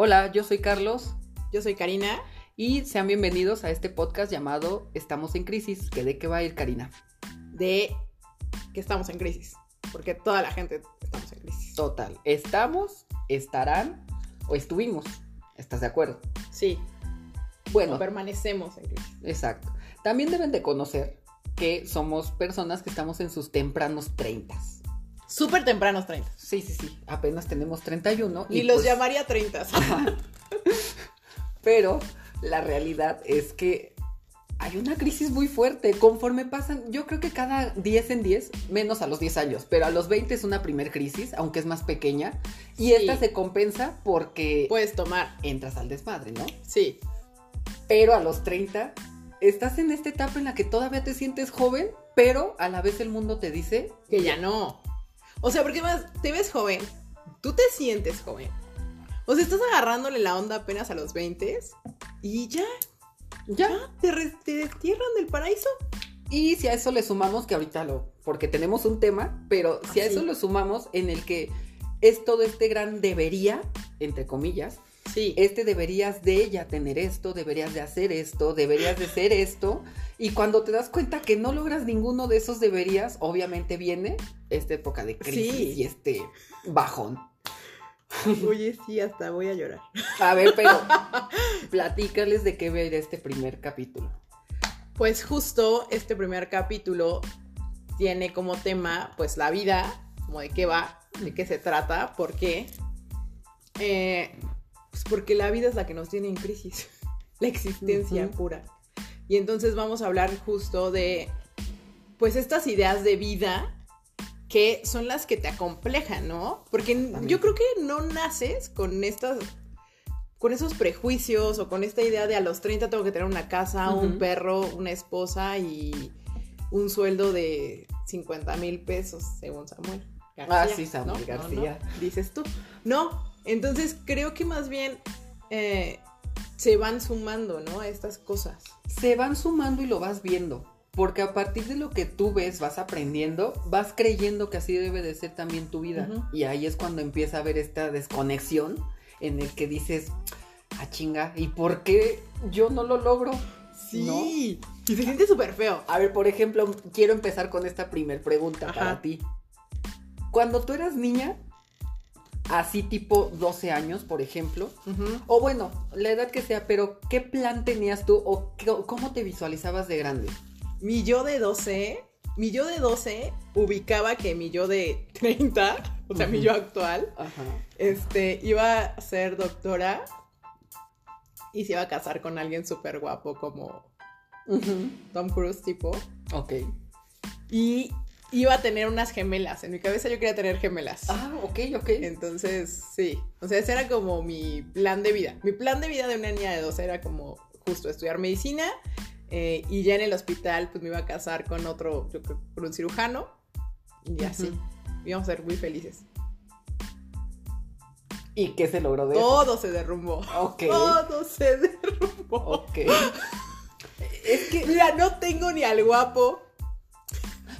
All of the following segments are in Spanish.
Hola, yo soy Carlos Yo soy Karina. y sean bienvenidos a este podcast llamado Estamos en Crisis. ¿Que ¿De qué va a ir Karina? De que estamos en crisis. Porque toda la gente estamos en crisis. Total, estamos, estarán o estuvimos. ¿Estás de acuerdo? Sí. Bueno, O permanecemos en crisis. exacto. También deben de conocer que somos personas que estamos en sus tempranos 30. Súper tempranos 30. Sí, sí, sí. Apenas tenemos 31. Y los pues- llamaría 30. Pero la realidad es que hay una crisis muy fuerte. Conforme pasan, yo creo que cada 10 en 10, menos a los 10 años, pero a los 20 es una primer crisis, aunque es más pequeña. Y Sí. esta se compensa porque Puedes tomar. entras al desmadre, ¿no? Sí. Pero a los 30 estás en esta etapa en la que todavía te sientes joven, pero a la vez el mundo te dice Que ya no. O sea, porque más te ves joven. Tú te sientes joven. O sea, estás agarrándole la onda apenas a los 20 y ya, ya. ya, te, re- te destierran del paraíso. Y si a eso le sumamos que ahorita lo, porque tenemos un tema, pero si a Ah, eso lo sumamos en el que es todo este gran debería, entre comillas, Sí. este deberías de ya tener esto, deberías de hacer esto, deberías de ser esto, y cuando te das cuenta que no logras ninguno de esos deberías, obviamente viene esta época de crisis Sí. y este bajón. Oye, sí, hasta voy a llorar. A ver, pero platícales de qué ver este primer capítulo. Pues justo este primer capítulo tiene como tema pues la vida, como de qué va, de qué se trata, por qué. Eh, pues porque la vida es la que nos tiene en crisis, la existencia pura. Y entonces vamos a hablar justo de pues estas ideas de vida que son las que te acomplejan, ¿no? Porque También. yo creo que no naces con estas con esos prejuicios o con esta idea de a los 30 tengo que tener una casa, un perro, una esposa y un sueldo de 50 mil pesos, según Samuel. García, Ah, sí, Samuel García. dices tú. No, entonces creo que más bien eh, se van sumando, ¿no? A estas cosas. se van sumando y lo vas viendo. Porque a partir de lo que tú ves, vas aprendiendo, vas creyendo que así debe de ser también tu vida. Y ahí es cuando empieza a haber esta desconexión en el que dices, ah chinga, ¿y por qué yo no lo logro? Y se siente súper feo. A ver, por ejemplo, quiero empezar con esta primer pregunta Ajá. para ti. Cuando tú eras niña, así tipo 12 años, por ejemplo, o bueno, la edad que sea, pero ¿qué plan tenías tú o qué- cómo te visualizabas de grande? Mi yo de 12, mi yo de 12 ubicaba que mi yo de 30, o sea, mi yo actual, este, iba a ser doctora y se iba a casar con alguien súper guapo como. Tom Cruise tipo. Ok. Y iba a tener unas gemelas. En mi cabeza yo quería tener gemelas. Ah, ok, ok. Entonces, sí. O sea, ese era como mi plan de vida. Mi plan de vida de una niña de 12 era como justo estudiar medicina. eh, y ya en el hospital, pues me iba a casar con otro, yo creo, con un cirujano. Y así. Ujú. Íbamos a ser muy felices. ¿Y qué se logró de eso? Todo se derrumbó. Ok. Todo se derrumbó. Ok. Es que, Mira, no tengo ni al guapo.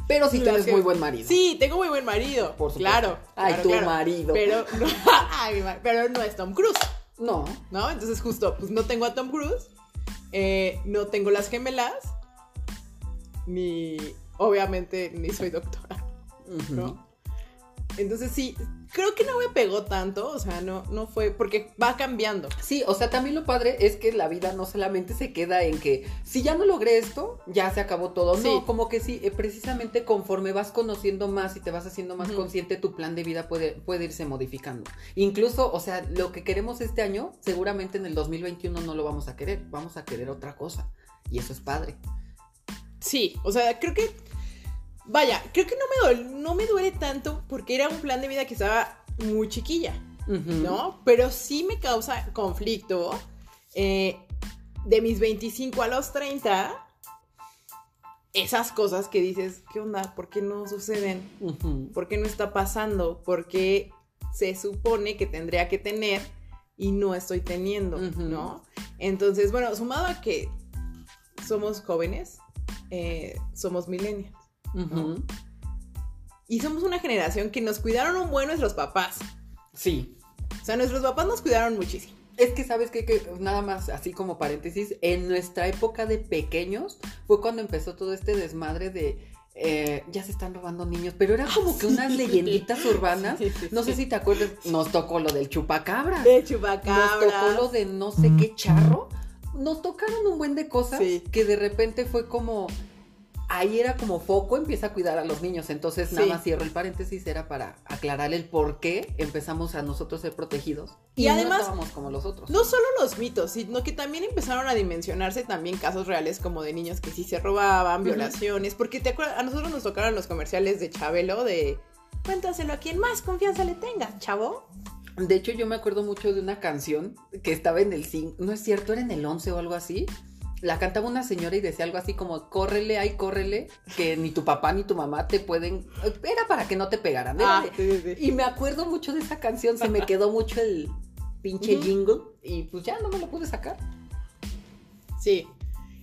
Pero sí Las tienes que- muy buen marido. Sí, tengo muy buen marido. Por supuesto. Claro. Ay, claro, tu claro. marido. Pero no, ay, mi mar- pero no es Tom Cruise. No. ¿no? Entonces justo, pues no tengo a Tom Cruise, eh, no tengo las gemelas, ni, obviamente, ni soy doctora. Entonces sí, creo que no me pegó tanto, o sea, no, no fue, porque va cambiando. Sí, o sea, también lo padre es que la vida no solamente se queda en que si ya no logré esto, ya se acabó todo. Sí. No, como que sí, eh, precisamente conforme vas conociendo más y te vas haciendo más consciente, tu plan de vida puede, puede irse modificando. Incluso, o sea, lo que queremos este año, seguramente en el 2021 no lo vamos a querer, vamos a querer otra cosa. Y eso es padre. Sí, o sea, creo que, vaya, creo que no me, duele, no me duele tanto porque era un plan de vida que estaba muy chiquilla. ¿no? Pero sí me causa conflicto eh, de mis 25 a los 30, esas cosas que dices, ¿qué onda? ¿Por qué no suceden? ¿Por qué no está pasando? ¿Por qué se supone que tendría que tener y no estoy teniendo. ¿no? Entonces, bueno, sumado a que somos jóvenes, eh, somos millennials. Y somos una generación que nos cuidaron un buen nuestros papás. Sí, O sea, nuestros papás nos cuidaron muchísimo. Es que sabes que, que nada más, así como paréntesis, en nuestra época de pequeños fue cuando empezó todo este desmadre de eh, ya se están robando niños, pero era como que unas leyenditas urbanas. Sí, sí, no sé si te acuerdas, nos tocó lo del chupacabra. De Nos chupacabra. tocó lo de no sé qué charro. Nos tocaron un buen de cosas que de repente fue como. Ahí era como foco, empieza a cuidar a los niños. Entonces, nada más cierro el paréntesis, era para aclarar el por qué empezamos a nosotros ser protegidos. Y no además- estábamos como los otros. No solo los mitos, sino que también empezaron a dimensionarse también casos reales como de niños que sí se robaban, violaciones, porque te acuerdas, a nosotros nos tocaron los comerciales de Chabelo de cuéntaselo a quien más confianza le tengas, chavo. De hecho, yo me acuerdo mucho de una canción que estaba en el 5, no es cierto, era en el 11 o algo así. La cantaba una señora y decía algo así como, córrele, ay, córrele, que ni tu papá ni tu mamá te pueden... Era para que no te pegaran. Ah, sí, sí. Y me acuerdo mucho de esa canción, se me quedó mucho el pinche jingle y pues ya no me lo pude sacar. Sí.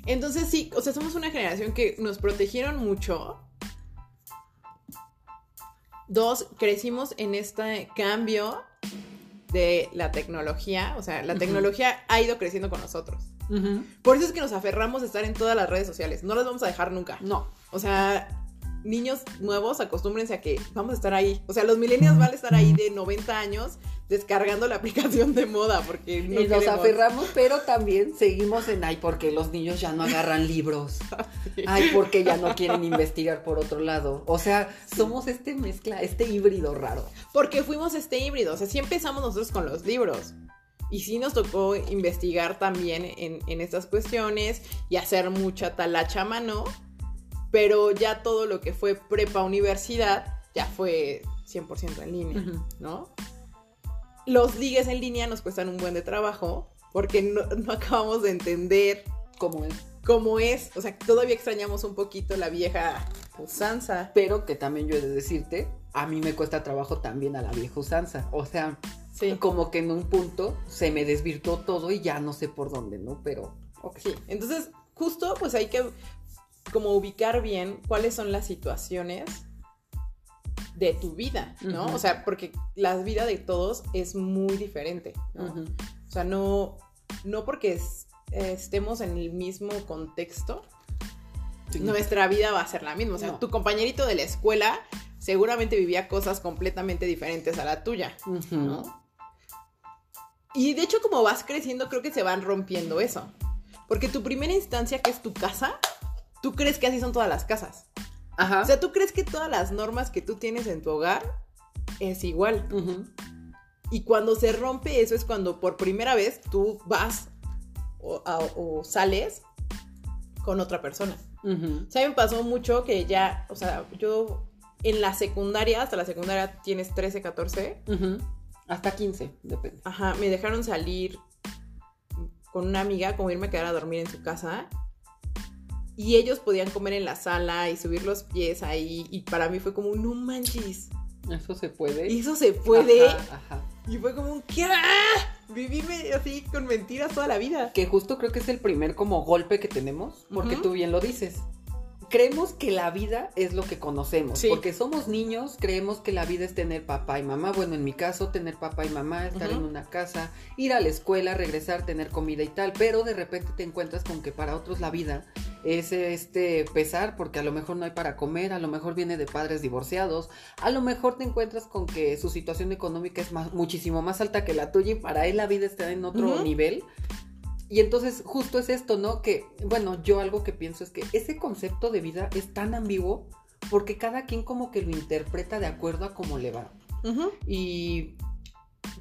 Entonces sí, o sea, somos una generación que nos protegieron mucho. Dos, crecimos en este cambio de la tecnología. O sea, la tecnología ha ido creciendo con nosotros. Por eso es que nos aferramos a estar en todas las redes sociales. No las vamos a dejar nunca. No, O sea, niños nuevos, acostúmbrense a que vamos a estar ahí. O sea, los millennials van a estar ahí de 90 años descargando la aplicación de moda porque no y nos queremos. aferramos, pero también seguimos en, ay, porque los niños ya no agarran libros. Ay, porque ya no quieren investigar por otro lado. O sea, somos este mezcla, este híbrido raro. Porque fuimos este híbrido. O sea, sí empezamos nosotros con los libros. Y sí nos tocó investigar también en, en estas cuestiones y hacer mucha talacha a mano. Pero ya todo lo que fue prepa universidad ya fue 100% en línea. ¿no? Los ligues en línea nos cuestan un buen de trabajo porque no, no acabamos de entender Como es. cómo es. O sea, todavía extrañamos un poquito la vieja usanza. Pero que también yo he de decirte, a mí me cuesta trabajo también a la vieja usanza. O sea, Sí. como que en un punto se me desvirtuó todo y ya no sé por dónde, ¿no? Pero, ok. Sí, entonces justo pues hay que como ubicar bien cuáles son las situaciones de tu vida, ¿no? O sea, porque la vida de todos es muy diferente, ¿no? O sea, no, no porque es- estemos en el mismo contexto, Sí. nuestra vida va a ser la misma. O sea, No. tu compañerito de la escuela seguramente vivía cosas completamente diferentes a la tuya. ¿no? Y de hecho, como vas creciendo, creo que se van rompiendo eso. Porque tu primera instancia, que es tu casa, tú crees que así son todas las casas. Ajá. O sea, tú crees que todas las normas que tú tienes en tu hogar es igual. Ujú. Y cuando se rompe eso es cuando por primera vez tú vas o, a- o sales con otra persona. Ujú. O sea, me pasó mucho que ya, o sea, yo en la secundaria, hasta la secundaria tienes 13, 14, Ujú. Hasta 15, depende. Ajá, me dejaron salir con una amiga, como irme a quedar a dormir en su casa. Y ellos podían comer en la sala y subir los pies ahí. Y para mí fue como, no manches. Eso se puede. ¿Y eso se puede? Ajá, ajá. Y fue como, ¿qué? Vivirme así con mentiras toda la vida. Que justo creo que es el primer como golpe que tenemos, porque tú bien lo dices. Creemos que la vida es lo que conocemos, Sí. porque somos niños, creemos que la vida es tener papá y mamá. Bueno, en mi caso, tener papá y mamá, estar en una casa, ir a la escuela, regresar, tener comida y tal, pero de repente te encuentras con que para otros la vida es este pesar, porque a lo mejor no hay para comer, a lo mejor viene de padres divorciados, a lo mejor te encuentras con que su situación económica es más, muchísimo más alta que la tuya y para él la vida está en otro nivel. Y entonces justo es esto, ¿no? Que, bueno, yo algo que pienso es que ese concepto de vida es tan ambiguo porque cada quien como que lo interpreta de acuerdo a cómo le va. Y,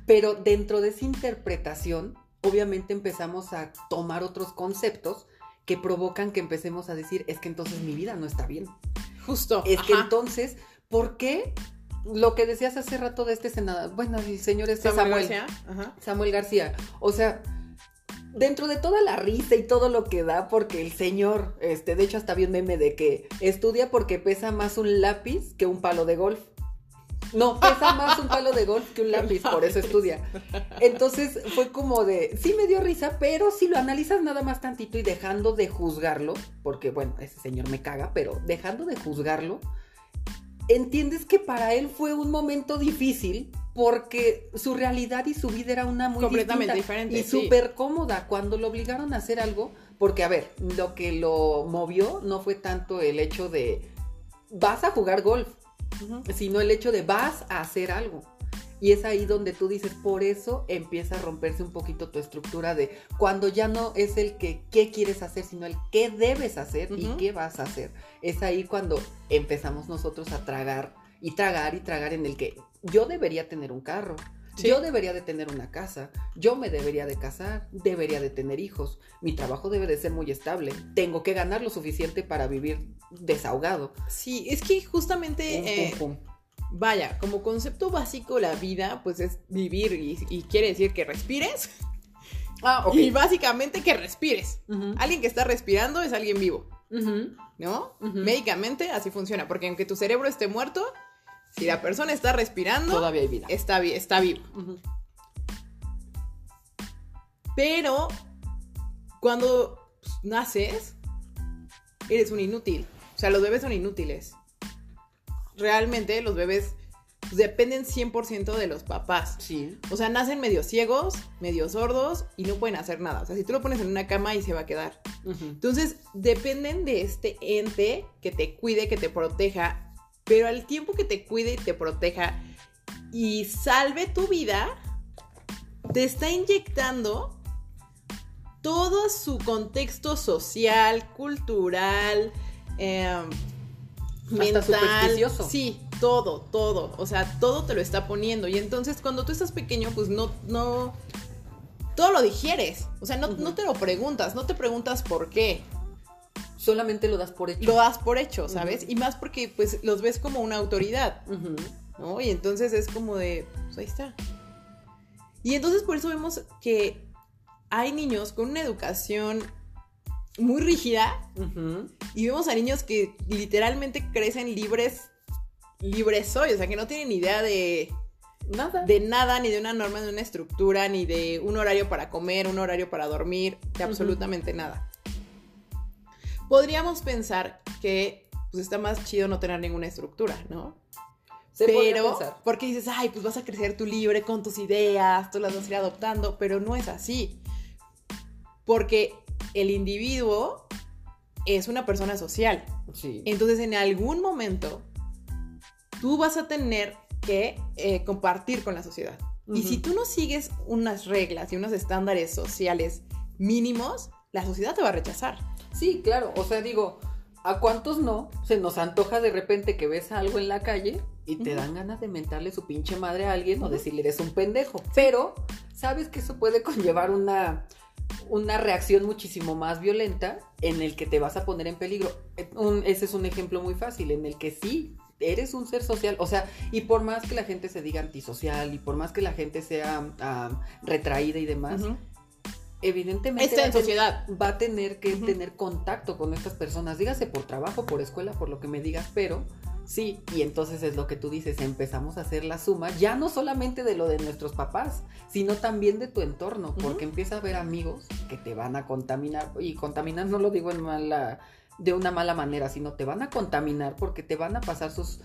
pero dentro de esa interpretación, obviamente empezamos a tomar otros conceptos que provocan que empecemos a decir, es que entonces mi vida no está bien. Justo. Es que entonces, ¿por qué? Lo que decías hace rato de este senador, bueno, el señor este Samuel Samuel, García, ajá. Samuel García. O sea, dentro de toda la risa y todo lo que da, porque el señor, este, de hecho hasta vi un meme de que estudia porque pesa más un lápiz que un palo de golf. No, pesa más un palo de golf que un lápiz, por eso estudia. Entonces fue como de, sí me dio risa, pero si lo analizas nada más tantito y dejando de juzgarlo, porque bueno, ese señor me caga, pero dejando de juzgarlo, entiendes que para él fue un momento difícil porque su realidad y su vida era una muy Completamente distinta diferente, y sí. súper cómoda cuando lo obligaron a hacer algo, porque a ver, lo que lo movió no fue tanto el hecho de vas a jugar golf, sino el hecho de vas a hacer algo. Y es ahí donde tú dices, por eso empieza a romperse un poquito tu estructura de cuando ya no es el que qué quieres hacer, sino el qué debes hacer y qué vas a hacer. Es ahí cuando empezamos nosotros a tragar y tragar y tragar en el que yo debería tener un carro. Sí. Yo debería de tener una casa, yo me debería de casar, debería de tener hijos, mi trabajo debe de ser muy estable, tengo que ganar lo suficiente para vivir desahogado. Sí, es que justamente, Pum, eh, pum, pum. vaya, como concepto básico la vida, pues es vivir y, y quiere decir que respires Ah, ok. y básicamente que respires. Alguien que está respirando es alguien vivo. ¿no? Ujú. Médicamente así funciona, porque aunque tu cerebro esté muerto, si la persona está respirando, Todavía hay vida. está, vi- está vivo. Ujú. Pero cuando pues, naces, eres un inútil. O sea, los bebés son inútiles. Realmente los bebés pues, dependen 100% de los papás. Sí. O sea, nacen medio ciegos, medio sordos y no pueden hacer nada. O sea, si tú lo pones en una cama y se va a quedar. Entonces, dependen de este ente que te cuide, que te proteja, pero al tiempo que te cuide y te proteja y salve tu vida, te está inyectando todo su contexto social, cultural, eh, mental. supersticioso. Sí, todo, todo. O sea, todo te lo está poniendo. Y entonces, cuando tú estás pequeño, pues no, no. Todo lo digieres. O sea, no, no te lo preguntas, no te preguntas por qué Solamente lo das por hecho. lo das por hecho, ¿sabes? Y más porque pues los ves como una autoridad. ¿no? Y entonces es como de, pues ahí está. Y entonces por eso vemos que hay niños con una educación muy rígida y vemos a niños que literalmente crecen libres, libres hoy, o sea, que no tienen idea de, Nada. de nada, ni de una norma, ni de una estructura, ni de un horario para comer, un horario para dormir, de absolutamente nada. Podríamos pensar que pues está más chido no tener ninguna estructura, ¿no? Se pero, porque dices, ay, pues vas a crecer tú libre con tus ideas, tú las vas a ir adoptando, pero no es así. Porque el individuo es una persona social. Sí. Entonces, en algún momento, tú vas a tener que eh, compartir con la sociedad. Y si tú no sigues unas reglas y unos estándares sociales mínimos, la sociedad te va a rechazar. Sí, claro. O sea, digo, ¿a cuántos no se nos antoja de repente que ves algo en la calle y te dan ganas de mentarle su pinche madre a alguien o decirle eres un pendejo? Pero, ¿sabes que eso puede conllevar una, una reacción muchísimo más violenta en el que te vas a poner en peligro? Eh, un- ese es un ejemplo muy fácil en el que sí. Eres un ser social, o sea, y por más que la gente se diga antisocial y por más que la gente sea retraída y demás. Evidentemente Está va en sociedad. va a tener que tener contacto con estas personas, dígase por trabajo, por escuela, por lo que me digas, pero sí, y entonces es lo que tú dices, empezamos a hacer la suma, ya no solamente de lo de nuestros papás, sino también de tu entorno, porque empieza a haber amigos que te van a contaminar, y contaminar no lo digo en mala, de una mala manera, sino te van a contaminar porque te van a pasar sus...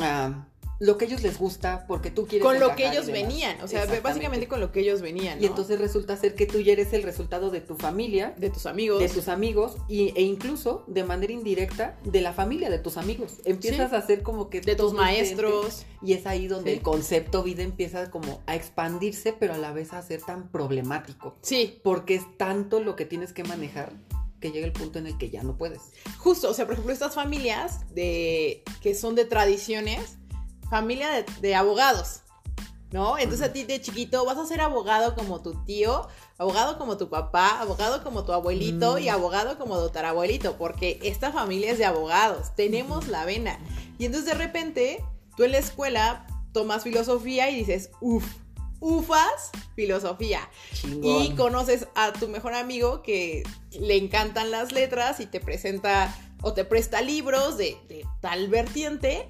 ah, lo que a ellos les gusta, porque tú quieres... Con lo que ellos venían, o sea, básicamente con lo que ellos venían. Y entonces resulta ser que tú ya eres el resultado de tu familia, de tus amigos. de tus amigos y, e incluso de manera indirecta de la familia de tus amigos. Empiezas Sí. a hacer como que de tus maestros. y es ahí donde Sí. el concepto vida empieza como a expandirse, pero a la vez a ser tan problemático. Sí, Porque es tanto lo que tienes que manejar que llega el punto en el que ya no puedes. justo, o sea, por ejemplo, estas familias de que son de tradiciones, familia de, de abogados, ¿no? Entonces a ti de chiquito vas a ser abogado como tu tío, abogado como tu papá, abogado como tu abuelito Mm. y abogado como tu tatarabuelito, porque esta familia es de abogados, tenemos la vena. Y entonces de repente tú en la escuela tomas filosofía y dices, uff, ufas, filosofía. Chingón. Y conoces a tu mejor amigo que le encantan las letras y te presenta o te presta libros de, de tal vertiente.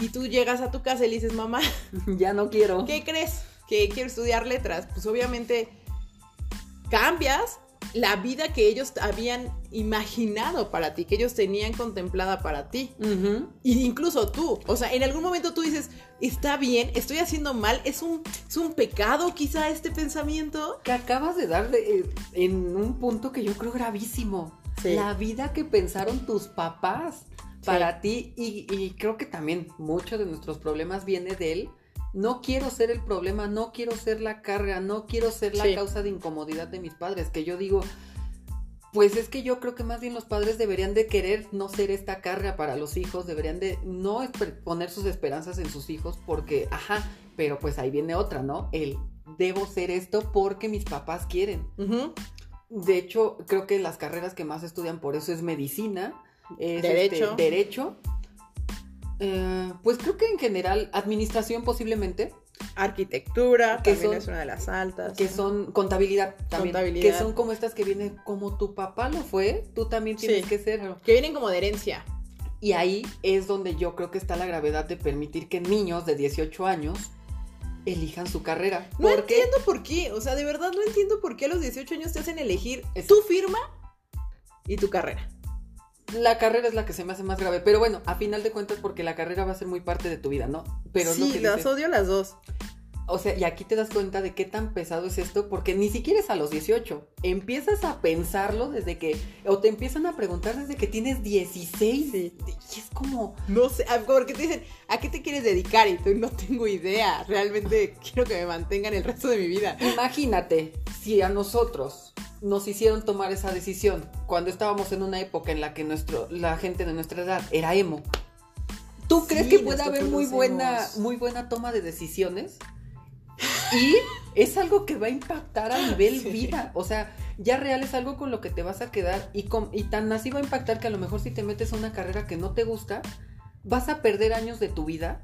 Y tú llegas a tu casa y le dices, mamá, ya no quiero. ¿qué crees? Que quiero estudiar letras. Pues obviamente cambias la vida que ellos habían imaginado para ti, que ellos tenían contemplada para ti. Y incluso tú, o sea, en algún momento tú dices, está bien, estoy haciendo mal, es un, es un pecado quizá este pensamiento. Que acabas de dar eh, en un punto que yo creo gravísimo. La vida que pensaron tus papás para ti y, y creo que también muchos de nuestros problemas viene de él no quiero ser el problema, no quiero ser la carga, no quiero ser la causa de incomodidad de mis padres, que yo digo, pues es que yo creo que más bien los padres deberían de querer no ser esta carga para los hijos, deberían de no poner sus esperanzas en sus hijos porque, ajá, pero pues ahí viene otra, ¿no? El debo ser esto porque mis papás quieren. De hecho, creo que las carreras que más estudian por eso es medicina, es este, derecho, derecho eh, pues creo que en general, administración posiblemente. Arquitectura, que también es una de las altas. Que son contabilidad también. Contabilidad. Que son como estas que vienen, como tu papá lo fue, tú también tienes que ser. Que vienen como de herencia. Y ahí es donde yo creo que está la gravedad de permitir que niños de 18 años elijan su carrera. No entiendo por qué, o sea, de verdad no entiendo por qué a los 18 años te hacen elegir tu firma y tu carrera la carrera es la que se me hace más grave. Pero bueno, a final de cuentas, porque la carrera va a ser muy parte de tu vida, ¿no? Pero sí, las odio las dos. O sea, y aquí te das cuenta de qué tan pesado es esto, porque ni siquiera es a los 18. Empiezas a pensarlo desde que, o te empiezan a preguntar desde que tienes 16. Y es como... No sé, porque te dicen, ¿a qué te quieres dedicar? Y tú no tengo idea. Realmente quiero que me mantengan el resto de mi vida. Imagínate, si a nosotros nos hicieron tomar esa decisión cuando estábamos en una época en la que nuestro, la gente de nuestra edad era emo. ¿Tú crees que puede haber muy buena, muy buena toma de decisiones? Y es algo que va a impactar a nivel vida. O sea, ya real es algo con lo que te vas a quedar y, con, y tan así va a impactar que a lo mejor si te metes a una carrera que no te gusta, vas a perder años de tu vida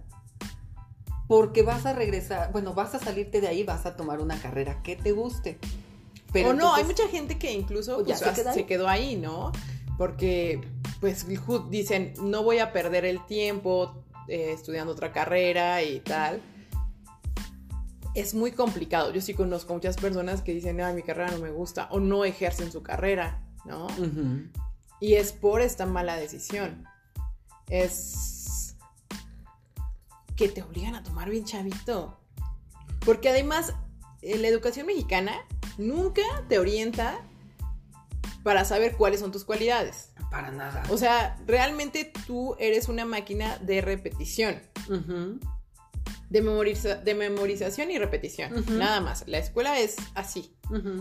porque vas a regresar, bueno, vas a salirte de ahí, vas a tomar una carrera que te guste o no, hay mucha gente que incluso pues, se, quedó ahí, ¿no? Porque, pues, dicen, no voy a perder el tiempo eh, estudiando otra carrera y tal. Es muy complicado. Yo sí conozco muchas personas que dicen, ay, mi carrera no me gusta, o no ejercen su carrera, ¿no? Y es por esta mala decisión. Es que te obligan a tomar bien chavito. Porque además, en la educación mexicana nunca te orienta para saber cuáles son tus cualidades. Para nada. O sea, realmente tú eres una máquina de repetición. De, de, memorización y repetición. Nada más. La escuela es así.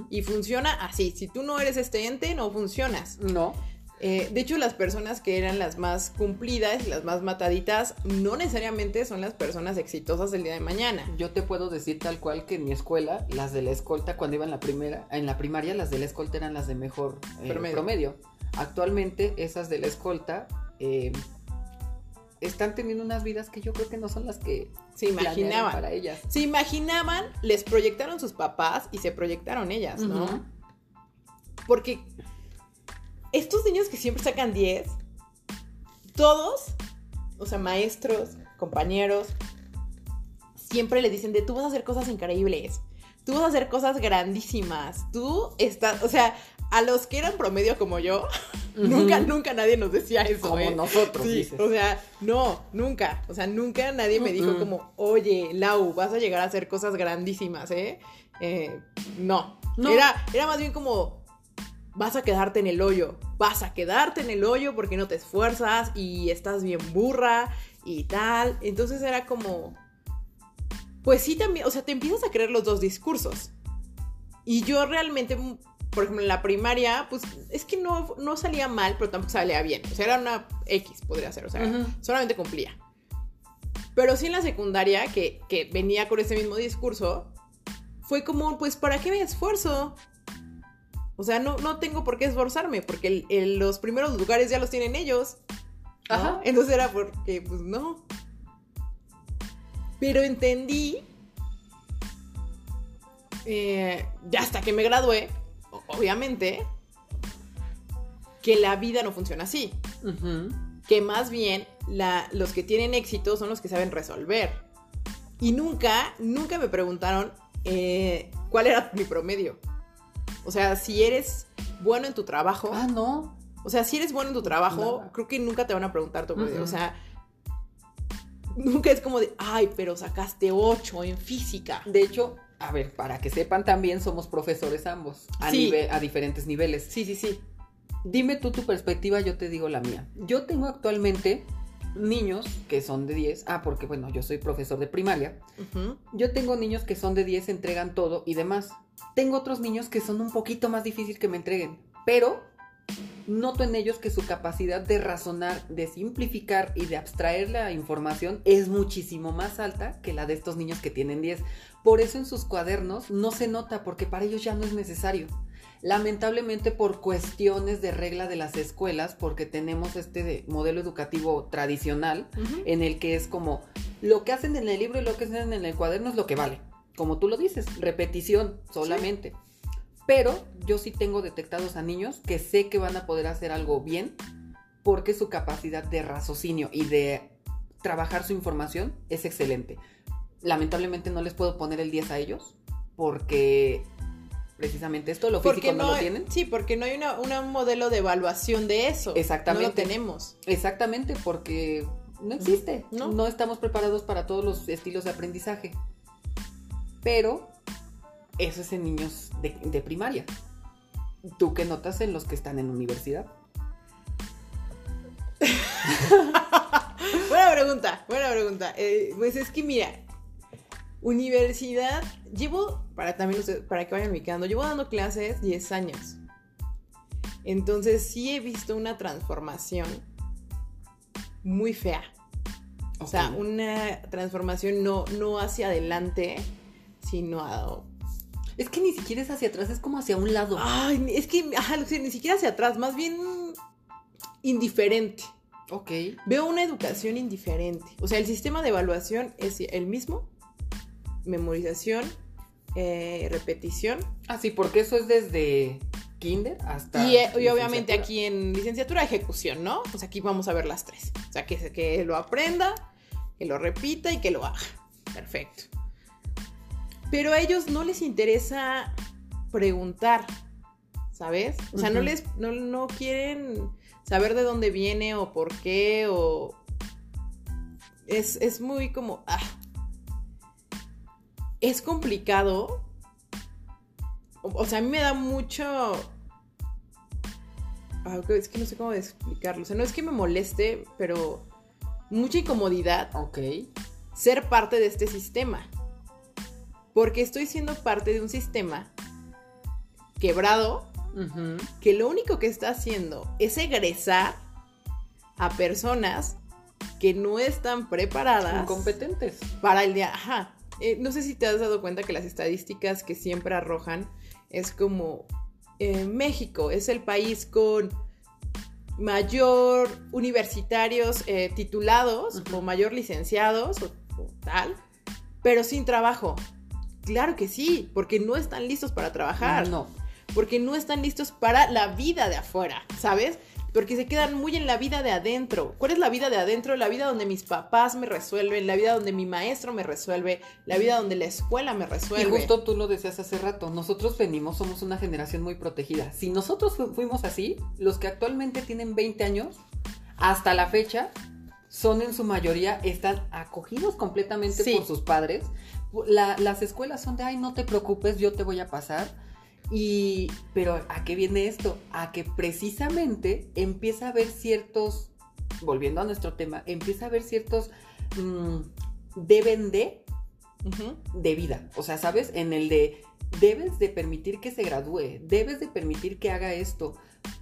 Y funciona así. Si tú no eres este ente, no funcionas. No. Eh, de hecho, las personas que eran las más cumplidas las más mataditas no necesariamente son las personas exitosas del día de mañana. Yo te puedo decir tal cual que en mi escuela, las de la escolta, cuando iba en la primera, en la primaria, las de la escolta eran las de mejor eh, promedio. Actualmente, esas de la escolta eh, están teniendo unas vidas que yo creo que no son las que se imaginaban para ellas. Se imaginaban, les proyectaron sus papás y se proyectaron ellas, ¿no? Porque estos niños que siempre sacan 10, todos, o sea, maestros, compañeros, siempre le dicen de tú vas a hacer cosas increíbles, tú vas a hacer cosas grandísimas, tú estás, o sea, a los que eran promedio como yo, nunca, nunca nadie nos decía eso. Como ¿eh? nosotros, dices. O sea, no, nunca. O sea, nunca nadie me dijo como, oye, Lau, vas a llegar a hacer cosas grandísimas, ¿eh? eh no. no. Era, era más bien como, vas a quedarte en el hoyo, vas a quedarte en el hoyo porque no te esfuerzas y estás bien burra y tal. Entonces era como, pues sí también, o sea, te empiezas a creer los dos discursos. Y yo realmente, por ejemplo, en la primaria, pues es que no, no salía mal, pero tampoco salía bien. O sea, era una X, podría ser, o sea, solamente cumplía. Pero sí en la secundaria, que, que venía con ese mismo discurso, fue como, pues, ¿para qué me esfuerzo? O sea, no, no tengo por qué esforzarme, porque los primeros lugares ya los tienen ellos. Ajá. Entonces era porque, pues no. Pero entendí, eh, ya hasta que me gradué, obviamente, que la vida no funciona así. Que más bien los que tienen éxito son los que saben resolver. Y nunca, nunca me preguntaron eh, cuál era mi promedio. O sea, si eres bueno en tu trabajo. Ah, no. O sea, si eres bueno en tu trabajo, Nada. creo que nunca te van a preguntar tu Ujú. O sea, nunca es como de, ay, pero sacaste 8 en física. De hecho, a ver, para que sepan también somos profesores ambos, a, Sí. nive- a diferentes niveles. Sí, sí, sí. Dime tú tu perspectiva, yo te digo la mía. Yo tengo actualmente niños que son de 10. Ah, porque bueno, yo soy profesor de primaria. Yo tengo niños que son de 10, entregan todo y demás. Tengo otros niños que son un poquito más difícil que me entreguen, pero noto en ellos que su capacidad de razonar, de simplificar y de abstraer la información es muchísimo más alta que la de estos niños que tienen 10. Por eso en sus cuadernos no se nota porque para ellos ya no es necesario. Lamentablemente por cuestiones de regla de las escuelas, porque tenemos este de- modelo educativo tradicional, en el que es como lo que hacen en el libro y lo que hacen en el cuaderno es lo que vale. Como tú lo dices, repetición solamente. Pero yo sí tengo detectados a niños que sé que van a poder hacer algo bien porque su capacidad de raciocinio y de trabajar su información es excelente. Lamentablemente no les puedo poner el 10 a ellos porque precisamente esto, lo físico no, no, lo tienen. Sí, porque no hay una, una- un modelo de evaluación de eso. Exactamente. No lo tenemos. Exactamente, porque no existe. No. No. estamos preparados para todos los estilos de aprendizaje. Pero eso es en niños de, de primaria. ¿Tú qué notas en los que están en universidad? Buena pregunta, buena pregunta. Eh, pues es que mira, universidad, llevo, para también ustedes- para que vayan ubicando, llevo dando clases 10 años. Entonces sí he visto una transformación muy fea. O sea, una transformación no, no hacia adelante, sino a... Es que ni siquiera es hacia atrás, es como hacia un lado. Ay, es que ajá, ni siquiera hacia atrás, más bien indiferente. Ok. Veo una educación indiferente. O sea, el sistema de evaluación es el mismo. Memorización, eh, repetición. Ah, sí, porque eso es desde kinder hasta... Y, eh, y obviamente aquí en licenciatura, ejecución, ¿no? Pues aquí vamos a ver las tres. O sea, que, que lo aprenda, que lo repita y que lo haga. Perfecto. Pero a ellos no les interesa preguntar, ¿sabes? O sea, no les, no, no quieren saber de dónde viene o por qué o... Es, es muy como... ah. Es complicado. O, o sea, a mí me da mucho... Ah, es que no sé cómo explicarlo. O sea, no es que me moleste, pero mucha incomodidad Ok. ser parte de este sistema. Porque estoy siendo parte de un sistema quebrado que lo único que está haciendo es egresar a personas que no están preparadas Incompetentes. para el día. Ajá. Eh, no sé si te has dado cuenta que las estadísticas que siempre arrojan es como eh, México es el país con mayor universitarios eh, titulados o mayor licenciados o, o tal, pero sin trabajo. Claro que sí, porque no están listos para trabajar No. porque no están listos para la vida de afuera, ¿sabes? Porque se quedan muy en la vida de adentro. ¿Cuál es la vida de adentro? La vida donde mis papás me resuelven, la vida donde mi maestro me resuelve, la vida donde la escuela me Y resuelve. justo tú lo decías hace rato, nosotros venimos, somos una generación muy protegida. Si nosotros fu- fuimos así, los que actualmente tienen 20 años, hasta la fecha, son en su mayoría, están acogidos completamente Sí. por sus padres. La- las escuelas son de, ay, no te preocupes, yo te voy a pasar. Y, pero ¿a qué viene esto? A que precisamente empieza a haber ciertos, volviendo a nuestro tema, empieza a haber ciertos mm, deben de Ujú. de vida. O sea, ¿sabes? En el de debes de permitir que se gradúe, debes de permitir que haga esto,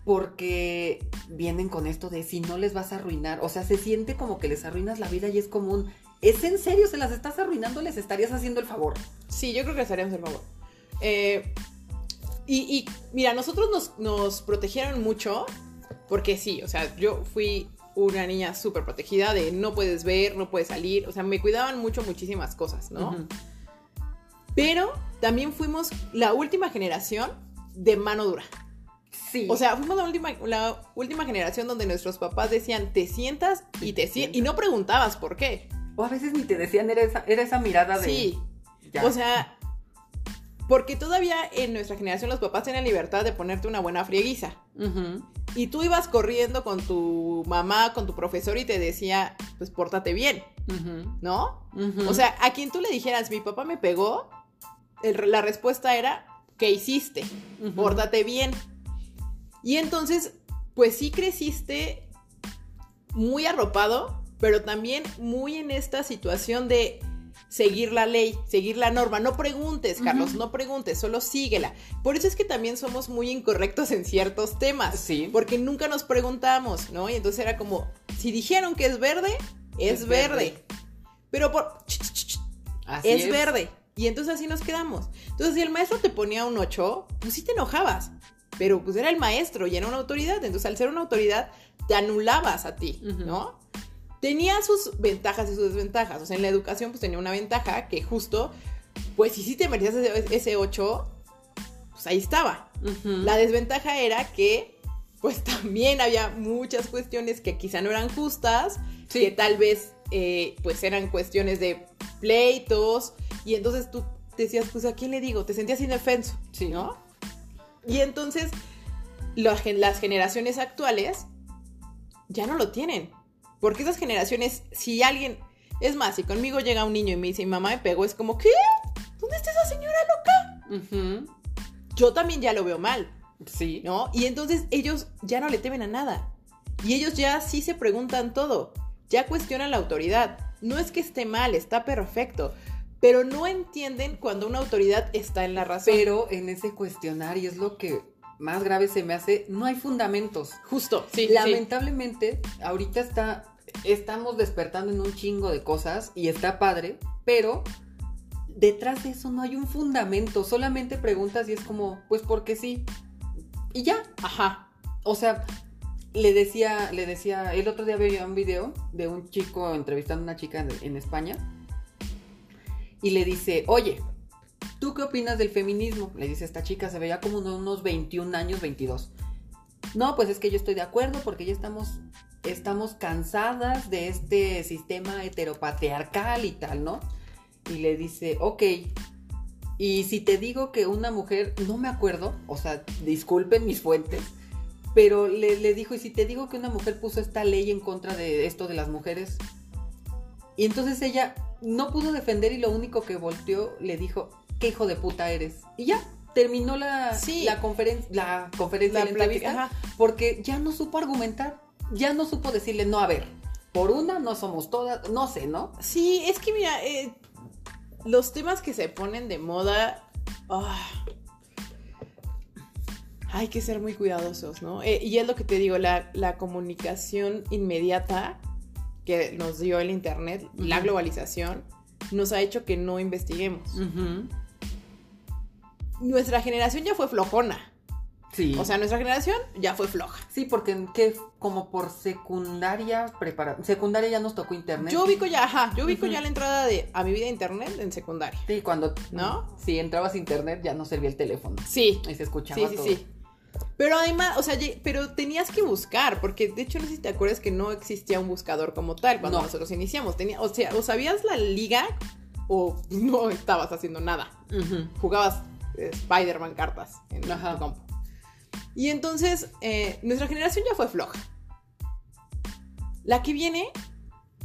porque vienen con esto de si no les vas a arruinar. O sea, se siente como que les arruinas la vida y es común. ¿Es en serio? ¿Se las estás arruinando? ¿Les estarías haciendo el favor? Sí, yo creo que estaríamos el favor. Eh, y, y, mira, nosotros nos, nos protegieron mucho, porque sí, o sea, yo fui una niña súper protegida de no puedes ver, no puedes salir, o sea, me cuidaban mucho muchísimas cosas, ¿no? Pero también fuimos la última generación de mano dura. Sí. O sea, fuimos la última, la última generación donde nuestros papás decían, te sientas y te sientas. Y no preguntabas por qué. O a veces ni te decían, era esa, era esa mirada de. Sí. ya. O sea, Porque todavía en nuestra generación los papás tenían libertad de ponerte una buena frieguiza. Y tú ibas corriendo con tu mamá, con tu profesor y te decía, pues pórtate bien, ¿no? O sea, a quien tú le dijeras, mi papá me pegó, la respuesta era, ¿qué hiciste? Pórtate bien. Y entonces, pues sí creciste muy arropado, pero también muy en esta situación de seguir la ley, seguir la norma. No preguntes, Carlos, no preguntes, solo síguela. Por eso es que también somos muy incorrectos en ciertos temas. Sí. Porque nunca nos preguntamos, ¿no? Y entonces era como, si dijeron que es verde, es, verde. Pero por... es, verde. Y entonces así nos quedamos. Entonces, si el maestro te ponía un 8, pues sí te enojabas. Pero pues era el maestro y era una autoridad. Entonces, al ser una autoridad, te anulabas a ti, ¿no? Tenía sus ventajas y sus desventajas. O sea, en la educación pues tenía una ventaja que justo, pues si sí te merecías ese, 8, pues ahí estaba. La desventaja era que pues también había muchas cuestiones que quizá no eran justas, que tal vez eh, pues eran cuestiones de pleitos y entonces tú decías, pues a quién le digo, te sentías indefenso, sí. ¿no? Y entonces las generaciones actuales ya no lo tienen. Porque esas generaciones, si alguien, es más, si conmigo llega un niño y me dice, mi mamá me pegó, es como, ¿qué? ¿Dónde está esa señora loca? Yo también ya lo veo mal. Sí. ¿No? Y entonces ellos ya no le temen a nada. Y ellos ya sí se preguntan todo. Ya cuestionan la autoridad. No es que esté mal, está perfecto. Pero no entienden cuando una autoridad está en la razón. Pero en ese cuestionario es lo que más grave se me hace, no hay fundamentos. Justo, sí. Lamentablemente, ahorita está estamos despertando en un chingo de cosas y está padre, pero detrás de eso no hay un fundamento, solamente preguntas y es como, pues porque sí. Y ya. Ajá. O sea, le decía, le decía, el otro día veía un video de un chico entrevistando a una chica en, España y le dice, oye, ¿tú qué opinas del feminismo? Le dice esta chica, se veía como unos 21 años, 22. No, pues es que yo estoy de acuerdo porque ya estamos estamos cansadas de este sistema heteropatriarcal y tal, ¿no? Y le dice, ok, y si te digo que una mujer, no me acuerdo, o sea, disculpen mis fuentes, pero le, dijo, y si te digo que una mujer puso esta ley en contra de esto de las mujeres, y entonces ella no pudo defender y lo único que volteó le dijo, ¿qué hijo de puta eres? Y ya, terminó la, la conferencia, la, entrevista, porque ya no supo argumentar ya no supo decirle, no, a ver, por una no somos todas, no sé, ¿no? Sí, es que mira, eh, los temas que se ponen de moda, ah, hay que ser muy cuidadosos, ¿no? Eh, y es lo que te digo, la, comunicación inmediata que nos dio el Internet, la globalización, nos ha hecho que no investiguemos. Nuestra generación ya fue flojona. Sí. O sea, nuestra generación ya fue floja. Sí, porque que como por secundaria prepara secundaria ya nos tocó internet. Yo ubico ya, ajá, yo ubico ya la entrada de a mi vida internet en secundaria. Sí, cuando ¿no? Si entrabas a internet ya no servía el teléfono. Sí. Y se escuchaba sí, sí, Sí. Pero además, o sea, pero tenías que buscar, porque de hecho no sé si te acuerdas que no existía un buscador como tal cuando nosotros iniciamos. Tenía, o sea, o sabías la liga o no estabas haciendo nada. Jugabas eh, Spider-Man cartas en Ajá. tu y entonces, eh, nuestra generación ya fue floja. La que viene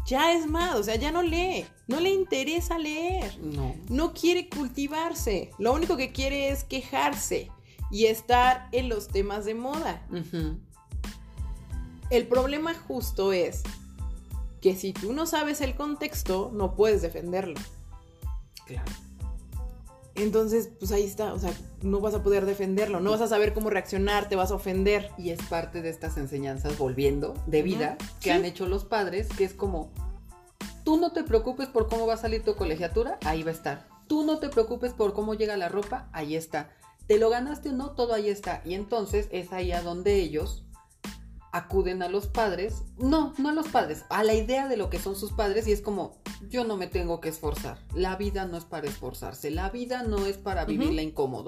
ya es más, o sea, ya no lee, no le interesa leer, no, no quiere cultivarse, lo único que quiere es quejarse y estar en los temas de moda. El problema justo es que si tú no sabes el contexto, no puedes defenderlo. Claro. Entonces, pues ahí está, o sea, no vas a poder defenderlo, no vas a saber cómo reaccionar, te vas a ofender. Y es parte de estas enseñanzas, volviendo, de vida, que han hecho los padres, que es como, tú no te preocupes por cómo va a salir tu colegiatura, ahí va a estar. Tú no te preocupes por cómo llega la ropa, ahí está. Te lo ganaste o no, todo ahí está. Y entonces es ahí a donde ellos acuden a los padres, no, no a los padres, a la idea de lo que son sus padres y es como, yo no me tengo que esforzar, la vida no es para esforzarse, la vida no es para vivirla incómodo.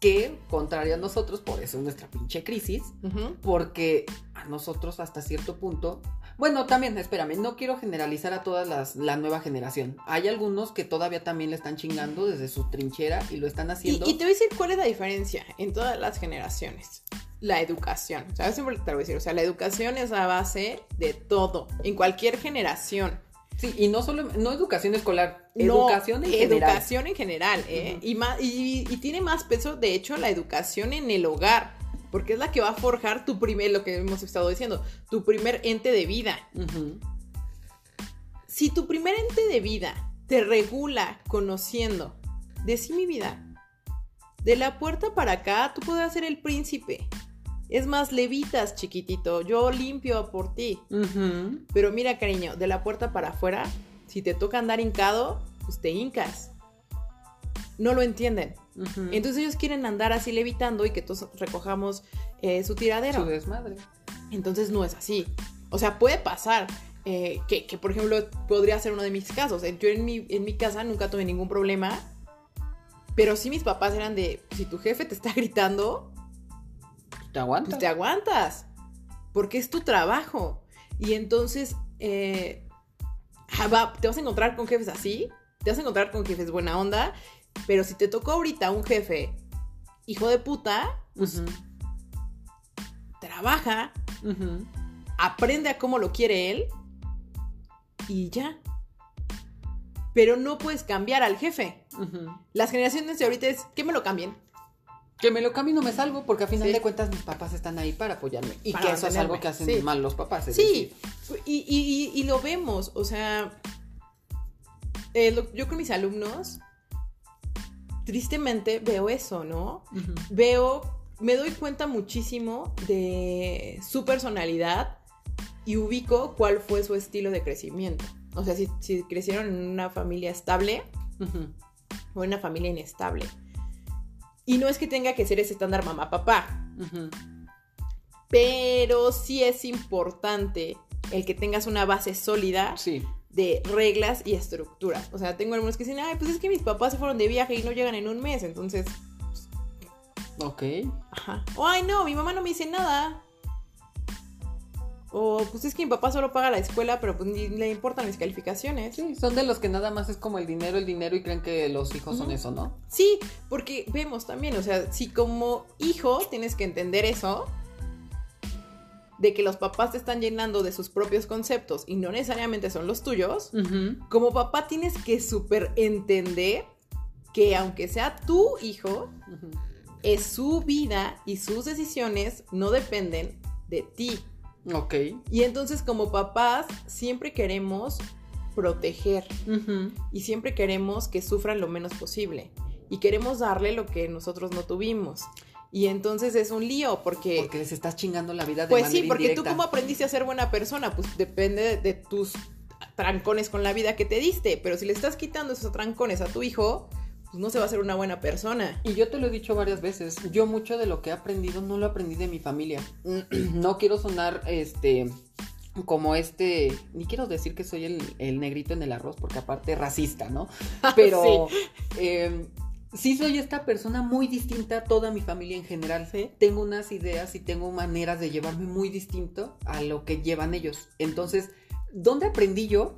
Que, contrario a nosotros, por eso es nuestra pinche crisis, porque a nosotros hasta cierto punto Bueno, también, espérame, no quiero generalizar a toda las, la nueva generación. Hay algunos que todavía también le están chingando desde su trinchera y lo están Y, haciendo. y te voy a decir cuál es la diferencia en todas las generaciones. La educación. O sea, siempre te lo voy a decir. O sea, la educación es la base de todo. En cualquier generación. Sí, y no solo, no educación escolar, No, educación en general. Educación en general, ¿eh? Y, más, y, y tiene más peso, de hecho, la educación en el hogar. Porque es la que va a forjar tu primer, lo que hemos estado diciendo, tu primer ente de vida. Si tu primer ente de vida te regula conociendo, de sí mi vida, de la puerta para acá, tú podrás ser el príncipe. Es más, levitas, chiquitito, yo limpio por ti. Pero mira, cariño, de la puerta para afuera, si te toca andar hincado, pues te hincas. No lo entienden. Entonces ellos quieren andar así levitando y que todos recojamos eh, su tiradero. Su desmadre. Entonces no es así. O sea, puede pasar eh, que, que, por ejemplo, podría ser uno de mis casos. Eh, Yo en mi, en mi casa nunca tuve ningún problema. Pero sí mis papás eran de, si tu jefe te está gritando, ¿Te aguantas? pues te aguantas. Porque es tu trabajo. Y entonces eh, ah, te vas a encontrar con jefes así. Te vas a encontrar con jefes buena onda. Pero si te tocó ahorita un jefe hijo de puta, pues trabaja, aprende a cómo lo quiere él y ya. Pero no puedes cambiar al jefe. Las generaciones de ahorita es que me lo cambien. Que me lo cambie y no me salgo, porque a final Sí. de cuentas mis papás están ahí para apoyarme. Y Para que eso es algo que hacen sí. mal los papás. es Sí, decir, y, y- y- y lo vemos, o sea, eh, lo- yo con mis alumnos, tristemente veo eso, ¿no? Veo, me doy cuenta muchísimo de su personalidad y ubico cuál fue su estilo de crecimiento. O sea, si, si crecieron en una familia estable o en una familia inestable. Y no es que tenga que ser ese estándar mamá-papá, pero sí es importante el que tengas una base sólida Sí. De reglas y estructuras. O sea, tengo algunos que dicen, ay, pues es que mis papás se fueron de viaje y no llegan en un mes, entonces, Ok. ajá. O, ay, no, mi mamá no me dice nada. O, pues es que mi papá solo paga la escuela, pero pues ni le importan mis calificaciones. Sí, son de los que nada más es como el dinero, el dinero y creen que los hijos son eso, ¿no? Sí, porque vemos también, o sea, si como hijo tienes que entender eso, de que los papás te están llenando de sus propios conceptos y no necesariamente son los tuyos, como papá tienes que súper entender que aunque sea tu hijo, es su vida y sus decisiones no dependen de ti. Ok. Y entonces como papás siempre queremos proteger y siempre queremos que sufran lo menos posible y queremos darle lo que nosotros no tuvimos. Y entonces es un lío porque, Porque les estás chingando la vida de pues manera sí, porque tú cómo aprendiste a ser buena persona, pues depende de, tus trancones con la vida que te diste, pero si le estás quitando esos trancones a tu hijo, pues no se va a ser una buena persona. Y yo te lo he dicho varias veces, yo mucho de lo que he aprendido no lo aprendí de mi familia. No quiero sonar este como este, ni quiero decir que soy el, el negrito en el arroz, porque aparte racista, ¿no? Pero eh, sí soy esta persona muy distinta a toda mi familia en general. Sí. Tengo unas ideas y tengo maneras de llevarme muy distinto a lo que llevan ellos. Entonces, ¿dónde aprendí yo?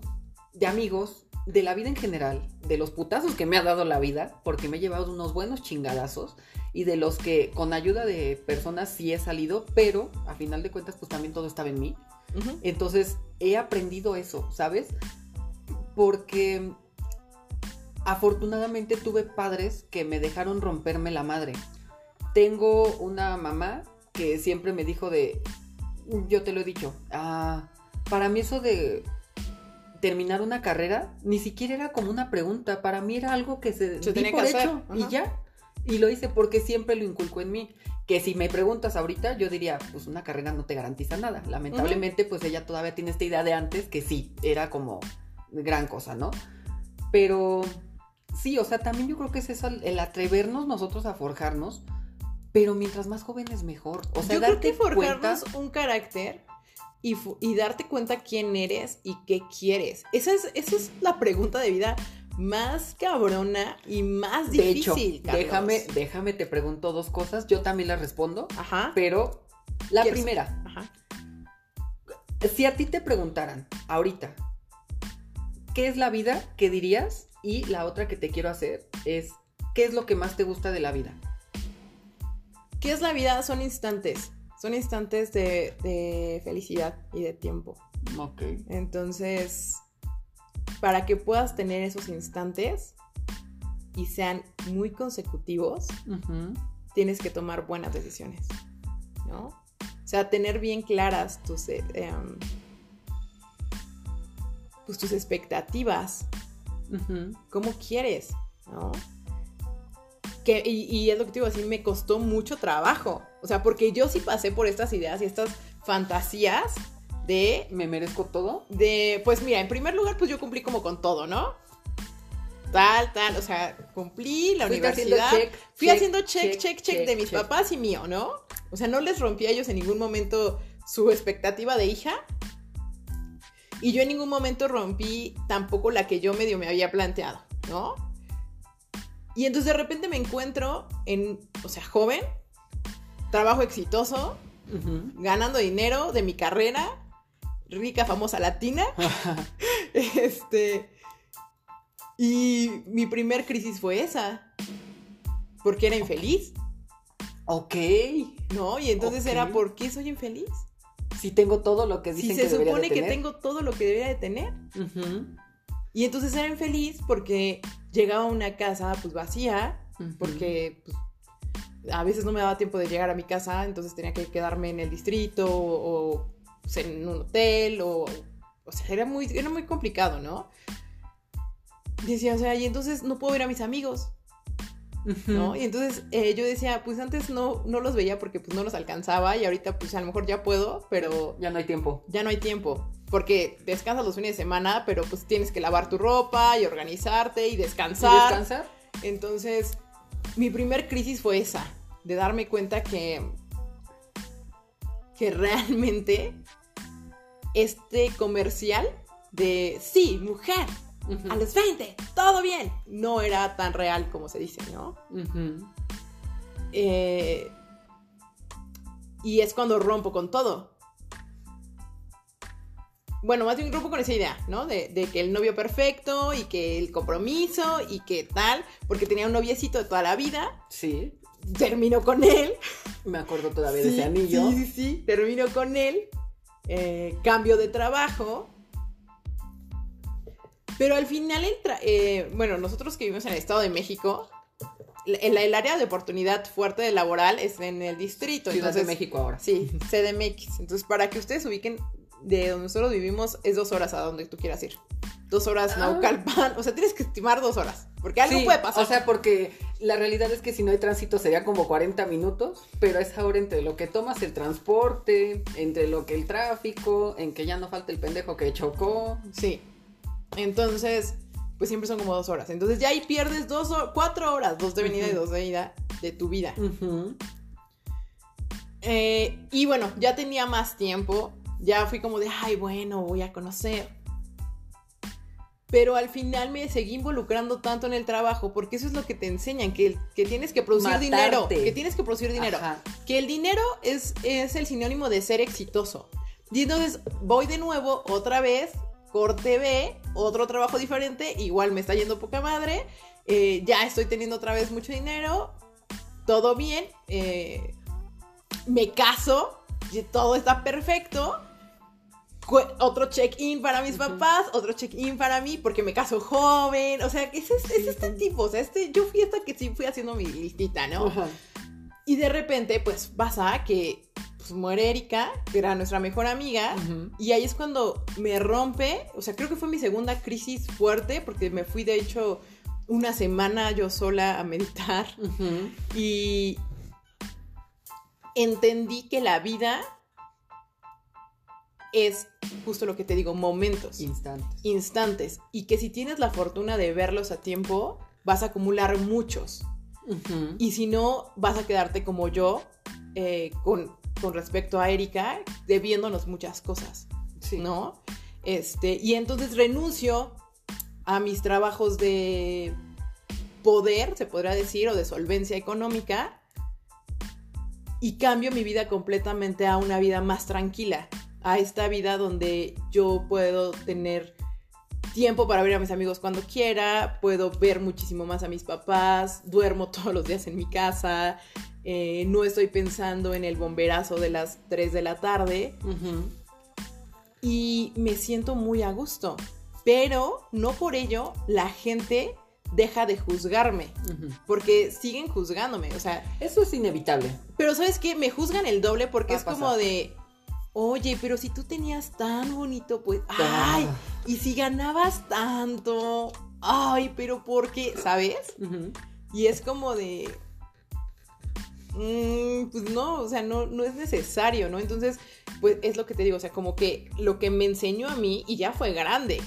De amigos, de la vida en general, de los putazos que me ha dado la vida, porque me he llevado unos buenos chingadazos y de los que con ayuda de personas sí he salido, pero a final de cuentas pues también todo estaba en mí. Entonces he aprendido eso, ¿sabes? Porque afortunadamente tuve padres que me dejaron romperme la madre. Tengo una mamá que siempre me dijo de, yo te lo he dicho, ah, para mí eso de terminar una carrera ni siquiera era como una pregunta, para mí era algo que se, Se tenía por que hacer, y ya. Y lo hice porque siempre lo inculcó en mí. Que si me preguntas ahorita, yo diría, pues una carrera no te garantiza nada. Lamentablemente, pues ella todavía tiene esta idea de antes que sí, era como gran cosa, ¿no? Pero sí, o sea, también yo creo que es eso, el atrevernos nosotros a forjarnos, pero mientras más jóvenes mejor. O sea, Yo creo darte que forjarnos cuenta. un carácter y, y darte cuenta quién eres y qué quieres. Esa es, esa es la pregunta de vida más cabrona y más De hecho, difícil. Déjame, déjame, te pregunto dos cosas. Yo también las respondo, Ajá. pero la ¿Quieres? primera, Ajá. Si a ti te preguntaran ahorita, ¿qué es la vida? ¿Qué dirías? Y la otra que te quiero hacer es, ¿qué es lo que más te gusta de la vida? ¿Qué es la vida? Son instantes. Son instantes de, de felicidad y de tiempo. Ok. Entonces, para que puedas tener esos instantes y sean muy consecutivos, tienes que tomar buenas decisiones, ¿no? O sea, tener bien claras tus, eh, em, pues, tus expectativas, Ujú. cómo quieres, ¿no? Que, y, y es lo que te digo, así me costó mucho trabajo. O sea, porque yo sí pasé por estas ideas y estas fantasías de ¿Me merezco todo? de, pues mira, en primer lugar, pues yo cumplí como con todo, ¿no? Tal, tal, o sea, cumplí la haciendo universidad. check, fui check, haciendo check, check, check, check, de mis papás y mío, ¿no? O sea, no les rompí a ellos en ningún momento su expectativa de hija. Y yo en ningún momento rompí tampoco la que yo medio me había planteado, ¿no? Y entonces de repente me encuentro en, o sea, joven, trabajo exitoso, ganando dinero de mi carrera, rica, famosa latina. Este. Y mi primer crisis fue esa. Porque era infeliz, ok. ¿no? Y entonces era, ¿por qué soy infeliz? Si tengo todo lo que Si dicen se que debería de supone que tengo todo lo que debería de tener. Y entonces era infeliz porque llegaba a una casa pues vacía, porque pues, a veces no me daba tiempo de llegar a mi casa, entonces tenía que quedarme en el distrito o, o, pues, en un hotel o... O sea, era muy, era muy complicado, ¿no? Decía, o sea, y entonces no puedo ver a mis amigos, ¿no? Y entonces eh, yo decía, pues antes no, no los veía porque pues no los alcanzaba y ahorita pues a lo mejor ya puedo, pero Ya no hay tiempo. ya no hay tiempo. Porque descansas los fines de semana, pero pues tienes que lavar tu ropa y organizarte y ¿Y descansar. descansar? Entonces, mi primer crisis fue esa, de darme cuenta que, que realmente este comercial de, sí, mujer, A los 20, todo bien, no era tan real como se dice, ¿no? Eh, y es cuando rompo con todo. Bueno, más bien rompo con esa idea, ¿no? De, de que el novio perfecto y que el compromiso y que tal, porque tenía un noviecito de toda la vida, Sí. termino con él. Me acuerdo todavía de ese anillo. Sí, sí, sí, termino con él, eh, cambio de trabajo. Pero al final, el tra- eh, bueno, nosotros que vivimos en el Estado de México, el, el área de oportunidad fuerte de laboral es en el distrito. Ciudad de entonces- México ahora. Sí, CDMX. Entonces, para que ustedes ubiquen de donde nosotros vivimos, es dos horas a donde tú quieras ir. Dos horas Ah. Naucalpan. O sea, tienes que estimar dos horas. Porque algo Sí, puede pasar. O sea, porque la realidad es que si no hay tránsito sería como 40 minutos, pero es ahora entre lo que tomas el transporte, entre lo que el tráfico, en que ya no falta el pendejo que chocó. Sí. Entonces, pues siempre son como dos horas. Entonces ya ahí pierdes dos cuatro horas, dos de venida y dos de ida de tu vida. Eh, y bueno, ya tenía más tiempo. Ya fui como de, ay, bueno, voy a conocer. Pero al final me seguí involucrando tanto en el trabajo porque eso es lo que te enseñan, que, que tienes que producir Matarte. dinero. Que tienes que producir dinero. Ajá. que el dinero es, es el sinónimo de ser exitoso. Y entonces voy de nuevo, otra vez, corte B, otro trabajo diferente, igual me está yendo poca madre, eh, ya estoy teniendo otra vez mucho dinero, todo bien, eh, me caso, y todo está perfecto. Otro check-in para mis papás, otro check-in para mí, porque me caso joven. O sea, es, es, es este tipo. O sea, este, yo fui hasta que sí fui haciendo mi listita, ¿no? Y de repente, pues pasa que pues, muere Erika, que era nuestra mejor amiga. Y ahí es cuando me rompe, o sea, creo que fue mi segunda crisis fuerte, porque me fui de hecho una semana yo sola a meditar y entendí que la vida es justo lo que te digo, momentos, Instantes. instantes, y que si tienes la fortuna de verlos a tiempo, vas a acumular muchos. Y si no, vas a quedarte como yo eh, con, con respecto a Erika, debiéndonos muchas cosas, Sí. ¿no? Este, y entonces renuncio a mis trabajos de poder, se podría decir, o de solvencia económica, y cambio mi vida completamente a una vida más tranquila. a esta vida donde yo puedo tener tiempo para ver a mis amigos cuando quiera, puedo ver muchísimo más a mis papás, duermo todos los días en mi casa, eh, no estoy pensando en el bomberazo de las 3 de la tarde y me siento muy a gusto. Pero no por ello la gente deja de juzgarme, porque siguen juzgándome, o sea... Eso es inevitable. Pero ¿sabes qué? Me juzgan el doble porque es como de, oye, pero si tú tenías tan bonito, pues, ay, ah. y si ganabas tanto, ay, pero ¿por qué? ¿Sabes? Y es como de, mm, pues no, o sea, no, no es necesario, ¿no? Entonces, pues es lo que te digo, o sea, como que lo que me enseñó a mí, y ya fue grande,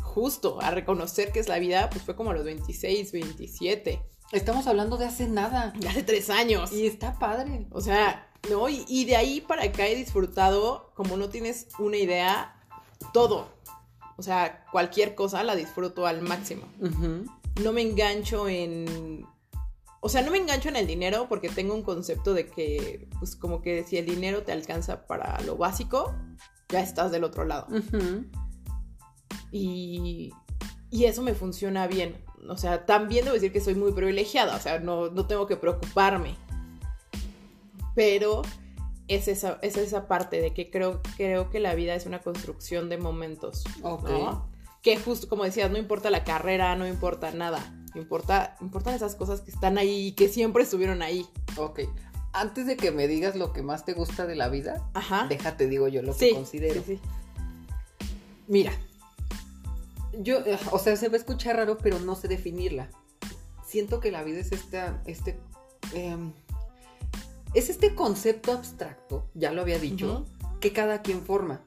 justo a reconocer que es la vida, pues fue como a los 26, 27. Estamos hablando de hace nada. De hace tres años. Y está padre. O sea, ¿no? Y, de ahí para acá he disfrutado, como no tienes una idea, todo. O sea, cualquier cosa la disfruto al máximo. No me engancho en o sea, no me engancho en el dinero porque tengo un concepto de que, pues como que si el dinero te alcanza para lo básico, ya estás del otro lado. y, y eso me funciona bien. O sea, también debo decir que soy muy privilegiada, o sea, no, tengo que preocuparme. Pero es esa, es esa parte de que creo, creo que la vida es una construcción de momentos. Ok. Que justo como decías, no importa la carrera, no importa nada Importa, importan esas cosas que están ahí y que siempre estuvieron ahí. Ok. Antes de que me digas lo que más te gusta de la vida, déjate, digo yo, lo que considero. Sí, sí. Mira, yo, o sea, se va a escuchar raro, pero no sé definirla. Siento que la vida es esta, este, em, es este concepto abstracto, ya lo había dicho, que cada quien forma.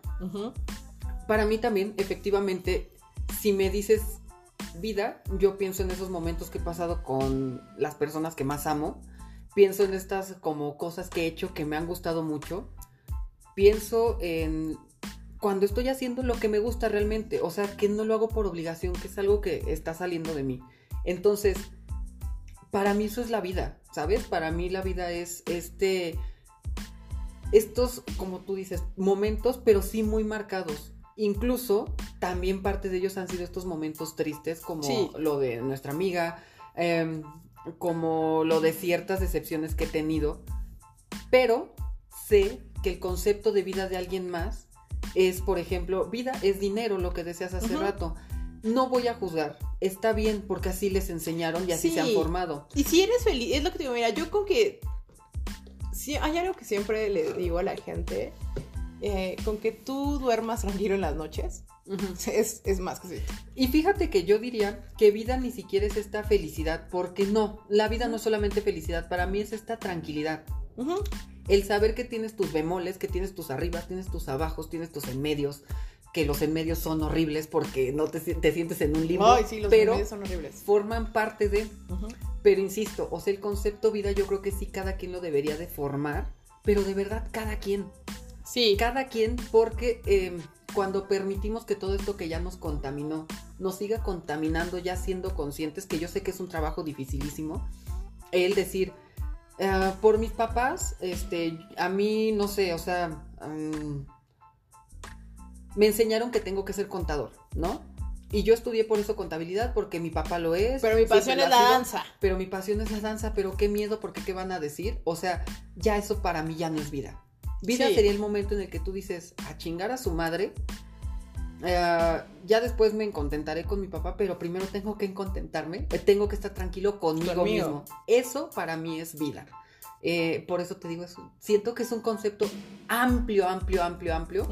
Para mí también, efectivamente, si me dices vida, yo pienso en esos momentos que he pasado con las personas que más amo. Pienso en estas como cosas que he hecho que me han gustado mucho. Pienso en cuando estoy haciendo lo que me gusta realmente. O sea, que no lo hago por obligación, que es algo que está saliendo de mí. Entonces, para mí eso es la vida, ¿sabes? Para mí la vida es este... Estos, como tú dices, momentos, pero sí muy marcados Incluso también parte de ellos han sido estos momentos tristes, como lo de nuestra amiga, em, como lo de ciertas decepciones que he tenido. Pero sé que el concepto de vida de alguien más es, por ejemplo, vida es dinero, lo que deseas hace rato. No voy a juzgar, está bien porque así les enseñaron y así se han formado. Y si eres feliz, es lo que te digo, mira, yo con que... Sí, hay algo que siempre le digo a la gente, eh, con que tú duermas tranquilo en las noches, es, más que sí. Y fíjate que yo diría que vida ni siquiera es esta felicidad, porque no, la vida no es solamente felicidad, para mí es esta tranquilidad. El saber que tienes tus bemoles, que tienes tus arribas, tienes tus abajos, tienes tus en medios, que los en medios son horribles porque no te, sientes en un limbo. Ay, sí, los pero son horribles. Forman parte de. Pero insisto, o sea, el concepto vida yo creo que sí cada quien lo debería de formar, pero de verdad cada quien. Sí. Cada quien, porque em, cuando permitimos que todo esto que ya nos contaminó nos siga contaminando, ya siendo conscientes, que yo sé que es un trabajo dificilísimo, el decir, ah, por mis papás, este, a mí, no sé, o sea, mm, me enseñaron que tengo que ser contador, ¿no? Y yo estudié por eso contabilidad, porque mi papá lo es. Pero mi pasión es la danza. Pero mi pasión es la danza, pero qué miedo, porque qué van a decir. O sea, ya eso para mí ya no es vida. Vida sería el momento en el que tú dices, a chingar a su madre. Eh, ya después me contentaré con mi papá, pero primero tengo que contentarme, eh, tengo que estar tranquilo conmigo, mismo. Eso para mí es vida. Eh, por eso te digo eso. Siento que es un concepto amplio, amplio, amplio, amplio.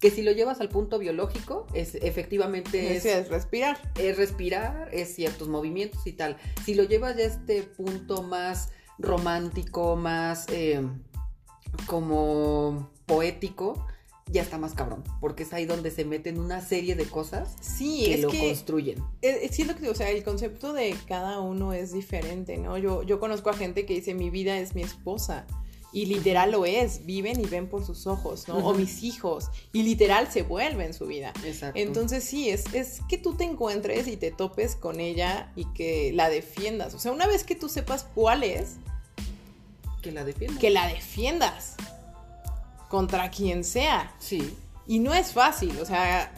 Que si lo llevas al punto biológico, es efectivamente es, es, respirar. Es respirar, es ciertos movimientos y tal. Si lo llevas a este punto más romántico, más como poético, ya está más cabrón, porque es ahí donde se meten una serie de cosas sí, que lo construyen. Es, siento que, o sea, el concepto de cada uno es diferente, ¿no? Yo, yo conozco a gente que dice, mi vida es mi esposa. Y literal lo es, viven y ven por sus ojos, ¿no? O mis hijos. Y literal se vuelven su vida. Exacto. Entonces sí, es, es que tú te encuentres y te topes con ella y que la defiendas. O sea, una vez que tú sepas cuál es, que la defiendas. Que la defiendas. contra quien sea. Sí. Y no es fácil, o sea,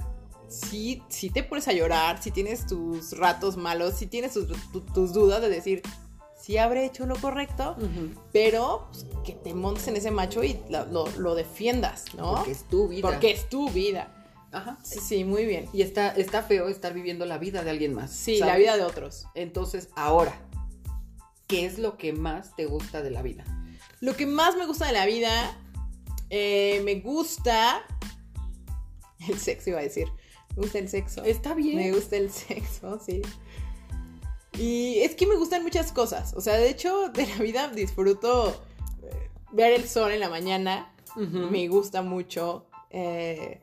si, si te pones a llorar, si tienes tus ratos malos, si tienes tus, tu- tus dudas de decir, si habré hecho lo correcto, pero pues, que te montes en ese macho y lo, lo- lo defiendas, ¿no? Porque es tu vida. Porque es tu vida. Ajá. Sí, sí, muy bien. Y está, está feo estar viviendo la vida de alguien más. Sí, ¿sabes? la vida de otros. Entonces, ahora, ¿qué es lo que más te gusta de la vida? Lo que más me gusta de la vida, eh, me gusta el sexo, iba a decir. Me gusta el sexo. Está bien. Me gusta el sexo, sí. Y es que me gustan muchas cosas. O sea, de hecho, de la vida disfruto eh, ver el sol en la mañana. Me gusta mucho. eh,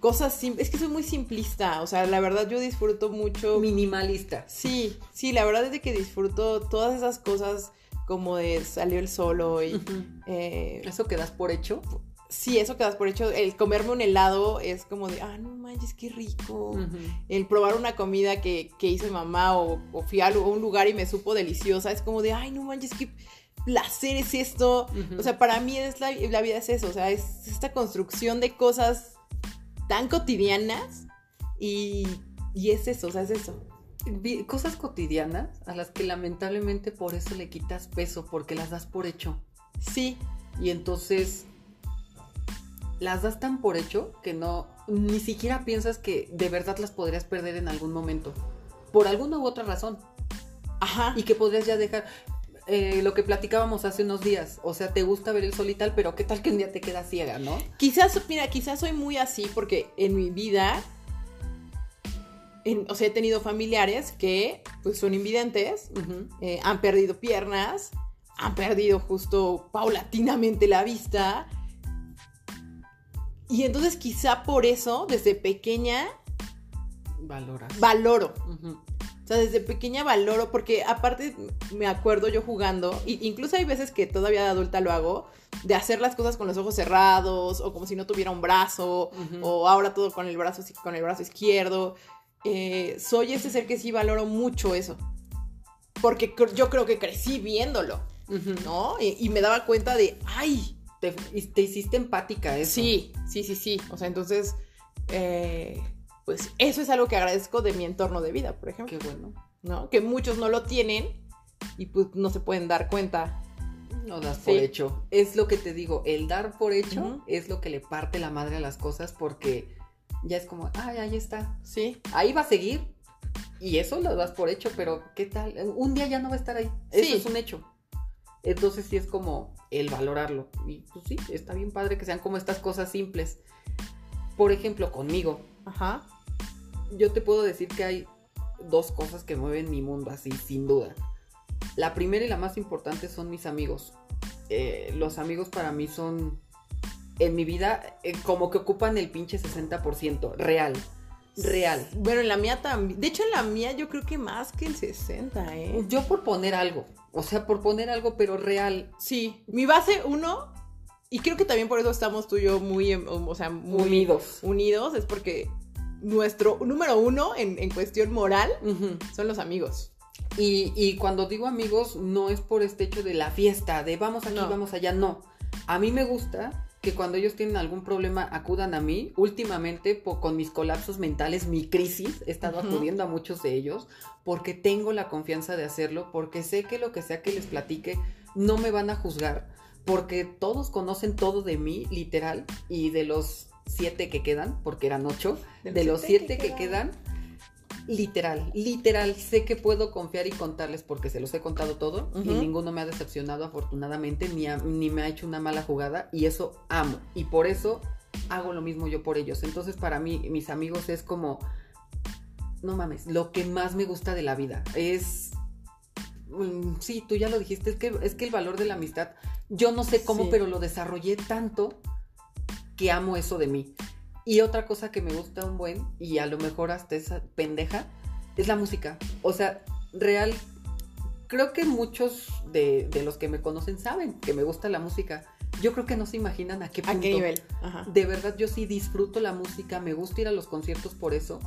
cosas simples. Es que soy muy simplista. O sea, la verdad yo disfruto mucho. Minimalista. Sí, sí, la verdad es de que disfruto todas esas cosas como de salió el sol hoy. Eh, Eso que das por hecho. sí, eso que das por hecho. El comerme un helado es como de, ah, no manches, qué rico. El probar una comida que, que hizo mi mamá o, o fui a un lugar y me supo deliciosa, es como de, ay, no manches, qué placer es esto. O sea, para mí es la, la vida es eso, o sea, es esta construcción de cosas tan cotidianas y, y es eso, o sea, es eso. Cosas cotidianas a las que lamentablemente por eso le quitas peso, porque las das por hecho. Sí, Y entonces las das tan por hecho que no, ni siquiera piensas que de verdad las podrías perder en algún momento. Por alguna u otra razón. ajá. Y que podrías ya dejar eh, lo que platicábamos hace unos días. O sea, te gusta ver el sol y tal, pero qué tal que un día te quedas ciega, ¿no? Quizás, mira, quizás soy muy así porque en mi vida, en- o sea, he tenido familiares que pues son invidentes, eh, han perdido piernas, han perdido justo paulatinamente la vista. Y entonces quizá por eso, desde pequeña, Valoras. valoro. O sea, desde pequeña valoro, porque aparte me acuerdo yo jugando, y incluso hay veces que todavía de adulta lo hago, de hacer las cosas con los ojos cerrados, o como si no tuviera un brazo, o ahora todo con el brazo, con el brazo izquierdo. Eh, soy ese ser que sí valoro mucho eso. Porque yo creo que crecí viéndolo. ¿no? Y, y me daba cuenta de, ay, Te, te hiciste empática eso. sí, sí, sí, sí. O sea, entonces, eh, pues eso es algo que agradezco de mi entorno de vida, por ejemplo. Qué bueno. ¿no? Que muchos no lo tienen y pues no se pueden dar cuenta. No das Sí. por hecho. Es lo que te digo, el dar por hecho es lo que le parte la madre a las cosas porque ya es como, ay, ahí está. Sí. Ahí va a seguir. Y eso lo das por hecho, pero ¿qué tal? Un día ya no va a estar ahí. Eso Sí. es un hecho. Entonces sí es como el valorarlo. Y pues sí, está bien padre que sean como estas cosas simples. Por ejemplo, conmigo, Ajá. yo te puedo decir que hay dos cosas que mueven mi mundo así, sin duda. La primera y la más importante son mis amigos. Eh, los amigos para mí son, en mi vida, eh, como que ocupan el pinche 60%, real, real. Bueno, en la mía también. De hecho, en la mía yo creo que más que el 60, ¿eh? Yo por poner algo, o sea, por poner algo, pero real, Sí. Mi base uno, y creo que también por eso estamos tú y yo muy, em, o sea, muy unidos. unidos, es porque nuestro número uno en, en cuestión moral Ujú. son los amigos. Y, y cuando digo amigos, no es por este hecho de la fiesta, de vamos aquí, No. vamos allá, no. A mí me gusta que cuando ellos tienen algún problema acudan a mí. Últimamente, po- con mis colapsos mentales, mi crisis, he estado acudiendo a muchos de ellos porque tengo la confianza de hacerlo, porque sé que lo que sea que les platique no me van a juzgar, porque todos conocen todo de mí, literal, y de los siete que quedan, porque eran ocho, de, los siete que, quedan, literal, literal, sé que puedo confiar y contarles porque se los he contado todo y ninguno me ha decepcionado afortunadamente ni, ni me ha hecho una mala jugada y eso amo y por eso hago lo mismo yo por ellos. Entonces para mí, mis amigos es como, no mames, lo que más me gusta de la vida es... mm, Sí, tú ya lo dijiste, es que, es que el valor de la amistad, yo no sé cómo, Sí. pero lo desarrollé tanto que amo eso de mí. Y otra cosa que me gusta un buen, y a lo mejor hasta esa pendeja, es la música. O sea, real, creo que muchos de, de los que me conocen saben que me gusta la música. Yo creo que no se imaginan a qué punto. ¿A qué nivel? Ajá. De verdad, yo sí disfruto la música, me gusta ir a los conciertos por eso,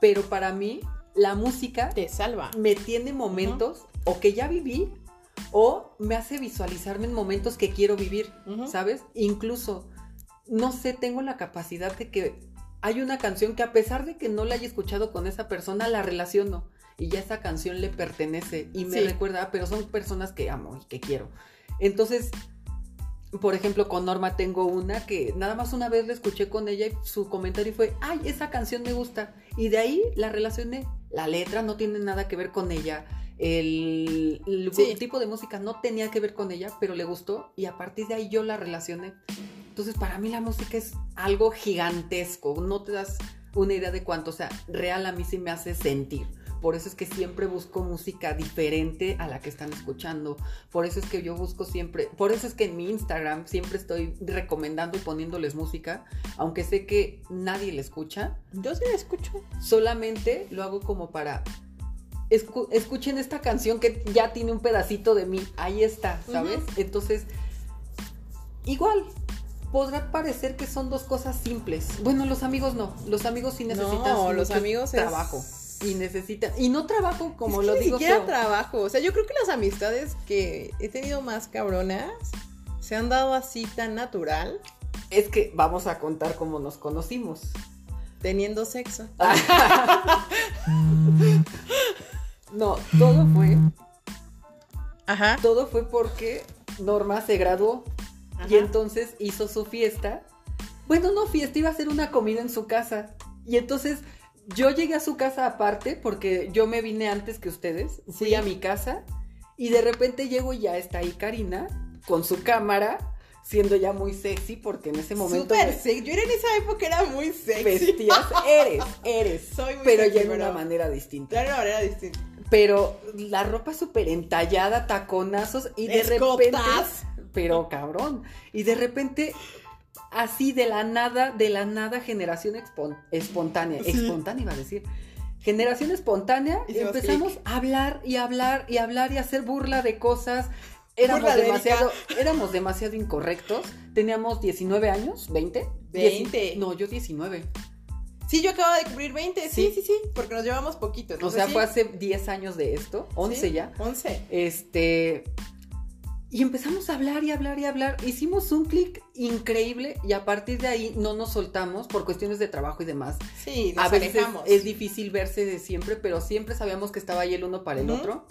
pero para mí, la música Te salva. me tiene momentos o que ya viví o me hace visualizarme en momentos que quiero vivir. ¿sabes? Incluso, no sé, tengo la capacidad de que hay una canción que a pesar de que no la haya escuchado con esa persona, la relaciono y ya esa canción le pertenece y me Sí. recuerda, pero son personas que amo y que quiero. Entonces, por ejemplo, con Norma tengo una que nada más una vez la escuché con ella y su comentario fue, ay, esa canción me gusta. Y de ahí la relacioné. La letra no tiene nada que ver con ella. El, el Sí. tipo de música no tenía que ver con ella, pero le gustó y a partir de ahí yo la relacioné. Entonces, para mí la música es algo gigantesco. No te das una idea de cuánto. O sea, real a mí sí me hace sentir. Por eso es que siempre busco música diferente a la que están escuchando. Por eso es que yo busco siempre, por eso es que en mi Instagram siempre estoy recomendando y poniéndoles música, aunque sé que nadie la escucha, Yo sí la escucho. solamente lo hago como para escu- escuchen esta canción que ya tiene un pedacito de mí, ahí está, ¿sabes? Entonces, igual. Podrá parecer que son dos cosas simples. Bueno, los amigos no. Los amigos sí necesitan No, los amigos es- trabajo. Y necesitan. Y no trabajo como Es que lo ni digo. siquiera feo. trabajo. O sea, yo creo que las amistades que he tenido más cabronas se han dado así tan natural Es que vamos a contar cómo nos conocimos. teniendo sexo. No, todo fue, Ajá. todo fue porque Norma se graduó y entonces hizo su fiesta. Bueno, no fiesta, iba a hacer una comida en su casa. Y entonces yo llegué a su casa aparte porque yo me vine antes que ustedes. Fui Sí. a mi casa y de repente llego y ya está ahí Karina con su cámara, siendo ya muy sexy porque en ese momento Súper me sexy. Yo era en esa época era muy sexy. vestías, eres, eres, Soy muy pero sexy, ya en pero- una manera distinta. Claro, ahora era distinto. Pero la ropa súper entallada, taconazos y de repente. Pero cabrón. Y de repente, así de la nada, de la nada, generación expon- espontánea. Sí. Espontánea iba a decir. Generación espontánea. Y empezamos a hablar y hablar y hablar y hacer burla de cosas. Éramos demasiado, éramos demasiado incorrectos. Teníamos 19 años, 20. 20. no, yo 19. Sí, yo acabo de cumplir 20. Sí, Sí. sí, sí. Porque nos llevamos poquito. O sea, sí. fue hace 10 años de esto, 11 Sí, ya. 11. Este. Y empezamos a hablar y hablar y hablar. Hicimos un clic increíble y a partir de ahí no nos soltamos por cuestiones de trabajo y demás. Sí, nos a veces alejamos. es difícil verse de siempre, pero siempre sabíamos que estaba ahí el uno para el otro.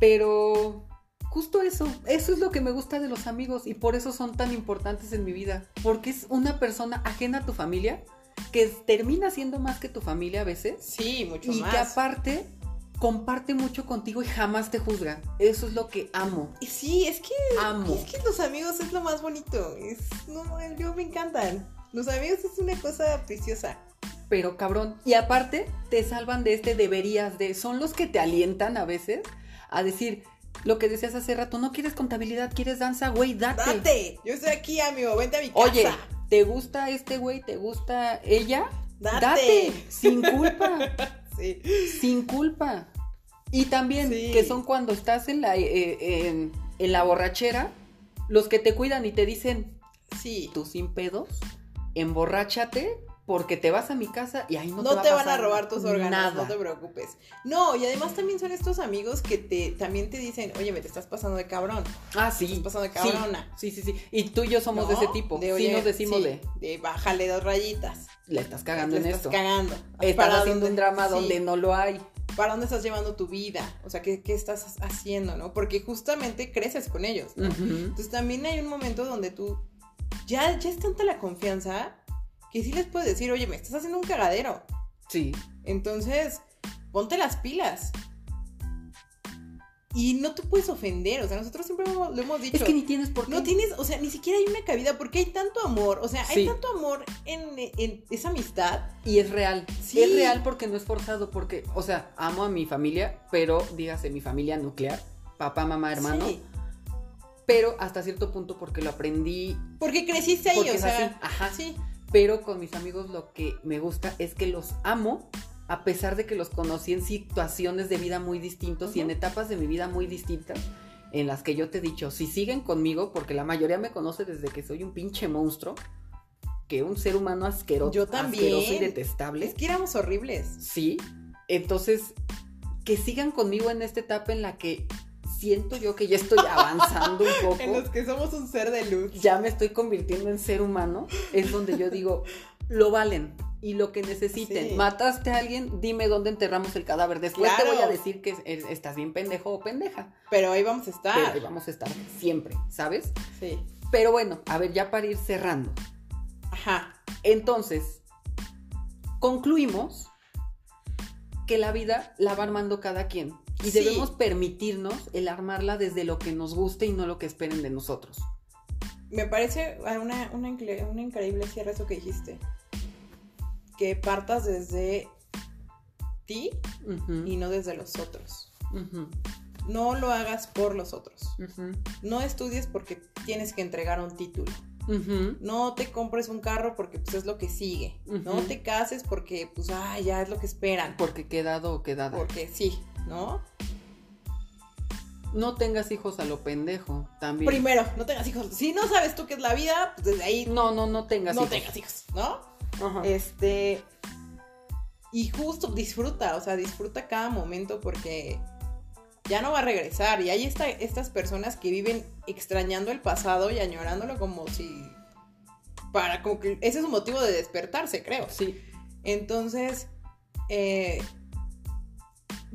Pero justo eso, eso es lo que me gusta de los amigos y por eso son tan importantes en mi vida. Porque es una persona ajena a tu familia que termina siendo más que tu familia a veces Sí, mucho y más. que aparte comparte mucho contigo y jamás te juzga. Eso es lo que amo. Sí, es que, Amo. es que los amigos es lo más bonito. Es, no, yo me encantan. Los amigos es una cosa preciosa. Pero cabrón. Y aparte te salvan de este deberías de. Son los que te alientan a veces a decir lo que decías hace rato. No quieres contabilidad, quieres danza, güey, date. Date. Yo estoy aquí, amigo. Vente a mi casa. Oye, ¿te gusta este güey? ¿Te gusta ella? Date. Sin culpa. Sí. sin culpa. Y también Sí. que son cuando estás en la, eh, en, en la borrachera, los que te cuidan y te dicen, Sí. tú sin pedos, emborráchate porque te vas a mi casa y ahí no, No, te, va te a van a robar tus órganos, nada. no te preocupes. No, y además también son estos amigos que te también te dicen, oye, me te estás pasando de cabrón. Ah, sí. Estás pasando de cabrona. Sí, sí, sí. Y tú y yo somos de ese tipo. De, sí nos decimos sí, de, de bájale dos rayitas. le estás cagando Le en estás esto. cagando. Estás ¿Para haciendo dónde- un drama sí. donde no lo hay. ¿Para dónde estás llevando tu vida? O sea, ¿qué, qué estás haciendo, no? Porque justamente creces con ellos. Entonces también hay un momento donde tú ya, ya es tanta la confianza que sí les puedes decir, oye, me estás haciendo un cagadero. Sí. Entonces, ponte las pilas. Y no te puedes ofender, o sea, nosotros siempre lo hemos dicho. Es que ni tienes por qué. No tienes, o sea, ni siquiera hay una cabida porque hay tanto amor, o sea, hay Sí. tanto amor en, en esa amistad. Y es real. Sí. Es real porque no es forzado, porque, o sea, amo a mi familia, pero dígase mi familia nuclear, papá, mamá, hermano, Sí. pero hasta cierto punto porque lo aprendí, Porque creciste ahí, porque o sea, así, ajá. sí. Pero con mis amigos lo que me gusta es que los amo, a pesar de que los conocí en situaciones de vida muy distintos y en etapas de mi vida muy distintas, en las que yo te he dicho, si siguen conmigo, porque la mayoría me conoce desde que soy un pinche monstruo, que un ser humano asqueroso, Yo también. asqueroso y detestable. Es que éramos horribles. Sí, entonces que sigan conmigo en esta etapa en la que siento yo que ya estoy avanzando un poco. En los que somos un ser de luz. Ya me estoy convirtiendo en ser humano. Es donde yo digo, lo valen y lo que necesiten. Sí. Mataste a alguien, dime dónde enterramos el cadáver. Después te voy a decir que es- estás bien pendejo o pendeja. Pero ahí vamos a estar. Pero ahí vamos a estar siempre, ¿sabes? Sí. Pero bueno, a ver, ya para ir cerrando. Ajá. Entonces, concluimos que la vida la va armando cada quien. Y Sí. debemos permitirnos el armarla desde lo que nos guste y no lo que esperen de nosotros. Me parece una, una, una increíble cierre eso que dijiste. Que partas desde ti y no desde los otros. No lo hagas por los otros. No estudies porque tienes que entregar un título. No te compres un carro porque pues es lo que sigue. No te cases porque pues ah, ya es lo que esperan. Porque quedado o quedada. Porque sí, ¿no? No tengas hijos a lo pendejo también. Primero, no tengas hijos. Si no sabes tú qué es la vida, pues desde ahí No, no, no tengas no hijos. tengas hijos, ¿no? Ajá. Este. Y justo disfruta, o sea, disfruta cada momento porque ya no va a regresar. Y hay esta- estas personas que viven extrañando el pasado y añorándolo como si. Para, como que ese es un motivo de despertarse, creo. Sí. Entonces, eh,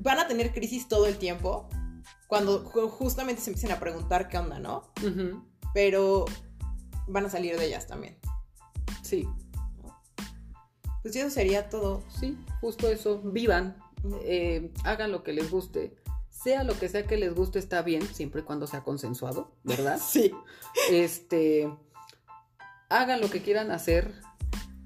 van a tener crisis todo el tiempo. Cuando ju- justamente se empiecen a preguntar qué onda, ¿no? Pero van a salir de ellas también. Sí. Pues eso sería todo. Sí, justo eso. Vivan. eh, hagan lo que les guste. Sea lo que sea que les guste, está bien, siempre y cuando sea consensuado, ¿verdad? Sí. este. Hagan lo que quieran hacer.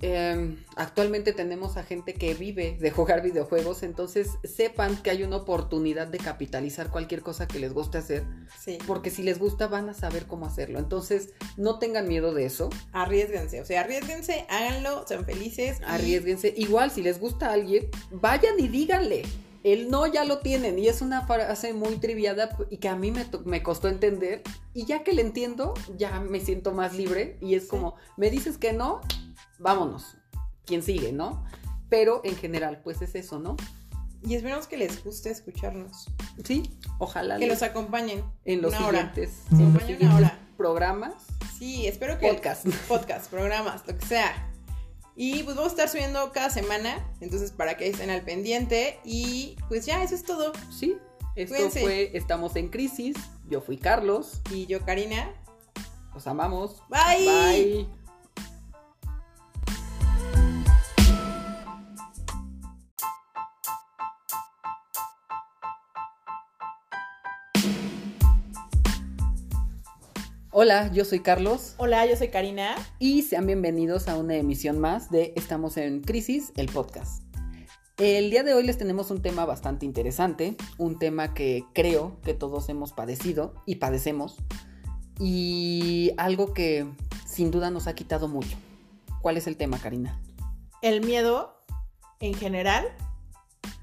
Eh, actualmente tenemos a gente que vive de jugar videojuegos, entonces sepan que hay una oportunidad de capitalizar cualquier cosa que les guste hacer, Sí. porque si les gusta van a saber cómo hacerlo. Entonces, no tengan miedo de eso. Arriesguense, o sea, arriesguense, háganlo, sean felices. y- Arriesguense. Igual, si les gusta a alguien, vayan y díganle. El no ya lo tienen y es una frase muy triviada y que a mí me, costó entender. Y ya que le entiendo, ya me siento más libre y es Sí. como, me dices que no, vámonos. Quien sigue, ¿no? Pero en general, pues es eso, ¿no? Y esperemos que les guste escucharnos. Sí, ojalá Que los acompañen. en los una siguientes, en los hora. programas, Sí, espero que. podcast. Podcast, programas, lo que sea. Y pues vamos a estar subiendo cada semana. Entonces, para que estén al pendiente. Y pues ya, eso es todo. Sí, esto Cuídense. fue Estamos en Crisis. Yo fui Carlos. Y yo, Karina. Los amamos. Bye. Bye. Hola, yo soy Carlos Hola, yo soy Karina. y sean bienvenidos a una emisión más de Estamos en Crisis, el podcast. El día de hoy les tenemos un tema bastante interesante, un tema que creo que todos hemos padecido y padecemos, y algo que sin duda nos ha quitado mucho. ¿Cuál es el tema, Karina? El miedo en general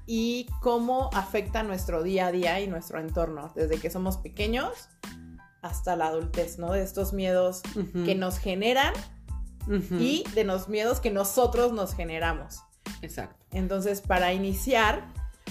y cómo afecta nuestro día a día y nuestro entorno. Desde que somos pequeños hasta la adultez, ¿no? De estos miedos que nos generan y de los miedos que nosotros nos generamos. Exacto. Entonces, para iniciar,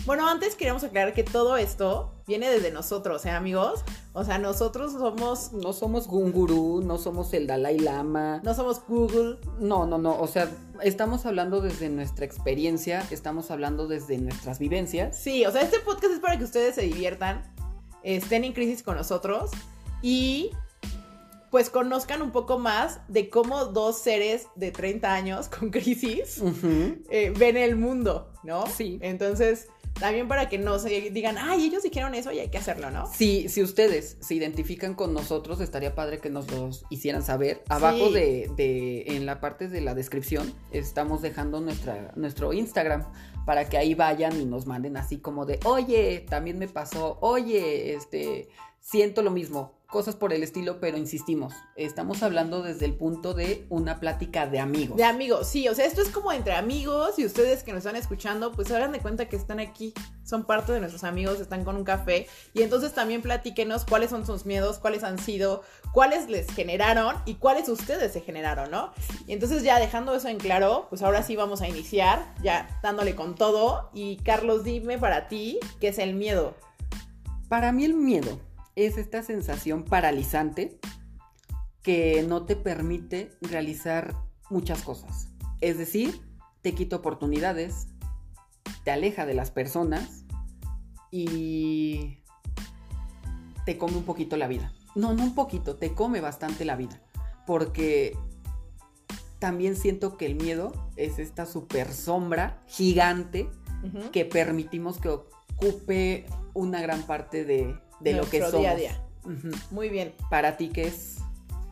bueno, antes queríamos aclarar que todo esto viene desde nosotros, ¿eh, amigos? O sea, nosotros somos, No somos un gurú, no somos el Dalai Lama. no somos Google, No, no, no. O sea, estamos hablando desde nuestra experiencia, estamos hablando desde nuestras vivencias. Sí, o sea, este podcast es para que ustedes se diviertan, estén en crisis con nosotros y pues conozcan un poco más de cómo dos seres de 30 años con crisis eh, ven el mundo, ¿no? Sí. Entonces, también para que no se digan, ay, ellos dijeron eso y hay que hacerlo, ¿no? Si, si ustedes se identifican con nosotros, estaría padre que nos los hicieran saber. Abajo Sí. de, de- en la parte de la descripción, estamos dejando nuestra, nuestro Instagram para que ahí vayan y nos manden así como de, oye, también me pasó, oye, este, siento lo mismo, cosas por el estilo, pero insistimos, estamos hablando desde el punto de una plática de amigos. De amigos, sí, o sea, esto es como entre amigos y ustedes que nos están escuchando, pues hagan de cuenta que están aquí, son parte de nuestros amigos, están con un café y entonces también platíquenos cuáles son sus miedos, cuáles han sido, cuáles les generaron y cuáles ustedes se generaron, ¿no? Y entonces ya dejando eso en claro, pues ahora sí vamos a iniciar, ya dándole con todo y Carlos, dime para ti qué es el miedo. Para mí el miedo es esta sensación paralizante que no te permite realizar muchas cosas. Es decir, te quita oportunidades, te aleja de las personas y te come un poquito la vida. No, no un poquito, te come bastante la vida. Porque también siento que el miedo es esta super sombra gigante que permitimos que ocupe una gran parte de, de lo que somos. día a día. Ujú. Muy bien. Para ti, ¿qué es?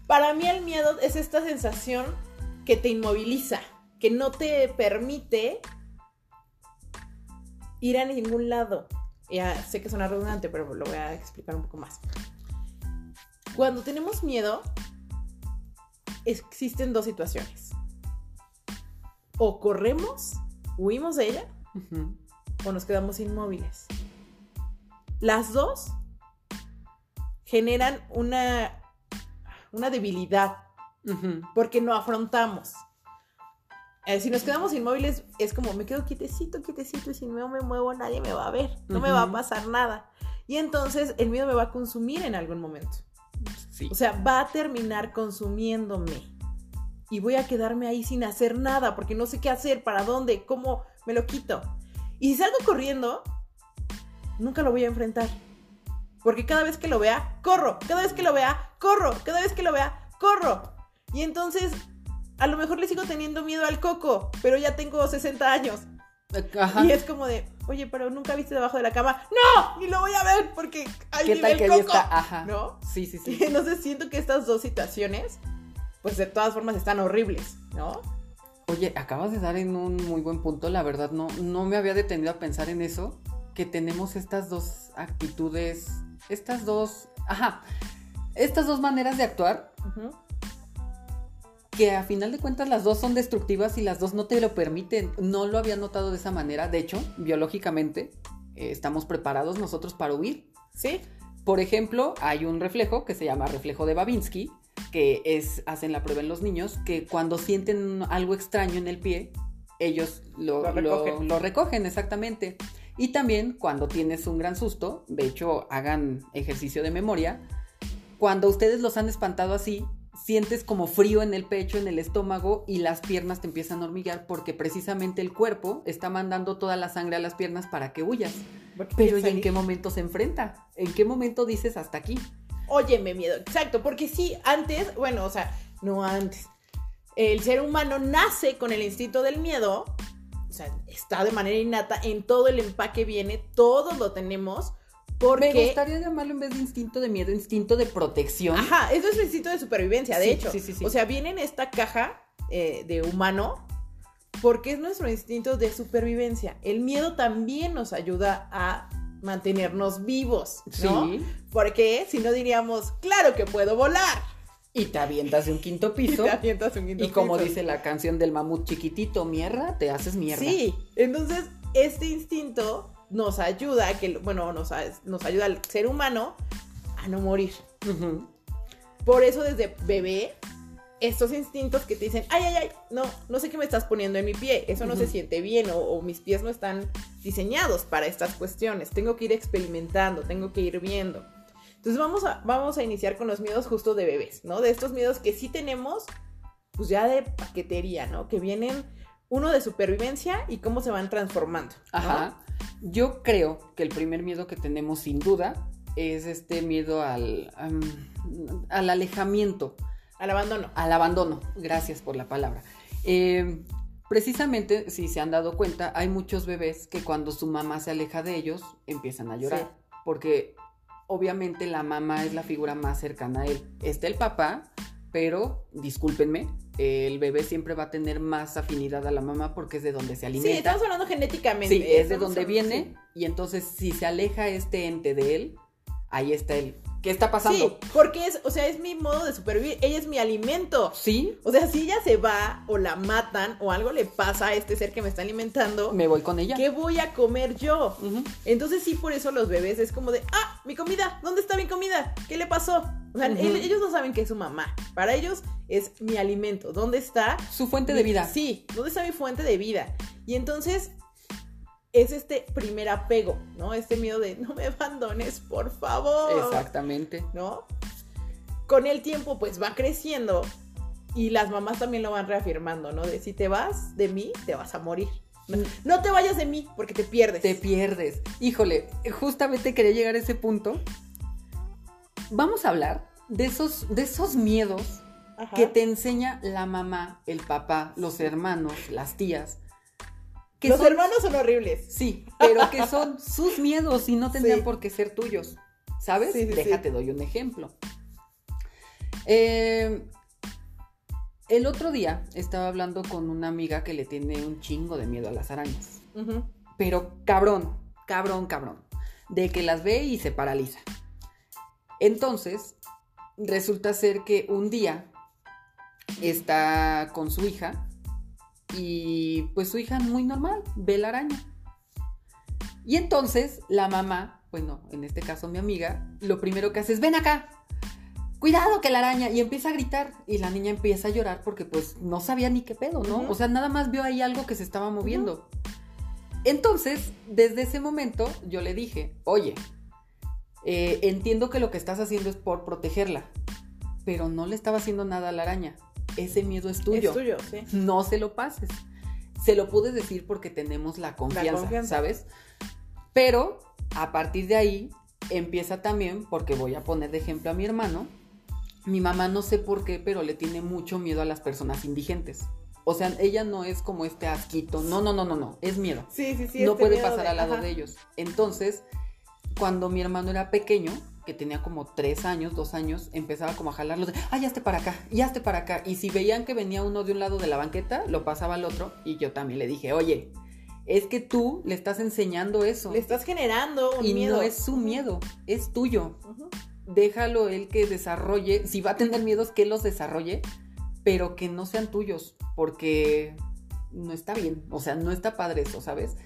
Para mí el miedo es esta sensación que te inmoviliza, que no te permite ir a ningún lado. Ya sé que suena redundante, pero lo voy a explicar un poco más. Cuando tenemos miedo, existen dos situaciones. O corremos, huimos de ella, o nos quedamos inmóviles. Las dos generan una, una debilidad porque no afrontamos. Eh, si nos quedamos inmóviles, es como me quedo quietecito, quietecito, y si no me muevo, nadie me va a ver, no me va a pasar nada. Y entonces el miedo me va a consumir en algún momento. Sí. O sea, va a terminar consumiéndome. Y voy a quedarme ahí sin hacer nada, porque no sé qué hacer, para dónde, cómo me lo quito. Y si salgo corriendo, nunca lo voy a enfrentar. Porque cada vez que lo vea, corro. Cada vez que lo vea, corro. Cada vez que lo vea, corro. Y entonces, a lo mejor le sigo teniendo miedo al coco, pero ya tengo 60 años. Ajá. Y es como de, oye, pero nunca viste debajo de la cama. ¡No! Ni lo voy a ver porque ahí ¿Qué vive tal que coco. está? Ajá. ¿No? Sí, sí, sí. Entonces siento que estas dos situaciones, pues de todas formas están horribles, ¿no? Oye, acabas de dar en un muy buen punto, la verdad, no, no me había detenido a pensar en eso, que tenemos estas dos actitudes, estas dos, ajá, estas dos maneras de actuar, que a final de cuentas las dos son destructivas y las dos no te lo permiten. No lo había notado de esa manera, de hecho, biológicamente, eh, estamos preparados nosotros para huir. ¿Sí? Por ejemplo, hay un reflejo que se llama reflejo de Babinski, que es, hacen la prueba en los niños, que cuando sienten algo extraño en el pie, ellos lo, Lo lo- recogen. lo recogen, exactamente. Y también cuando tienes un gran susto, de hecho, hagan ejercicio de memoria, cuando ustedes los han espantado así, sientes como frío en el pecho, en el estómago y las piernas te empiezan a hormiguear porque precisamente el cuerpo está mandando toda la sangre a las piernas para que huyas. Pero quieres ¿y en qué momento se enfrenta? ¿En qué momento dices hasta aquí? Óyeme, miedo. Exacto, porque sí, antes, bueno, o sea, no antes. El ser humano nace con el instinto del miedo, sea, está de manera innata, en todo el empaque viene, todos lo tenemos, porque... Me gustaría llamarlo en vez de instinto de miedo, instinto de protección. Ajá, eso es el instinto de supervivencia, de hecho. sí, sí, sí. O sea, viene en esta caja eh, de humano porque es nuestro instinto de supervivencia. El miedo también nos ayuda a mantenernos vivos, ¿no? Sí. Porque si no diríamos, claro que puedo volar. Y te avientas de un quinto Y piso. te avientas un quinto Y como dice la canción del mamut chiquitito, mierda, te haces mierda. Sí, entonces este instinto nos ayuda, a que, bueno, nos, nos ayuda al ser humano a no morir. Por eso desde bebé, estos instintos que te dicen, ay, ay, ay, no, no sé qué me estás poniendo en mi pie, eso no se siente bien o, o mis pies no están diseñados para estas cuestiones, tengo que ir experimentando, tengo que ir viendo. Entonces vamos a, vamos a iniciar con los miedos justo de bebés, ¿no? De estos miedos que sí tenemos, pues ya de paquetería, ¿no? Que vienen uno de supervivencia y cómo se van transformando. ¿no? Ajá. Yo creo que el primer miedo que tenemos sin duda es este miedo al, al alejamiento, Al abandono. al abandono. Gracias por la palabra. Eh, precisamente, si se han dado cuenta, hay muchos bebés que cuando su mamá se aleja de ellos empiezan a llorar. Sí. Porque obviamente la mamá es la figura más cercana a él. Está el papá, pero discúlpenme, el bebé siempre va a tener más afinidad a la mamá porque es de donde se Sí, alimenta. estamos hablando genéticamente. Sí, es de donde viene y entonces si se aleja este ente de él, ahí está él. ¿Qué está pasando? Sí, porque es, o sea, es mi modo de supervivir. Ella es mi alimento. Sí, O sea, si ella se va o la matan o algo le pasa a este ser que me está alimentando, me voy con ella. ¿qué voy a comer yo? Entonces sí, por eso los bebés es como de, ah, mi comida, ¿dónde está mi comida? ¿Qué le pasó? O sea, él- ellos no saben que es su mamá. Para ellos es mi alimento. ¿Dónde está? Su fuente mi- de vida. Sí, ¿dónde está mi fuente de vida? Y entonces es este primer apego, ¿no? Este miedo de no me abandones, por favor. Exactamente. ¿No? Con el tiempo, pues va creciendo y las mamás también lo van reafirmando, ¿no? De si te vas de mí, te vas a morir. No, no te vayas de mí porque te pierdes. Te pierdes. Híjole, justamente quería llegar a ese punto. Vamos a hablar de esos, de esos miedos Ajá. que te enseña la mamá, el papá, los hermanos, las tías. Que Los son- hermanos son horribles. Sí, pero que son sus miedos y no tendrían Sí. por qué ser tuyos. ¿Sabes? Sí, sí, sí. Déjate, doy un ejemplo. Eh, el otro día estaba hablando con una amiga que le tiene un chingo de miedo a las arañas. Pero cabrón, cabrón, cabrón. De que las ve y se paraliza. Entonces, resulta ser que un día está con su hija y pues su hija muy normal, ve la araña. Y entonces la mamá, bueno, en este caso mi amiga, lo primero que hace es, ven acá, cuidado que la araña, y empieza a gritar y la niña empieza a llorar porque pues no sabía ni qué pedo, ¿no? O sea, nada más vio ahí algo que se estaba moviendo. Entonces, desde ese momento yo le dije, oye, eh, entiendo que lo que estás haciendo es por protegerla, pero no le estaba haciendo nada a la araña. Ese miedo es tuyo. Es tuyo, sí. No se lo pases. Se lo pude decir porque tenemos la confianza, confianza. ¿sabes? Pero a partir de ahí empieza también, porque voy a poner de ejemplo a mi hermano, mi mamá no sé por qué, pero le tiene mucho miedo a las personas indigentes. O sea, ella no es como este asquito, no, no, no, no, no, es miedo Sí, sí, sí. no este puede pasar al lado ajá. de ellos. Entonces, cuando mi hermano era pequeño, que tenía como tres años, dos años, empezaba como a jalarlos de, ah, ya esté para acá, ya esté para acá. Y si veían que venía uno de un lado de la banqueta, lo pasaba al otro. Y yo también le dije, oye, es que tú le estás enseñando eso. Le estás generando un y miedo. no es su miedo, es tuyo. Déjalo él que desarrolle, si va a tener miedos, que los desarrolle, pero que no sean tuyos, porque no está bien, o sea, no está padre eso, ¿sabes?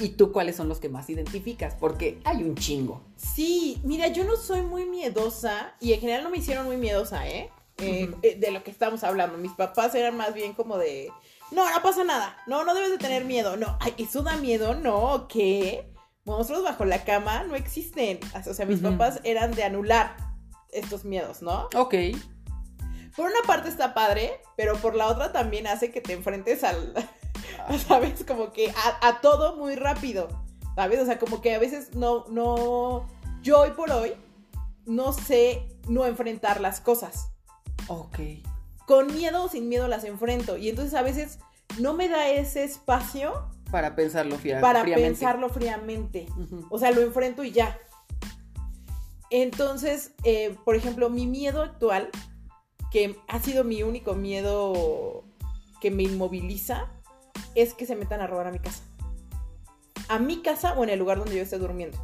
¿Y tú cuáles son los que más identificas? Porque hay un chingo. Sí, mira, yo no soy muy miedosa y en general no me hicieron muy miedosa, ¿eh? Eh, eh, de lo que estamos hablando. Mis papás eran más bien como de, no, no pasa nada, no, no debes de tener miedo, no, ay, eso da miedo, no, ¿qué? Monstruos bajo la cama no existen. O sea, mis papás eran de anular estos miedos, ¿no? Ok. Por una parte está padre, pero por la otra también hace que te enfrentes al, ¿sabes? Como que a, a todo muy rápido, ¿sabes? O sea, como que a veces no, no, yo hoy por hoy no sé no enfrentar las cosas. Ok. Con miedo o sin miedo las enfrento. Y entonces a veces no me da ese espacio Para pensarlo fría- para fríamente. pensarlo fríamente. Ujú. O sea, lo enfrento y ya. Entonces, eh, por ejemplo, mi miedo actual, que ha sido mi único miedo que me inmoviliza, es que se metan a robar a mi casa. A mi casa o en el lugar donde yo esté durmiendo.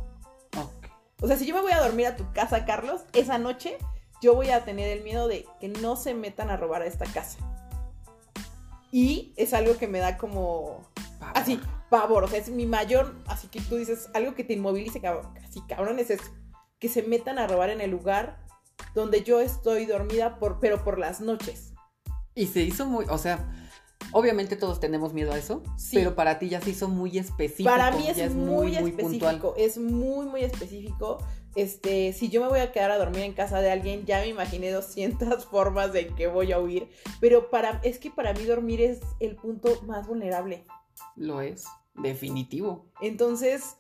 Ok. O sea, si yo me voy a dormir a tu casa, Carlos, esa noche yo voy a tener el miedo de que no se metan a robar a esta casa. Y es algo que me da como Pavor. así, pavor. O sea, es mi mayor. Así que tú dices algo que te inmovilice, cabrón. Así, cabrón, es eso. Que se metan a robar en el lugar donde yo estoy dormida, por, pero por las noches. Y se hizo muy, o sea, obviamente todos tenemos miedo a eso, Sí. pero para ti ya se hizo muy específico. Para mí es, ya muy, específico. Es muy, muy específico. Este, si yo me voy a quedar a dormir en casa de alguien, ya me imaginé 200 formas de que voy a huir. Pero para, es que para mí dormir es el punto más vulnerable. Lo es, definitivo. Entonces,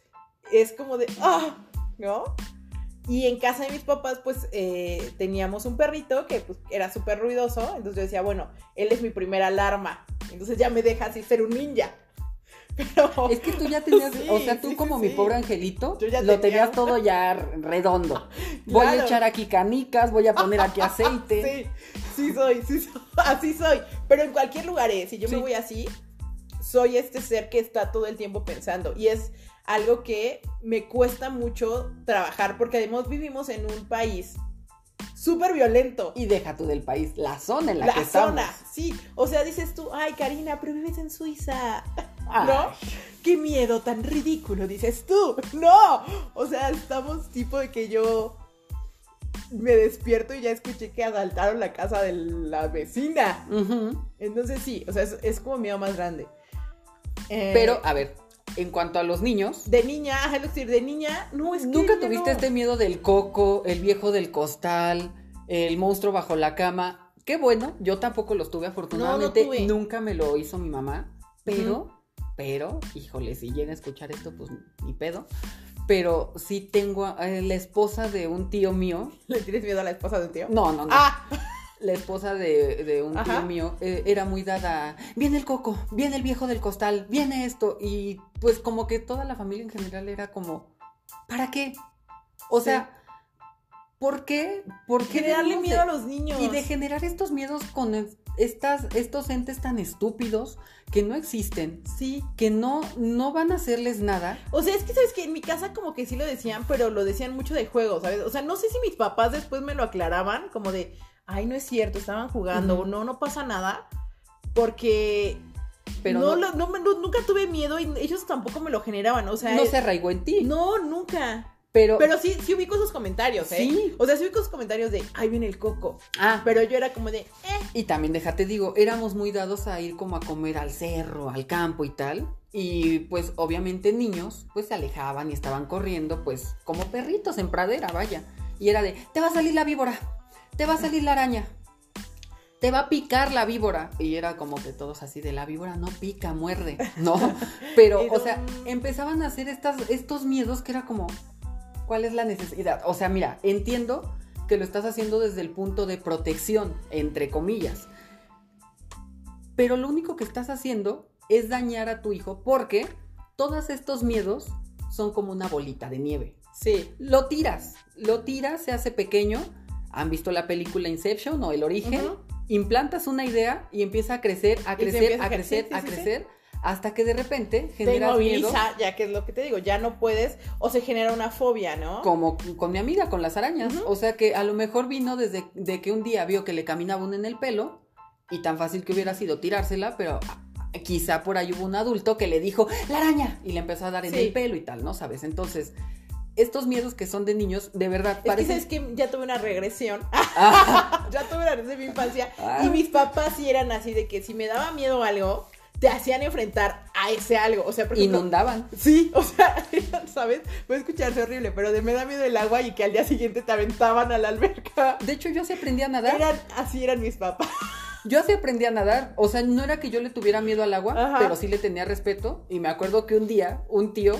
es como de, ¡ah! ¿No? Y en casa de mis papás, pues, eh, teníamos un perrito que pues, era súper ruidoso. Entonces yo decía, bueno, él es mi primera alarma. Entonces ya me deja así ser un ninja. Pero... Es que tú ya tenías, Sí, o sea, tú sí, como sí, mi pobre angelito, Yo ya lo tenía- tenías todo ya redondo. Voy a echar aquí canicas, voy a poner aquí aceite. Sí, sí soy, sí soy, así soy. Pero en cualquier lugar, eh, si yo me voy así, soy este ser que está todo el tiempo pensando. Y es algo que me cuesta mucho trabajar porque además vivimos en un país súper violento. Y deja tú del país, la zona en la, La que zona, estamos. sí. O sea, dices tú, ay, Karina, pero vives en Suiza. Ay, ¿No? Qué miedo tan ridículo, dices tú. No. O sea, estamos tipo de que yo me despierto y ya escuché que asaltaron la casa de la vecina. Entonces sí, o sea, es, es como miedo más grande. Eh, Pero, a ver, en cuanto a los niños, De niña, ajá, es decir, de niña, no, es que ¿nunca ya tuviste no. este miedo del coco, el viejo del costal, el monstruo bajo la cama? Qué bueno, yo tampoco los tuve afortunadamente, tuve. nunca me lo hizo mi mamá, pero, pero, híjole, si llega a escuchar esto, pues ni pedo. Pero sí tengo a- a la esposa de un tío mío. ¿Le tienes miedo a la esposa de un tío? No, no, no. Ah, La esposa de, de un tío mío eh, era muy dada. Viene el coco, viene el viejo del costal, viene esto. Y pues como que toda la familia en general era como, ¿para qué? O Sí. sea, ¿por qué? ¿Por qué? debemos miedo de- a los niños. Y de generar estos miedos con es- estas, estos entes tan estúpidos que no existen, Sí. que no, no van a hacerles nada. O sea, es que sabes que en mi casa como que sí lo decían, pero lo decían mucho de juego, ¿sabes? O sea, no sé si mis papás después me lo aclaraban, como de, ay, no es cierto, estaban jugando, o no, no pasa nada, porque Pero no, no, lo- no nunca tuve miedo y ellos tampoco me lo generaban, o sea, no es- se arraigó en ti. no, nunca. pero, Pero sí, sí ubico esos comentarios, ¿eh? Sí. O sea, sí ubico esos comentarios de, ay, viene el coco. ah, Pero yo era como de, eh, Y también déjate digo, éramos muy dados a ir como a comer al cerro, al campo y tal. Y pues obviamente niños pues se alejaban y estaban corriendo pues como perritos en pradera, vaya. Y era de, te va a salir la víbora, te va a salir la araña, te va a picar la víbora. Y era como que todos así de la víbora no pica, muerde, ¿no? Pero, o sea, empezaban a hacer estas, estos miedos que era como, ¿cuál es la necesidad? O sea, mira, entiendo que lo estás haciendo desde el punto de protección, entre comillas. Pero lo único que estás haciendo es dañar a tu hijo porque todos estos miedos son como una bolita de nieve. sí. Lo tiras, lo tiras, se hace pequeño. ¿Han visto la película Inception o El Origen? Implantas una idea y empieza a crecer, a crecer, a crecer, a sí, sí, sí. crecer, hasta que de repente Te generas miedo. ya que es lo que te digo, ya no puedes, o se genera una fobia, ¿no? Como con mi amiga, con las arañas. O sea que a lo mejor vino desde de que un día vio que le caminaba una en el pelo y tan fácil que hubiera sido tirársela, pero quizá por ahí hubo un adulto que le dijo, la araña, y le empezó a dar en el pelo y tal, ¿no? ¿Sabes? Entonces, estos miedos que son de niños, de verdad, Es que parecen... sabes que ya tuve una regresión. Ah, ya tuve una regresión de mi infancia. Ah. Y mis papás sí eran así de que si me daba miedo algo, te hacían enfrentar a ese algo. O sea, por ejemplo. inundaban. Sí, o sea, ¿sabes? Puede escucharse horrible, pero de me da miedo el agua y que al día siguiente te aventaban a la alberca. De hecho, yo así aprendí a nadar. Eran, así eran mis papás. Yo así aprendí a nadar. O sea, no era que yo le tuviera miedo al agua, Ajá. pero sí le tenía respeto. Y me acuerdo que un día, un tío,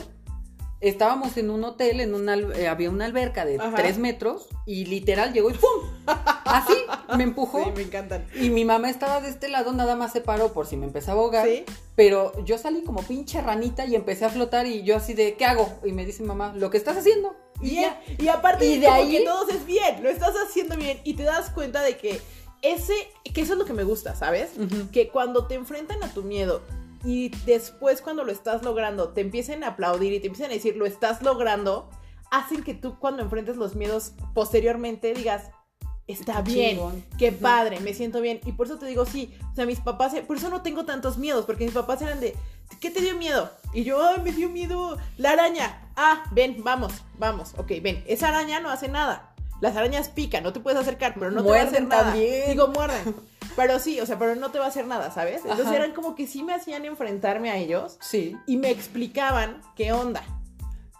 estábamos en un hotel, en una, eh, había una alberca de Ajá. tres metros, y literal llegó y ¡pum! Así, me empujó. Sí, me encantan. Y mi mamá estaba de este lado, nada más se paró por si me empezaba a ahogar. Sí. Pero yo salí como pinche ranita y empecé a flotar y yo así de, ¿qué hago? Y me dice mamá, lo que estás haciendo. Y Bien. ya. Y aparte Y de como ahí- que todos es bien, lo estás haciendo bien y te das cuenta de que ese, que eso es lo que me gusta, ¿sabes? Que cuando te enfrentan a tu miedo y después cuando lo estás logrando te empiecen a aplaudir y te empiecen a decir lo estás logrando, hacen que tú cuando enfrentes los miedos posteriormente digas, está bien, chingón. qué padre, me siento bien. Y por eso te digo, sí, o sea, mis papás, por eso no tengo tantos miedos, porque mis papás eran de, ¿qué te dio miedo? Y yo, "Ay, me dio miedo la araña. Ah, ven, vamos, vamos, ok, ven, esa araña no hace nada. Las arañas pican, no te puedes acercar, pero no te va a hacer nada. también. Digo, muerden. Pero sí, o sea, pero no te va a hacer nada, ¿sabes? Entonces Ajá. eran como que sí me hacían enfrentarme a ellos Sí. y me explicaban qué onda,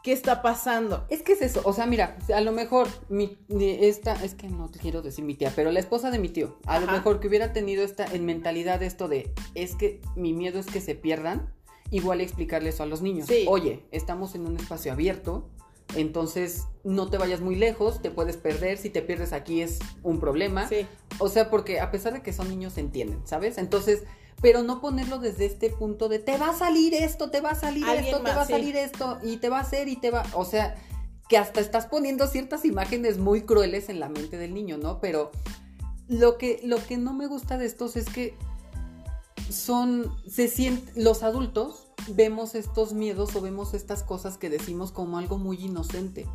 qué está pasando. Es que es eso, o sea, mira, a lo mejor mi, esta, es que no te quiero decir mi tía, pero la esposa de mi tío, a lo mejor que hubiera tenido esta en mentalidad esto de, es que mi miedo es que se pierdan, igual explicarle eso a los niños. Sí. Oye, estamos en un espacio abierto, entonces no te vayas muy lejos, te puedes perder, si te pierdes aquí es un problema. Sí. O sea, porque a pesar de que son niños se entienden, ¿sabes? Entonces, pero no ponerlo desde este punto de te va a salir esto, te va a salir esto, te va a salir esto, y te va a hacer y te va. O sea, que hasta estás poniendo ciertas imágenes muy crueles en la mente del niño, ¿no? Pero lo que, lo que no me gusta de estos es que son, se sienten, los adultos vemos estos miedos o vemos estas cosas que decimos como algo muy inocente.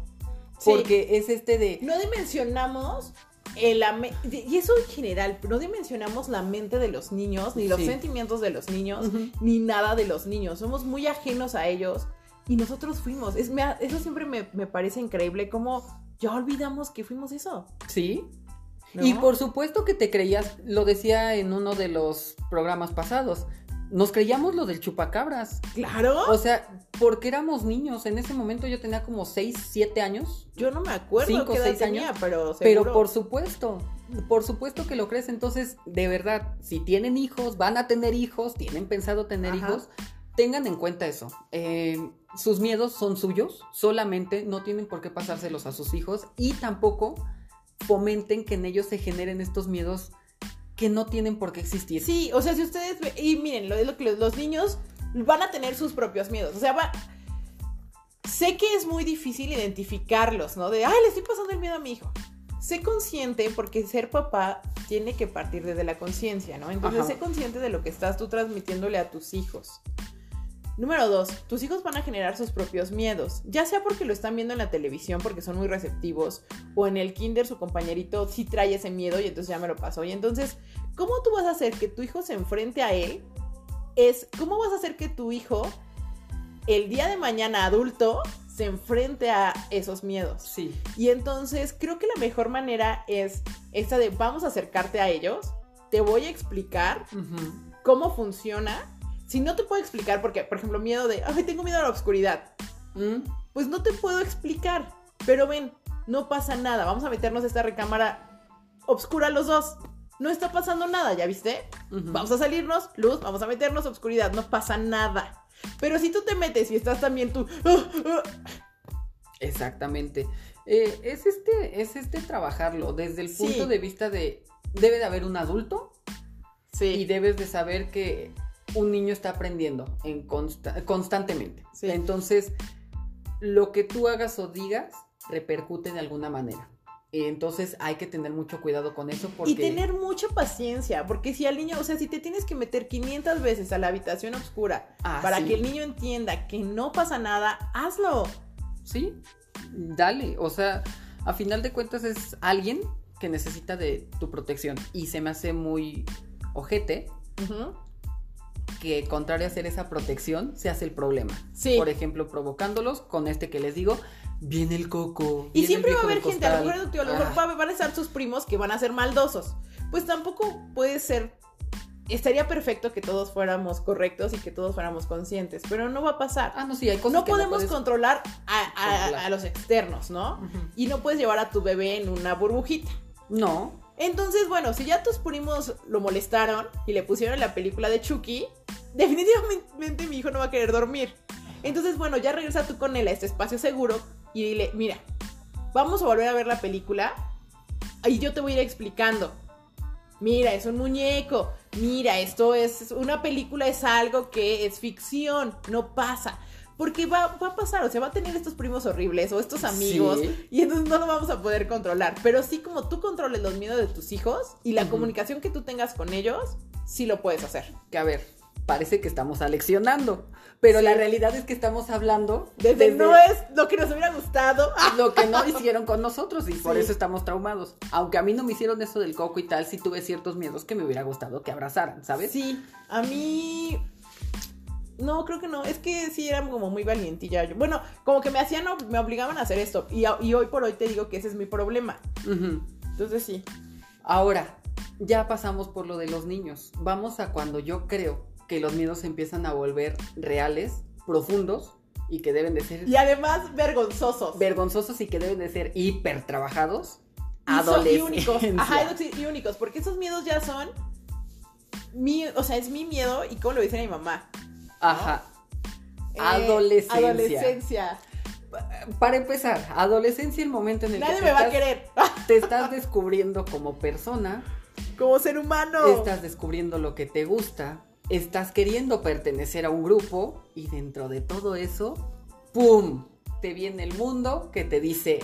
Sí. Porque es este de, No dimensionamos el y eso en general, no dimensionamos la mente de los niños, ni los Sí. sentimientos de los niños, ni nada de los niños. Somos muy ajenos a ellos y nosotros fuimos. Es, me ha- eso siempre me, me parece increíble, como ya olvidamos que fuimos eso. ¿sí? ¿no? Y por supuesto que te creías, lo decía en uno de los programas pasados, nos creíamos lo del chupacabras. Claro. O sea, porque éramos niños. En ese momento yo tenía como 6, 7 años. Yo no me acuerdo Cinco, qué edad seis tenía, años. pero Pero por supuesto, por supuesto que lo crees. Entonces, de verdad, si tienen hijos, van a tener hijos, tienen pensado tener Ajá. hijos, tengan en cuenta eso. Eh, sus miedos son suyos, solamente no tienen por qué pasárselos a sus hijos y tampoco fomenten que en ellos se generen estos miedos que no tienen por qué existir. Sí, o sea, si ustedes y miren, lo, lo que los, los niños van a tener sus propios miedos. O sea, va. Sé que es muy difícil identificarlos, ¿no? De, ay, le estoy pasando el miedo a mi hijo. Sé consciente porque ser papá tiene que partir desde la conciencia, ¿no? Entonces, Ajá. sé consciente de lo que estás tú transmitiéndole a tus hijos. Número dos, tus hijos van a generar sus propios miedos, ya sea porque lo están viendo en la televisión porque son muy receptivos, o en el kinder su compañerito sí trae ese miedo y entonces ya me lo pasó. Y entonces, ¿cómo tú vas a hacer que tu hijo se enfrente a él? Es, ¿cómo vas a hacer que tu hijo, el día de mañana adulto, se enfrente a esos miedos? Sí. Y entonces creo que la mejor manera es esta de vamos a acercarte a ellos, te voy a explicar cómo funciona. Si no te puedo explicar, porque, por ejemplo, miedo de, ay, tengo miedo a la oscuridad, Mm, pues no te puedo explicar. Pero ven, no pasa nada, vamos a meternos a esta recámara oscura los dos. No está pasando nada, ¿ya viste? Vamos a salirnos, luz, vamos a meternos oscuridad, no pasa nada. Pero si tú te metes y estás también tú, "Ah, ah", Exactamente. Eh, es este, es este trabajarlo desde el Sí. punto de vista de debe de haber un adulto y sí, debes de saber que un niño está aprendiendo en consta- constantemente. Sí. Entonces, lo que tú hagas o digas repercute de alguna manera. Entonces hay que tener mucho cuidado con eso porque Y tener mucha paciencia, porque si al niño, o sea, si te tienes que meter 500 veces a la habitación oscura Ah, para sí. que el niño entienda que no pasa nada, hazlo. sí, dale, o sea, a final de cuentas es alguien que necesita de tu protección y se me hace muy ojete. Que contrario a hacer esa protección se hace el problema. Sí. Por ejemplo, provocándolos con este que les digo, viene el coco. Y siempre va a haber gente, a lo mejor, tío, a lo mejor Ah, va- van a estar sus primos que van a ser maldosos. Pues tampoco puede ser. Estaría perfecto que todos fuéramos correctos y que todos fuéramos conscientes, pero no va a pasar. Ah, no, sí, hay cosas no que podemos controlar a, a- controlar. a los externos, ¿no? Y no puedes llevar a tu bebé en una burbujita. No, Entonces, bueno, si ya tus primos lo molestaron y le pusieron la película de Chucky, definitivamente mi hijo no va a querer dormir. Entonces, bueno, ya regresa tú con él a este espacio seguro y dile, mira, vamos a volver a ver la película y yo te voy a ir explicando. Mira, es un muñeco. Mira, esto es una película, es algo que es ficción, no pasa. Porque va, va a pasar, o sea, va a tener estos primos horribles o estos amigos Sí. y entonces no lo vamos a poder controlar. Pero sí como tú controles los miedos de tus hijos y la comunicación que tú tengas con ellos, sí lo puedes hacer. que a ver, parece que estamos aleccionando, pero Sí. la realidad es que estamos hablando Desde, desde no es lo que nos hubiera gustado. Lo que no hicieron con nosotros y por Sí. eso estamos traumados. Aunque a mí no me hicieron eso del coco y tal, sí tuve ciertos miedos que me hubiera gustado que abrazaran, ¿sabes? Sí, a mí. No, creo que no. Es que sí era como muy valientilla. Yo- Bueno, como que me hacían, me obligaban a hacer esto. Y, hoy por hoy te digo que ese es mi problema. Entonces sí. Ahora, ya pasamos por lo de los niños. Vamos a cuando yo creo que los miedos se empiezan a volver reales, profundos y que deben de ser Y además vergonzosos. vergonzosos y que deben de ser hiper trabajados. Y únicos. Ajá, y únicos. Porque esos miedos ya son. Mi, o sea, es mi miedo. Y como lo dice mi mamá. Ajá. Eh, Adolescencia. Adolescencia. Para empezar, adolescencia, el momento en el Nadie que me te va a querer. te estás descubriendo como persona, Como ser humano. estás descubriendo lo que te gusta, estás queriendo pertenecer a un grupo y dentro de todo eso, ¡pum! Te viene el mundo que te dice,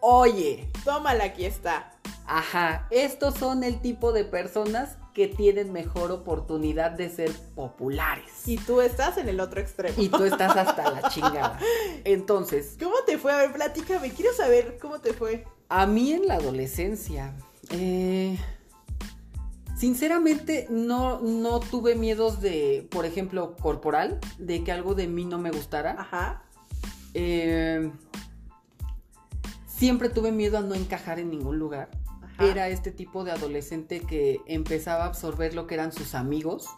oye, Tómala, aquí está. ajá, estos son el tipo de personas que tienen mejor oportunidad de ser populares. Y tú estás en el otro extremo. Y tú estás hasta la chingada. Entonces, ¿Cómo te fue? A ver, platícame. Quiero saber cómo te fue. A mí en la adolescencia, eh, sinceramente no, no tuve miedos de, por ejemplo, corporal, de que algo de mí no me gustara. Ajá. Eh, siempre tuve miedo a no encajar en ningún lugar. Ajá. Era este tipo de adolescente que empezaba a absorber lo que eran sus amigos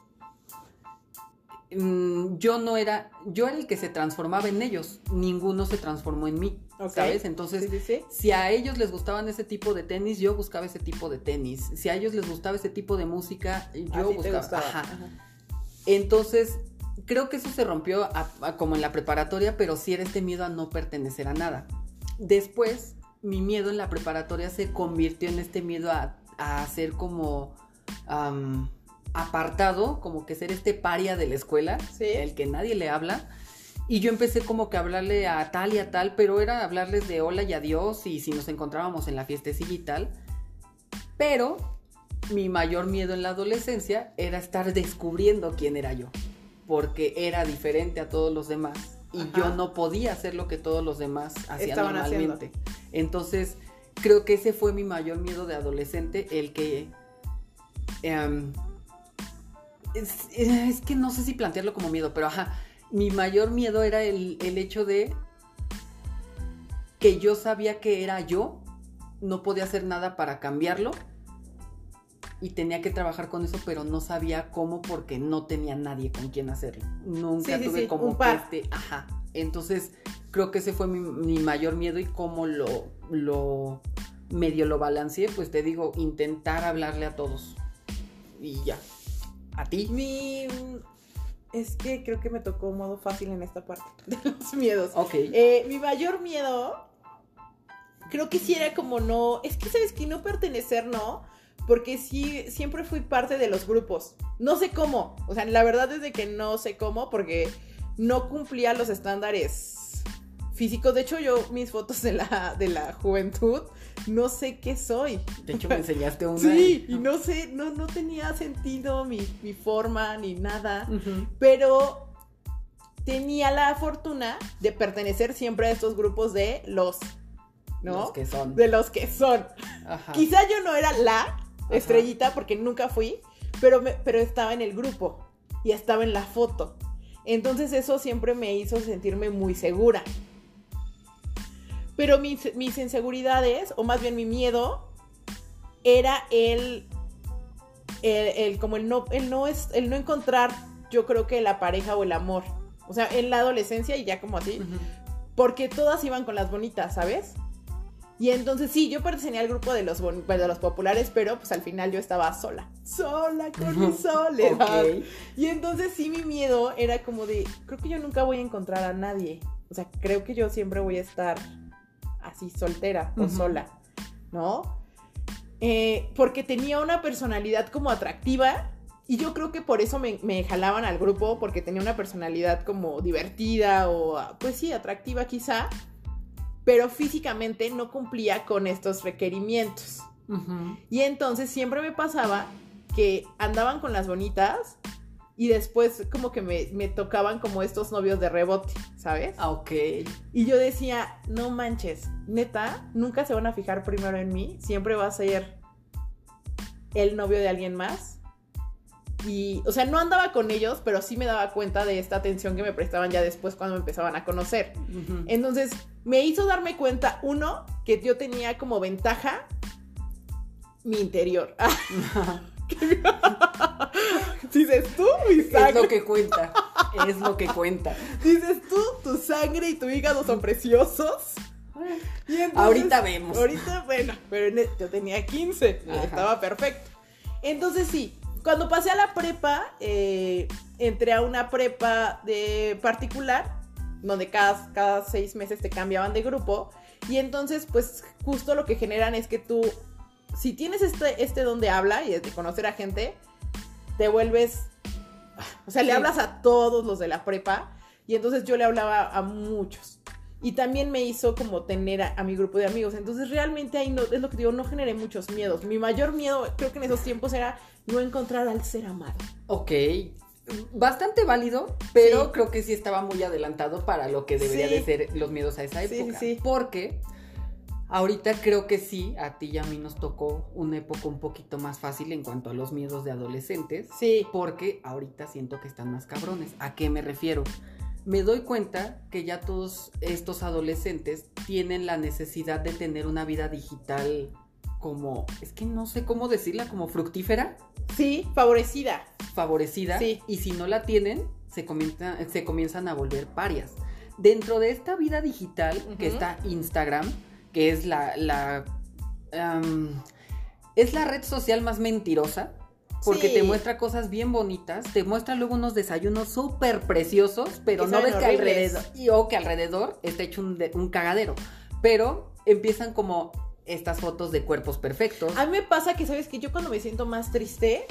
mm, yo no era, yo era el que se transformaba en ellos, ninguno se transformó en mí. ¿sabes? Entonces, Sí, sí, sí. si a ellos les gustaban ese tipo de tenis, yo buscaba ese tipo de tenis. Si a ellos les gustaba ese tipo de música, yo Así te buscaba. gustaba. Ajá. Ajá. Entonces, creo que eso se rompió a- a- como en la preparatoria, pero sí era este miedo a no pertenecer a nada. Después, mi miedo en la preparatoria se convirtió en este miedo a, a ser como am, apartado, como que ser este paria de la escuela, Sí. el que nadie le habla. Y yo empecé como que a hablarle a tal y a tal, pero era hablarles de hola y adiós y si nos encontrábamos en la fiestecilla y tal. Pero mi mayor miedo en la adolescencia era estar descubriendo quién era yo, porque era diferente a todos los demás y Ajá. yo no podía hacer lo que todos los demás hacían Estaban normalmente. Entonces, creo que ese fue mi mayor miedo de adolescente, el que... em, es, es que no sé si plantearlo como miedo, pero ajá, mi mayor miedo era el, el hecho de que yo sabía que era yo, no podía hacer nada para cambiarlo y tenía que trabajar con eso, pero no sabía cómo porque no tenía nadie con quien hacerlo. Nunca Sí, tuve sí, como este, ajá. Entonces, creo que ese fue mi, mi mayor miedo y cómo lo, lo medio lo balanceé, pues te digo, intentar hablarle a todos. Y ya. ¿A ti? Mi. Es que creo que me tocó modo fácil en esta parte de los miedos. Ok. Eh, mi mayor miedo, creo que sí era como no, es que sabes que no pertenecer, no, porque sí, siempre fui parte de los grupos. No sé cómo, o sea, la verdad es de que no sé cómo, porque no cumplía los estándares físicos. De hecho, yo mis fotos de la, de la juventud, no sé qué soy. De hecho, me enseñaste una. Sí, y no sé, no, no tenía sentido mi, mi forma ni nada pero tenía la fortuna de pertenecer siempre a estos grupos de los, ¿no? Los que son. De los que son. Ajá. Quizá yo no era la estrellita porque nunca fui, pero, me- pero estaba en el grupo y estaba en la foto. Entonces eso siempre me hizo sentirme muy segura. Pero mis, mis inseguridades, o más bien mi miedo, era el, el, el- como el no, el no es, el no encontrar, yo creo que la pareja o el amor. O sea, en la adolescencia y ya como así, porque todas iban con las bonitas, ¿sabes? Y entonces sí, yo pertenecía al grupo de los, de los populares, pero pues al final yo estaba sola. Sola con mi soledad. Y entonces sí mi miedo era como de, creo que yo nunca voy a encontrar a nadie. O sea, creo que yo siempre voy a estar así soltera o sola, ¿no? Eh, porque tenía una personalidad como atractiva y yo creo que por eso me, me jalaban al grupo, porque tenía una personalidad como divertida o, pues sí, atractiva quizá, pero físicamente no cumplía con estos requerimientos. Y entonces siempre me pasaba que andaban con las bonitas y después como que me, me tocaban como estos novios de rebote, ¿sabes? Ah, ok. Y yo decía, no manches, neta, nunca se van a fijar primero en mí, siempre va a ser el novio de alguien más. Y, o sea, no andaba con ellos, pero sí me daba cuenta de esta atención que me prestaban ya después cuando me empezaban a conocer. Entonces, me hizo darme cuenta, uno, que yo tenía como ventaja mi interior. Dices tú, mi es sangre. lo que cuenta. Es lo que cuenta. Dices tú, tu sangre y tu hígado son preciosos. Y entonces- Ahorita vemos. Ahorita, bueno, pero e- yo tenía 15, y Ajá. estaba perfecto. Entonces sí, cuando pasé a la prepa, eh, entré a una prepa de particular, donde cada, cada seis meses te cambiaban de grupo. Y entonces, pues justo lo que generan es que tú, si tienes este, este don de habla y de conocer a gente, te vuelves, o sea, le Sí. hablas a todos los de la prepa. Y entonces yo le hablaba a muchos. Y también me hizo como tener a, a mi grupo de amigos. Entonces realmente ahí no, es lo que digo, no generé muchos miedos. Mi mayor miedo, creo que en esos tiempos era no encontrar al ser amado. Ok. Bastante válido, pero Sí. creo que sí estaba muy adelantado para lo que debería Sí. de ser los miedos a esa época. sí. Porque ahorita creo que sí, a ti y a mí nos tocó una época un poquito más fácil en cuanto a los miedos de adolescentes. Sí, Porque ahorita siento que están más cabrones. ¿A qué me refiero? Me doy cuenta que ya todos estos adolescentes tienen la necesidad de tener una vida digital como, es que no sé cómo decirla, como fructífera, sí, favorecida. favorecida. Sí. Y si no la tienen, se, comienza- se comienzan a volver parias. Dentro de esta vida digital que está Instagram, que es la, es la red social más mentirosa. Porque Sí. te muestra cosas bien bonitas, te muestra luego unos desayunos súper preciosos, pero Que no ves que alrededor, y, o que alrededor está hecho un, de- un cagadero. Pero empiezan como estas fotos de cuerpos perfectos. A mí me pasa que, ¿sabes que Yo cuando me siento más triste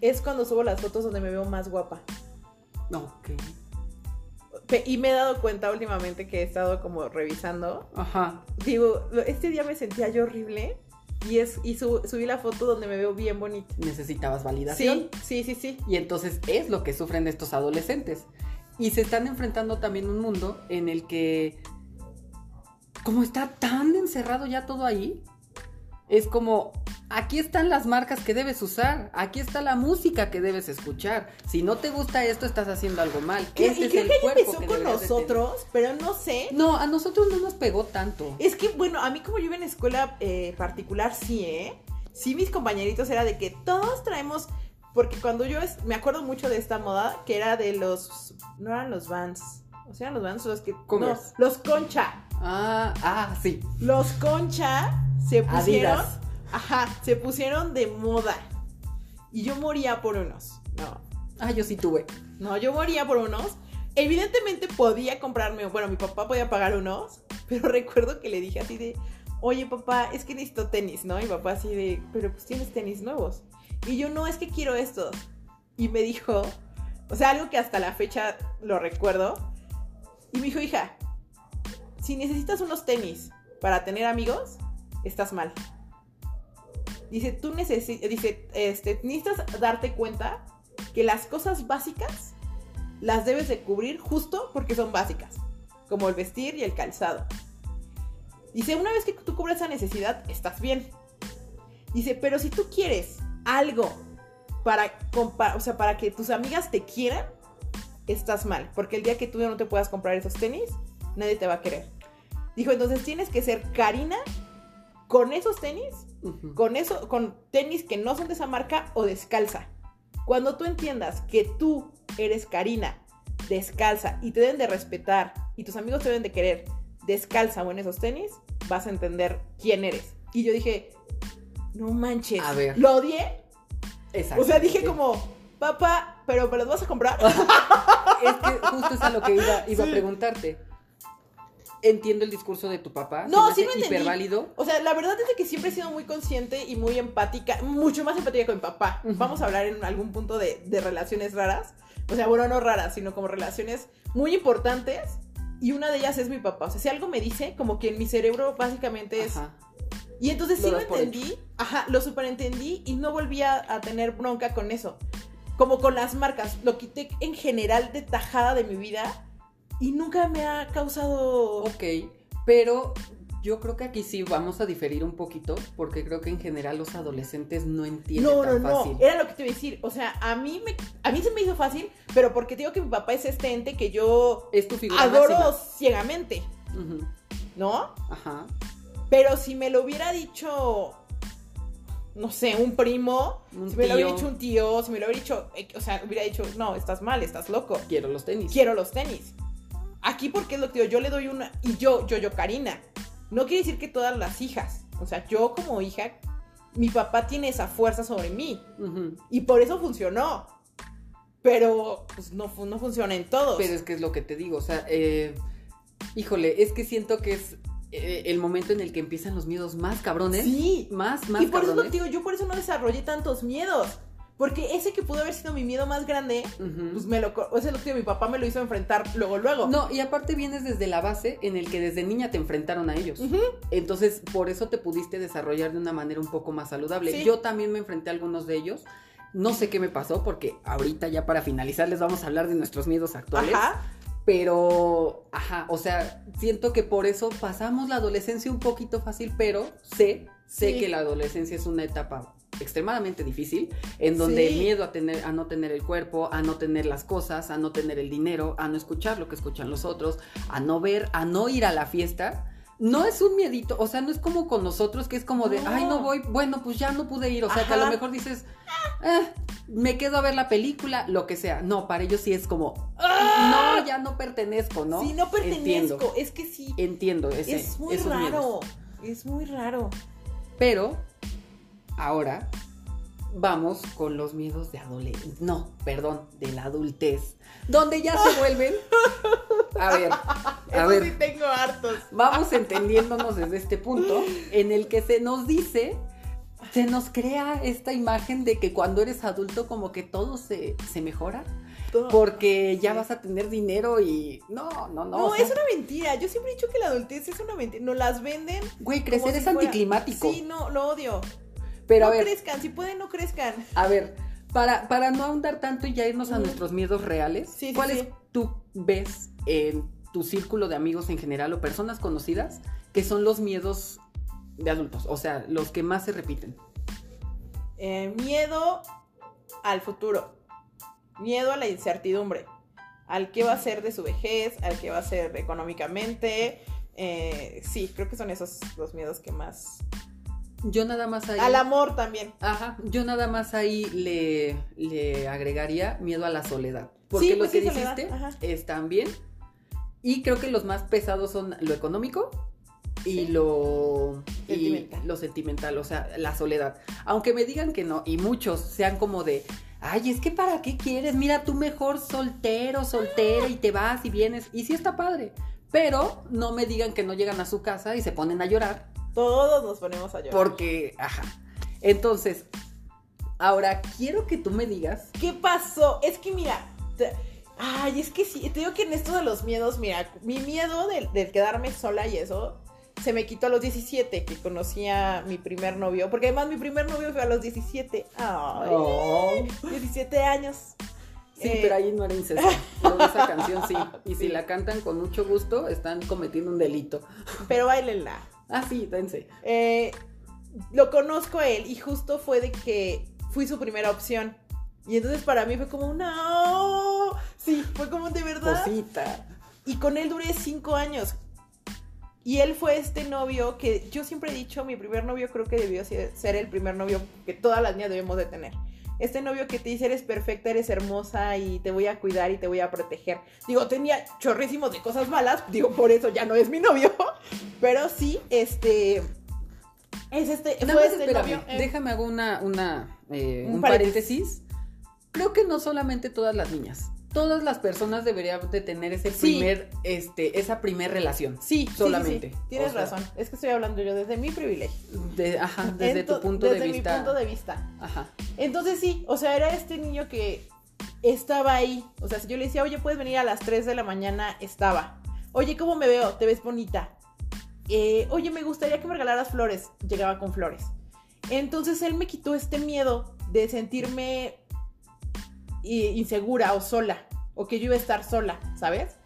es cuando subo las fotos donde me veo más guapa. Ok. Y me he dado cuenta últimamente que he estado como revisando. Ajá. Digo, este día me sentía yo horrible y, es, y su- subí la foto donde me veo bien bonita. Necesitabas validación. Sí, sí, sí, sí. Y entonces es lo que sufren estos adolescentes. Y se están enfrentando también a un mundo en el que, como está tan encerrado ya todo ahí, es como, aquí están las marcas que debes usar, aquí está la música que debes escuchar. Si no te gusta esto, estás haciendo algo mal. Este y es creo el que cuerpo empezó que con nosotros, pero no sé. No, a nosotros no nos pegó tanto. Es que, bueno, a mí como yo iba en escuela eh, particular, sí, ¿eh? Sí, mis compañeritos era de que todos traemos, porque cuando yo es- me acuerdo mucho de esta moda, que era de los, no eran los Vans, o sea, los Vans los que, no, los Concha, Ah, ah, sí. los Concha se pusieron, Adidas. ajá, se pusieron de moda, y yo moría por unos, no, Ah, yo sí tuve. no, yo moría por unos. Evidentemente podía comprarme, bueno, mi papá podía pagar unos, pero recuerdo que le dije así de, oye papá, es que necesito tenis, ¿no? Y papá así de, pero pues tienes tenis nuevos. Y yo, no, es que quiero estos. Y me dijo, o sea, algo que hasta la fecha lo recuerdo. Y me dijo, hija, si necesitas unos tenis para tener amigos, estás mal. Dice, tú necesitas, dice, este, necesitas darte cuenta que las cosas básicas las debes de cubrir justo porque son básicas, como el vestir y el calzado. Dice, una vez que tú cubres esa necesidad, estás bien. Dice, pero si tú quieres algo para, o sea, para que tus amigas te quieran, estás mal, porque el día que tú no te puedas comprar esos tenis, nadie te va a querer. Dijo, entonces tienes que ser Karina con esos tenis con eso, con tenis que no son de esa marca o descalza. Cuando tú entiendas que tú eres Karina, descalza y te deben de respetar y tus amigos te deben de querer descalza o en esos tenis, vas a entender quién eres. Y yo dije, no manches, A ver. lo odié. Exacto. O sea, dije como, papá, pero ¿me los vas a comprar? Es que justo es a lo que iba, iba Sí. a preguntarte. Entiendo el discurso de tu papá. No, se me sí hace lo entendí. O sea, la verdad es que siempre he sido muy consciente y muy empática, mucho más empática con mi papá. Vamos a hablar en algún punto de, de relaciones raras. O sea, bueno, no raras, sino como relaciones muy importantes. Y una de ellas es mi papá. O sea, si algo me dice, como que en mi cerebro básicamente es... Ajá. Y entonces Lo sí lo entendí, ajá, lo superentendí y no volví a, a tener bronca con eso. Como con las marcas, lo quité en general de tajada de mi vida y nunca me ha causado... Ok, pero yo creo que aquí sí vamos a diferir un poquito, porque creo que en general los adolescentes no entienden No, tan no, fácil. era lo que te iba a decir. O sea, a mí, me, a mí se me hizo fácil, pero porque te digo que mi papá es este ente que yo Es tu figura adoro máxima. ciegamente, ¿no? Ajá. Pero si me lo hubiera dicho, no sé, un primo, Un si me lo hubiera dicho un tío, si me lo hubiera dicho, eh, o sea, hubiera dicho, no, estás mal, estás loco, Quiero los tenis. quiero los tenis. Aquí porque es lo que digo, yo le doy una, y yo, yo, yo, Karina. No quiere decir que todas las hijas, o sea, yo como hija, mi papá tiene esa fuerza sobre mí. Y por eso funcionó. Pero pues no, no funciona en todos. Pero es que es lo que te digo, o sea, eh, híjole, es que siento que es eh, el momento en el que empiezan los miedos más cabrones. sí. Más, más Y por eso cabrones. te digo, yo por eso no desarrollé tantos miedos. Porque ese que pudo haber sido mi miedo más grande, pues me lo... sea, lo que digo, mi papá me lo hizo enfrentar luego, luego. No, y aparte vienes desde la base en el que desde niña te enfrentaron a ellos. Entonces, por eso te pudiste desarrollar de una manera un poco más saludable. Sí. Yo también me enfrenté a algunos de ellos. No sé qué me pasó, porque ahorita ya para finalizar les vamos a hablar de nuestros miedos actuales. Ajá. Pero, ajá, o sea, siento que por eso pasamos la adolescencia un poquito fácil, pero sé, sé Sí. que la adolescencia es una etapa extremadamente difícil, en donde Sí. el miedo a tener, a no tener el cuerpo, a no tener las cosas, a no tener el dinero, a no escuchar lo que escuchan los otros, a no ver, a no ir a la fiesta. No es un miedito, o sea, no es como con nosotros que es como de, No. ay, no voy, bueno, pues ya no pude ir, o sea, que a lo mejor dices, "Ah, me quedo a ver la película, lo que sea. No, para ellos sí es como, ¡Ah! no, ya no pertenezco, ¿no? Sí, no pertenezco. Entiendo, Es que sí. entiendo ese, es muy esos raro. miedos. Es muy raro. Pero ahora vamos con los miedos de adolescencia. No, perdón, de la adultez. Donde ya se vuelven. A ver, a Eso ver. sí tengo hartos. Vamos entendiéndonos desde este punto en el que se nos dice, se nos crea esta imagen de que cuando eres adulto como que todo se, se mejora porque ya vas a tener dinero y no, no, no. No, o sea, es una mentira. Yo siempre he dicho que la adultez es una mentira. Nos las venden. Güey, crecer es fuera- anticlimático. Sí, no, lo odio. Pero no a ver, crezcan, si pueden, no crezcan. a ver, para, para no ahondar tanto y ya irnos a nuestros miedos reales, Sí, sí, ¿cuáles sí. tú ves en tu círculo de amigos en general o personas conocidas que son los miedos de adultos? O sea, los que más se repiten. Eh, miedo al futuro. Miedo a la incertidumbre. Al qué va a ser de su vejez, al qué va a ser económicamente. Eh, sí, creo que son esos los miedos que más. Yo nada más ahí. Al amor también. Ajá, yo nada más ahí le, le agregaría miedo a la soledad. Porque Sí, lo pues que sí, dijiste están bien. Y creo que los más pesados son lo económico y Sí. lo y Sentimental. lo sentimental, o sea, la soledad. Aunque me digan que no, y muchos sean como de, ay, es que para qué quieres, mira tú mejor soltero, soltera, y te vas y vienes, y sí está padre. Pero no me digan que no llegan a su casa y se ponen a llorar Todos nos ponemos a llorar. porque, ajá. Entonces, ahora quiero que tú me digas. ¿Qué pasó? Es que mira. te- Ay, es que sí. Te digo que en esto de los miedos, mira, mi miedo del, del quedarme sola y eso. Se me quitó a los 17, que conocí a mi primer novio. Porque además mi primer novio fue a los 17. Ay, Oh. 17 años. Sí, Eh, pero ahí no era incesto. Luego esa canción sí. Y si la cantan con mucho gusto, están cometiendo un delito. Pero bailenla. Ah, sí, dense. Eh, lo conozco a él y justo fue de que fui su primera opción. Y entonces para mí fue como, no. Sí, fue como de verdad. Cosita. Y con él duré cinco años. Y él fue este novio que yo siempre he dicho, mi primer novio creo que debió ser ser el primer novio que todas las niñas debemos de tener. Este novio que te dice eres perfecta, eres hermosa y te voy a cuidar y te voy a proteger. Digo, tenía chorrísimos de cosas malas, digo, por eso ya no es mi novio. Pero sí, este... Es este... Nada fue este espérame, novio, eh, déjame hago una, una eh, Un un, paréntesis. paréntesis. Creo que no solamente todas las niñas. Todas las personas deberían de tener ese Sí. primer, este, esa primer relación. Sí, solamente. sí, Tienes O sea, razón. Es que estoy hablando yo desde mi privilegio. de- ajá, desde Ento- tu punto de desde vista. mi punto de vista. Ajá. Entonces sí, o sea, era este niño que estaba ahí. O sea, si yo le decía, oye, puedes venir a las 3 de la mañana, estaba. Oye, ¿cómo me veo? Te ves bonita. Eh, oye, me gustaría que me regalaras flores. Llegaba con flores. Entonces él me quitó este miedo de sentirme insegura o sola. O que yo iba a estar sola, ¿sabes?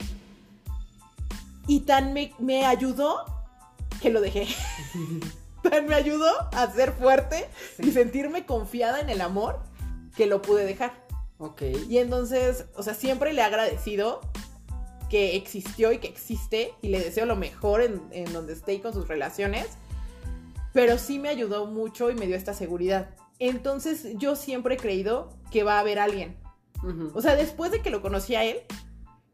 Y tan me, me ayudó que lo dejé. tan me ayudó a ser fuerte y sentirme confiada en el amor que lo pude dejar. Ok. Y entonces, o sea, siempre le he agradecido que existió y que existe y le deseo lo mejor en, en donde esté y con sus relaciones. Pero sí me ayudó mucho y me dio esta seguridad. Entonces yo siempre he creído que va a haber alguien. O sea, después de que lo conocí a él,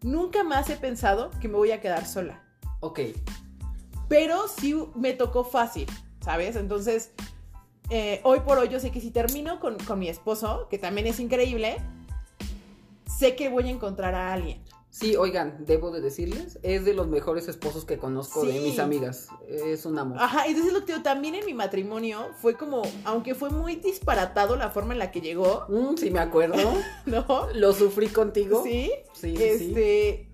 nunca más he pensado que me voy a quedar sola. Ok. Pero sí me tocó fácil, ¿sabes? Entonces, eh, hoy por hoy yo sé que si termino con, con mi esposo, que también es increíble, sé que voy a encontrar a alguien. Sí, oigan, debo de decirles, es de los mejores esposos que conozco de Sí. mis amigas. Es un amor. Ajá, entonces lo que te digo, también en mi matrimonio fue como, aunque fue muy disparatado la forma en la que llegó, Mm, sí, me acuerdo. ¿no? Lo sufrí contigo. Sí, Sí, sí. este...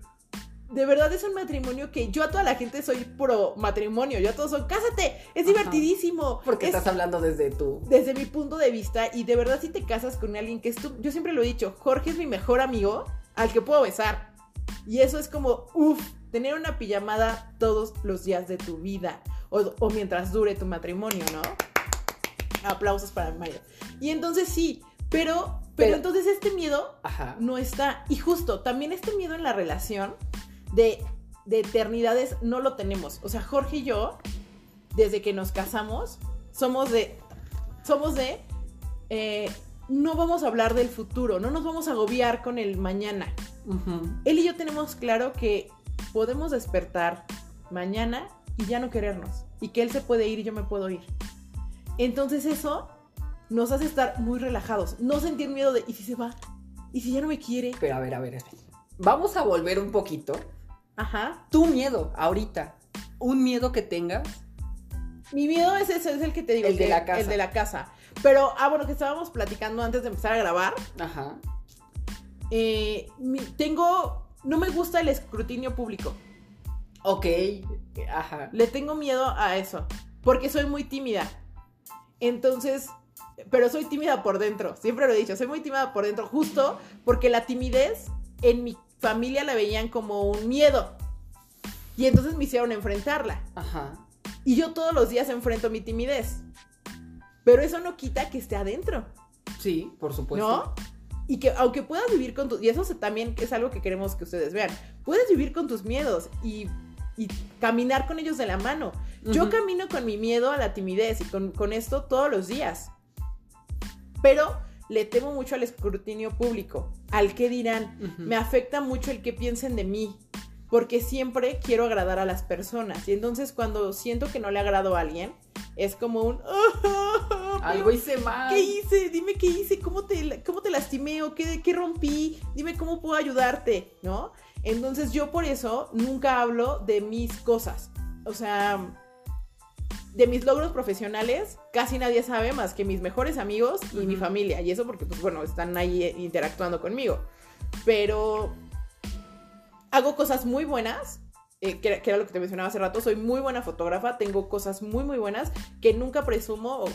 De verdad es un matrimonio que yo a toda la gente soy pro matrimonio, yo a todos soy, cásate, es Ajá. divertidísimo. Porque es- estás hablando desde tu. desde mi punto de vista y de verdad si te casas con alguien que es tu, yo siempre lo he dicho, Jorge es mi mejor amigo al que puedo besar. Y eso es como, uff, tener una pijamada todos los días de tu vida o, o mientras dure tu matrimonio, ¿no? Aplausos para Mario. Y entonces sí, pero, pero, Pero- entonces este miedo Ajá. no está. Y justo, también este miedo en la relación de, de eternidades no lo tenemos. O sea, Jorge y yo, desde que nos casamos, somos de. Somos de. eh, no vamos a hablar del futuro, no nos vamos a agobiar con el mañana. Él y yo tenemos claro que podemos despertar mañana y ya no querernos. Y que él se puede ir y yo me puedo ir. Entonces eso nos hace estar muy relajados. No sentir miedo de, ¿y si se va? ¿Y si ya no me quiere? Pero a ver, a ver, a ver. Vamos a volver un poquito. Ajá. Tu miedo, ahorita. Un miedo que tengas. Mi miedo es ese, es el que te digo. El de la casa. El de la casa. Pero, ah, bueno, que estábamos platicando antes de empezar a grabar. Ajá. Eh, tengo. No me gusta el escrutinio público. Ok. Ajá. Le tengo miedo a eso. Porque soy muy tímida. Entonces. Pero soy tímida por dentro. Siempre lo he dicho. Soy muy tímida por dentro. Justo porque la timidez en mi familia la veían como un miedo. Y entonces me hicieron enfrentarla. Ajá. Y yo todos los días enfrento mi timidez. Pero eso no quita que esté adentro. Sí, por supuesto. ¿No? Y que aunque puedas vivir con tus... Y eso también es algo que queremos que ustedes vean. Puedes vivir con tus miedos y, caminar con ellos de la mano. Yo camino con mi miedo a la timidez y con, esto todos los días. Pero le temo mucho al escrutinio público, al qué dirán. Me afecta mucho el que piensen de mí, porque siempre quiero agradar a las personas. Y entonces cuando siento que no le agrado a alguien, es como un... Algo hice mal. ¿Qué hice? Dime qué hice, cómo te, cómo te lastimé o qué, qué rompí, dime cómo puedo ayudarte, ¿no? Entonces yo por eso nunca hablo de mis cosas. O sea, de mis logros profesionales casi nadie sabe más que mis mejores amigos y mi familia. Y eso porque, pues bueno, están ahí interactuando conmigo. Pero hago cosas muy buenas eh, que, era lo que te mencionaba hace rato, soy muy buena fotógrafa, tengo cosas muy, muy buenas que nunca presumo, o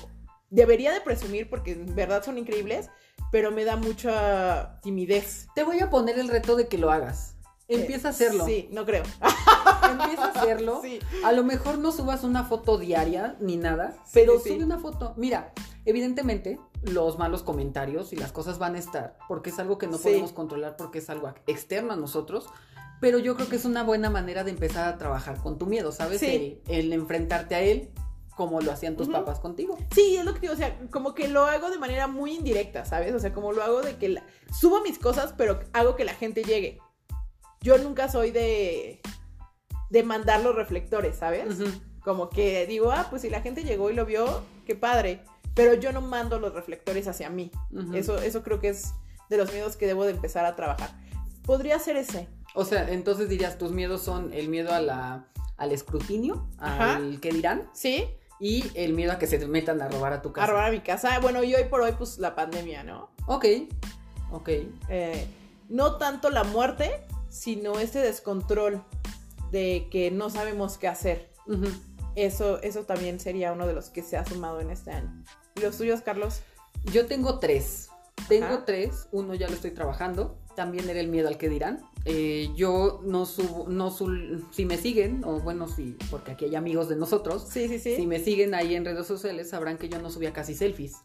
debería de presumir porque en verdad son increíbles, pero me da mucha timidez. Te voy a poner el reto de que lo hagas. Empieza a hacerlo. Sí, no creo. Empieza a hacerlo. Sí. A lo mejor no subas una foto diaria ni nada, pero sube una foto. Mira, evidentemente los malos comentarios y las cosas van a estar porque es algo que no podemos controlar porque es algo externo a nosotros pero yo creo que es una buena manera de empezar a trabajar con tu miedo, ¿sabes? Sí. El, enfrentarte a él como lo hacían tus papás contigo. Sí, es lo que digo, o sea, como que lo hago de manera muy indirecta, ¿sabes? O sea, como lo hago de que subo mis cosas, pero hago que la gente llegue. Yo nunca soy de de mandar los reflectores, ¿sabes? Como que digo, ah, pues si la gente llegó y lo vio, qué padre. Pero yo no mando los reflectores hacia mí. Eso, eso creo que es de los miedos que debo de empezar a trabajar. Podría ser ese. O sea, entonces dirías, tus miedos son el miedo a la, al escrutinio, al que dirán. Sí. Y el miedo a que se te metan a robar a tu casa. A robar a mi casa. Bueno, y hoy por hoy, pues la pandemia, ¿no? Ok. Ok. Eh, no tanto la muerte, sino este descontrol de que no sabemos qué hacer. eso, eso también sería uno de los que se ha sumado en este año. ¿Y los tuyos, Carlos? Yo tengo tres. Tengo tres. Uno ya lo estoy trabajando también era el miedo al que dirán. Eh, yo no subo, no si me siguen, o bueno, sí, porque aquí hay amigos de nosotros, sí, sí, sí. si me siguen ahí en redes sociales sabrán que yo no subía casi selfies.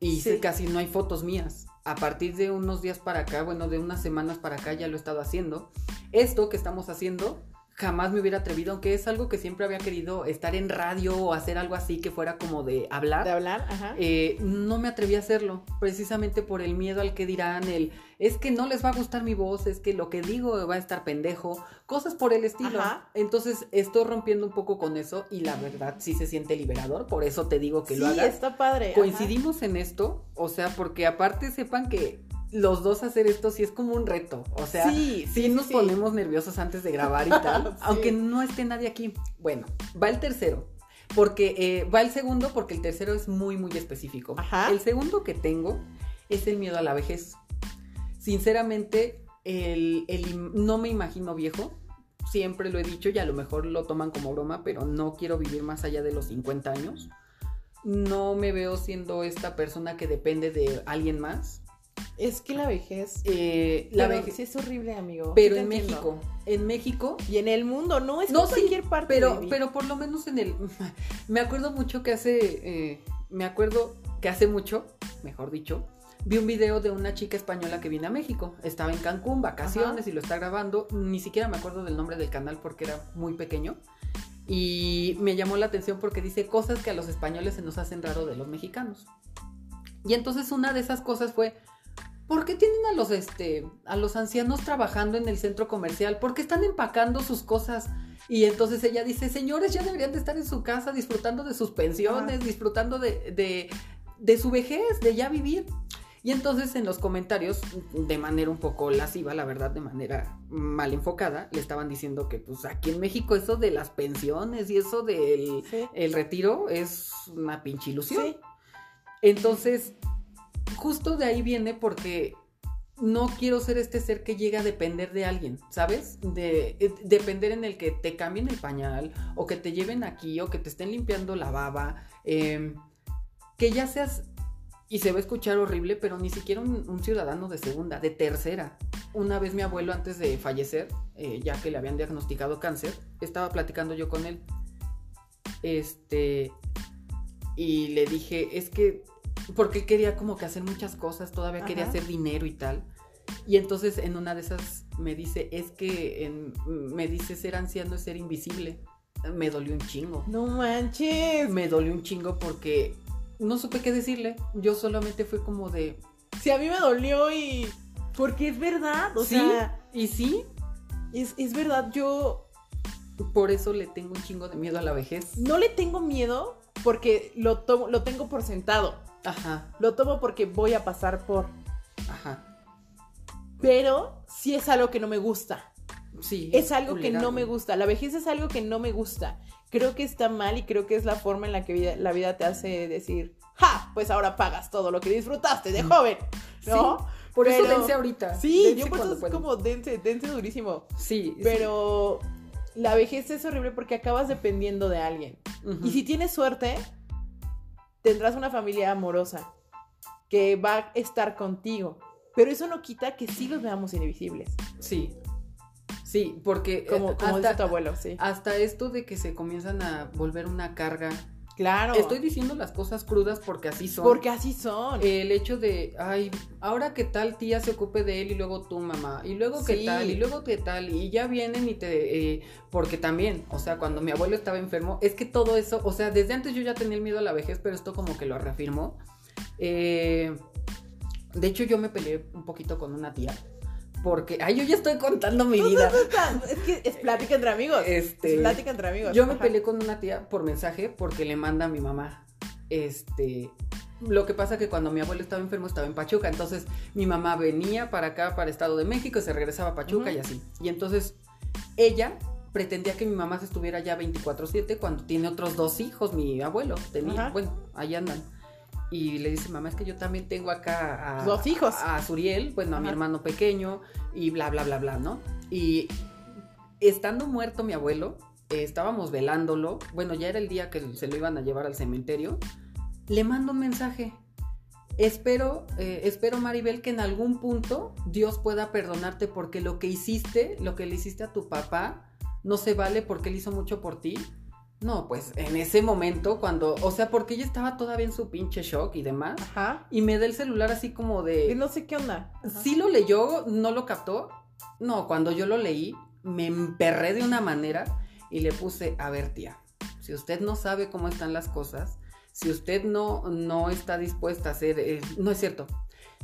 Y casi no hay fotos mías. A partir de unos días para acá, bueno, de unas semanas para acá ya lo he estado haciendo. Esto que estamos haciendo jamás me hubiera atrevido, aunque es algo que siempre había querido estar en radio o hacer algo así que fuera como de hablar. De hablar, ajá. Eh, no me atreví a hacerlo, precisamente por el miedo al que dirán, el es que no les va a gustar mi voz, es que lo que digo va a estar pendejo, cosas por el estilo. Entonces estoy rompiendo un poco con eso y la verdad sí se siente liberador, por eso te digo que lo hagas. Sí, está padre. Coincidimos en esto, o sea, porque aparte sepan que los dos hacer esto sí es como un reto. O sea, sí, sí, nos ponemos nerviosos antes de grabar y tal, aunque no esté nadie aquí. Bueno, va el tercero. Porque eh, va el segundo, porque el tercero es muy, muy específico. Ajá. El segundo que tengo es el miedo a la vejez. Sinceramente, el, no me imagino viejo. Siempre lo he dicho y a lo mejor lo toman como broma, pero no quiero vivir más allá de los 50 años. No me veo siendo esta persona que depende de alguien más es que la vejez. Eh, la vejez es horrible, amigo. Pero en México. En México. Y en el mundo, no es no, en cualquier parte. Pero, pero por lo menos en el. Me acuerdo mucho que hace. Eh, me acuerdo que hace mucho, mejor dicho, vi un video de una chica española que viene a México. Estaba en Cancún, vacaciones, y lo está grabando. Ni siquiera me acuerdo del nombre del canal porque era muy pequeño. Y me llamó la atención porque dice cosas que a los españoles se nos hacen raro de los mexicanos. Y entonces una de esas cosas fue, ¿por qué tienen a los, este, a los ancianos trabajando en el centro comercial? ¿Por qué están empacando sus cosas? Y entonces ella dice, señores, ya deberían de estar en su casa disfrutando de sus pensiones, disfrutando de, de, de su vejez, de ya vivir. Y entonces en los comentarios, de manera un poco lasciva, la verdad, de manera mal enfocada, le estaban diciendo que pues aquí en México eso de las pensiones y eso del Sí. el retiro es una pinche ilusión. Sí. Entonces, justo de ahí viene porque no quiero ser este ser que llega a depender de alguien, ¿sabes? De, eh, depender en el que te cambien el pañal o que te lleven aquí o que te estén limpiando la baba. eh, que ya seas, y se va a escuchar horrible, pero ni siquiera un, un ciudadano de segunda, de tercera. Una vez mi abuelo antes de fallecer, eh, ya que le habían diagnosticado cáncer, estaba platicando yo con él. Este, y le dije, es que, porque quería como que hacer muchas cosas, todavía quería hacer dinero y tal. Y entonces en una de esas me dice, es que en- me dice ser anciano es ser invisible. Me dolió un chingo. No manches. Me dolió un chingo porque no supe qué decirle. Yo solamente fue como de, Sí, a mí me dolió y. Porque es verdad. O sí, sea, y sí, es, es verdad. Yo por eso le tengo un chingo de miedo a la vejez. no le tengo miedo porque lo, lo tengo por sentado. Ajá, Lo tomo porque voy a pasar por. ajá. Pero sí es algo que no me gusta. Sí. Es algo que no me gusta. La vejez es algo que no me gusta. Creo que está mal y creo que es la forma en la que vida- la vida te hace decir, ¡ja! Pues ahora pagas todo lo que disfrutaste de joven. ¿No? Sí, por eso Pero- dense ahorita. Sí, Dense yo por eso es puedan. como dense, dense durísimo. Sí, sí. Pero la vejez es horrible porque acabas dependiendo de alguien. Ujú. Y si tienes suerte, tendrás una familia amorosa que va a estar contigo. Pero eso no quita que sí los veamos invisibles. Sí. Sí, porque Como, eh, como hasta, dice tu abuelo, sí. hasta esto de que se comienzan a volver una carga. Claro. Estoy diciendo las cosas crudas porque así son. Porque así son. el hecho de, ay, ahora que tal tía se ocupe de él y luego tu mamá, y luego Sí. tal, y luego qué tal, y ya vienen y te... eh, porque también, o sea, cuando mi abuelo estaba enfermo, es que todo eso, o sea, desde antes yo ya tenía el miedo a la vejez, pero esto como que lo reafirmó. Eh, de hecho, yo me peleé un poquito con una tía, porque, ay, yo ya estoy contando mi vida. Es que es plática entre amigos. Este, Es plática entre amigos. yo me Ajá. peleé con una tía por mensaje porque le manda a mi mamá. Este. Lo que pasa que cuando mi abuelo estaba enfermo estaba en Pachuca. Entonces mi mamá venía para acá, para Estado de México, y se regresaba a Pachuca y así. Y entonces ella pretendía que mi mamá se estuviera ya 24-7 cuando tiene otros dos hijos, mi abuelo. Tenía, bueno, ahí andan. Y le dice, mamá, es que yo también tengo acá a, Dos hijos. a Suriel, bueno, a mi hermano pequeño, y bla, bla, bla, bla, ¿no? Y estando muerto mi abuelo, eh, estábamos velándolo, bueno, ya era el día que se lo iban a llevar al cementerio, le mando un mensaje. Espero, eh, espero Maribel que en algún punto Dios pueda perdonarte porque lo que hiciste, lo que le hiciste a tu papá, no se vale porque él hizo mucho por ti. No, pues en ese momento cuando, o sea, porque ella estaba todavía en su pinche shock y demás, Ajá. y me da el celular así como Y de... no sé qué onda. Ajá. Sí lo leyó, no lo captó. No, cuando yo lo leí, me emperré de una manera y le puse, a ver tía, si usted no sabe cómo están las cosas, si usted no, no está dispuesta a hacer, eh, no es cierto.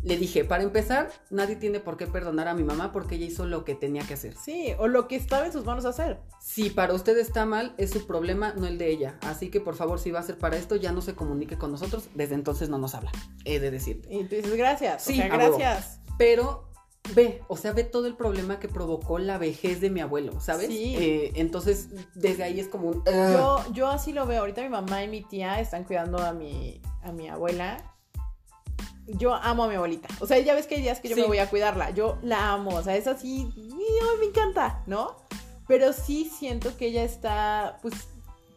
Le dije, para empezar, nadie tiene por qué perdonar a mi mamá porque ella hizo lo que tenía que hacer. Sí, o lo que estaba en sus manos hacer. Si para usted está mal, es su problema, no el de ella. Así que por favor, si va a ser para esto, ya no se comunique con nosotros. Desde entonces no nos habla. He de decirte. Y tú dices, gracias. Sí, o sea, gracias. Pero ve, o sea, ve todo el problema que provocó la vejez de mi abuelo, ¿sabes? Sí. Eh, entonces, desde ahí es como un... Yo, yo así lo veo. Ahorita mi mamá y mi tía están cuidando a mi, a mi abuela. Yo amo a mi abuelita. O sea, ya ves que hay días que yo Sí. me voy a cuidarla. Yo la amo. O sea, es así. ay, me encanta, ¿no? Pero sí siento que ella está, pues,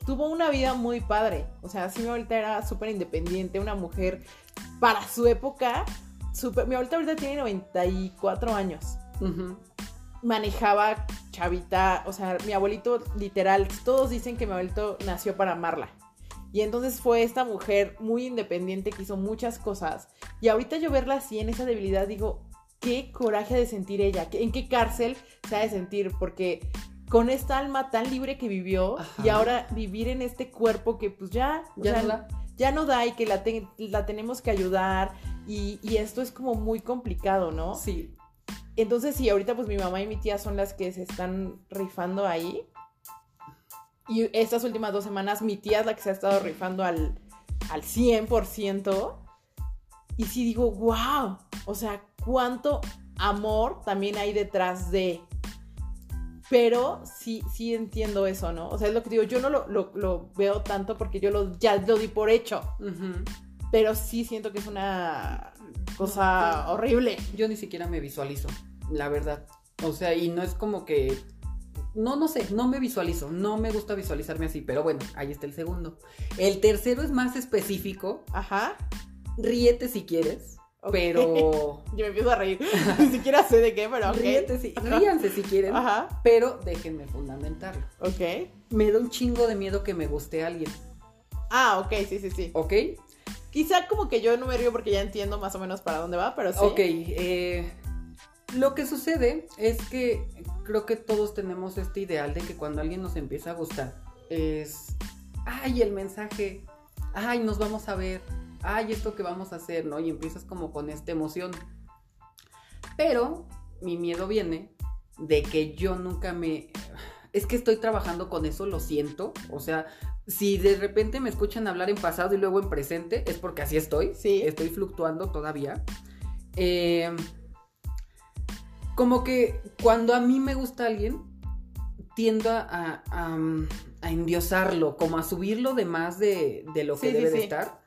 tuvo una vida muy padre. O sea, sí, mi abuelita era súper independiente, una mujer para su época. Súper, mi abuelita ahorita tiene 94 años manejaba chavita, o sea, mi abuelito literal, todos dicen que mi abuelito nació para amarla. Y entonces fue esta mujer muy independiente que hizo muchas cosas. Y ahorita yo verla así en esa debilidad, digo, qué coraje de sentir ella, ¿Qué- en qué cárcel se ha de sentir, porque con esta alma tan libre que vivió Ajá. y ahora vivir en este cuerpo que pues ya, Ya sea, no da. ya no da y que la, te- la tenemos que ayudar y, y esto es como muy complicado, ¿no? Sí. Entonces, sí, ahorita pues mi mamá y mi tía son las que se están rifando ahí. Y estas últimas dos semanas mi tía es la que se ha estado rifando al, al 100%. Y sí digo, wow, o sea, cuánto amor también hay detrás de... Pero sí, sí entiendo eso, ¿no? O sea, es lo que digo, yo no lo, lo- lo veo tanto porque yo lo, ya lo di por hecho. Pero sí siento que es una cosa horrible. Yo ni siquiera me visualizo, la verdad. O sea, y no es como que. No, no sé, no me visualizo. No me gusta visualizarme así, pero bueno, ahí está el segundo. El tercero es más específico. Ajá. Ríete si quieres, pero. Yo me empiezo a reír. Ni siquiera sé de qué, pero ok. Ríete si, ríanse si quieren, Ajá. pero déjenme fundamentarlo. Ok. Me da un chingo de miedo que me guste alguien, Ah, ok, sí, sí, sí. ¿ok? Quizá como que yo no me río porque ya entiendo más o menos para dónde va, pero sí. Ok, eh, lo que sucede es que creo que todos tenemos este ideal de que cuando alguien nos empieza a gustar es, ay, el mensaje, ay, nos vamos a ver, ay, esto que vamos a hacer, ¿no? Y empiezas como con esta emoción. Pero mi miedo viene de que yo nunca me... Es que estoy trabajando con eso, lo siento. O sea, si de repente me escuchan hablar en pasado y luego en presente, es porque así estoy. Sí. Estoy fluctuando todavía. Eh, como que cuando a mí me gusta alguien, tiendo a, a- a, endiosarlo, como a subirlo de más de, de lo que Sí, sí, debe de sí. estar.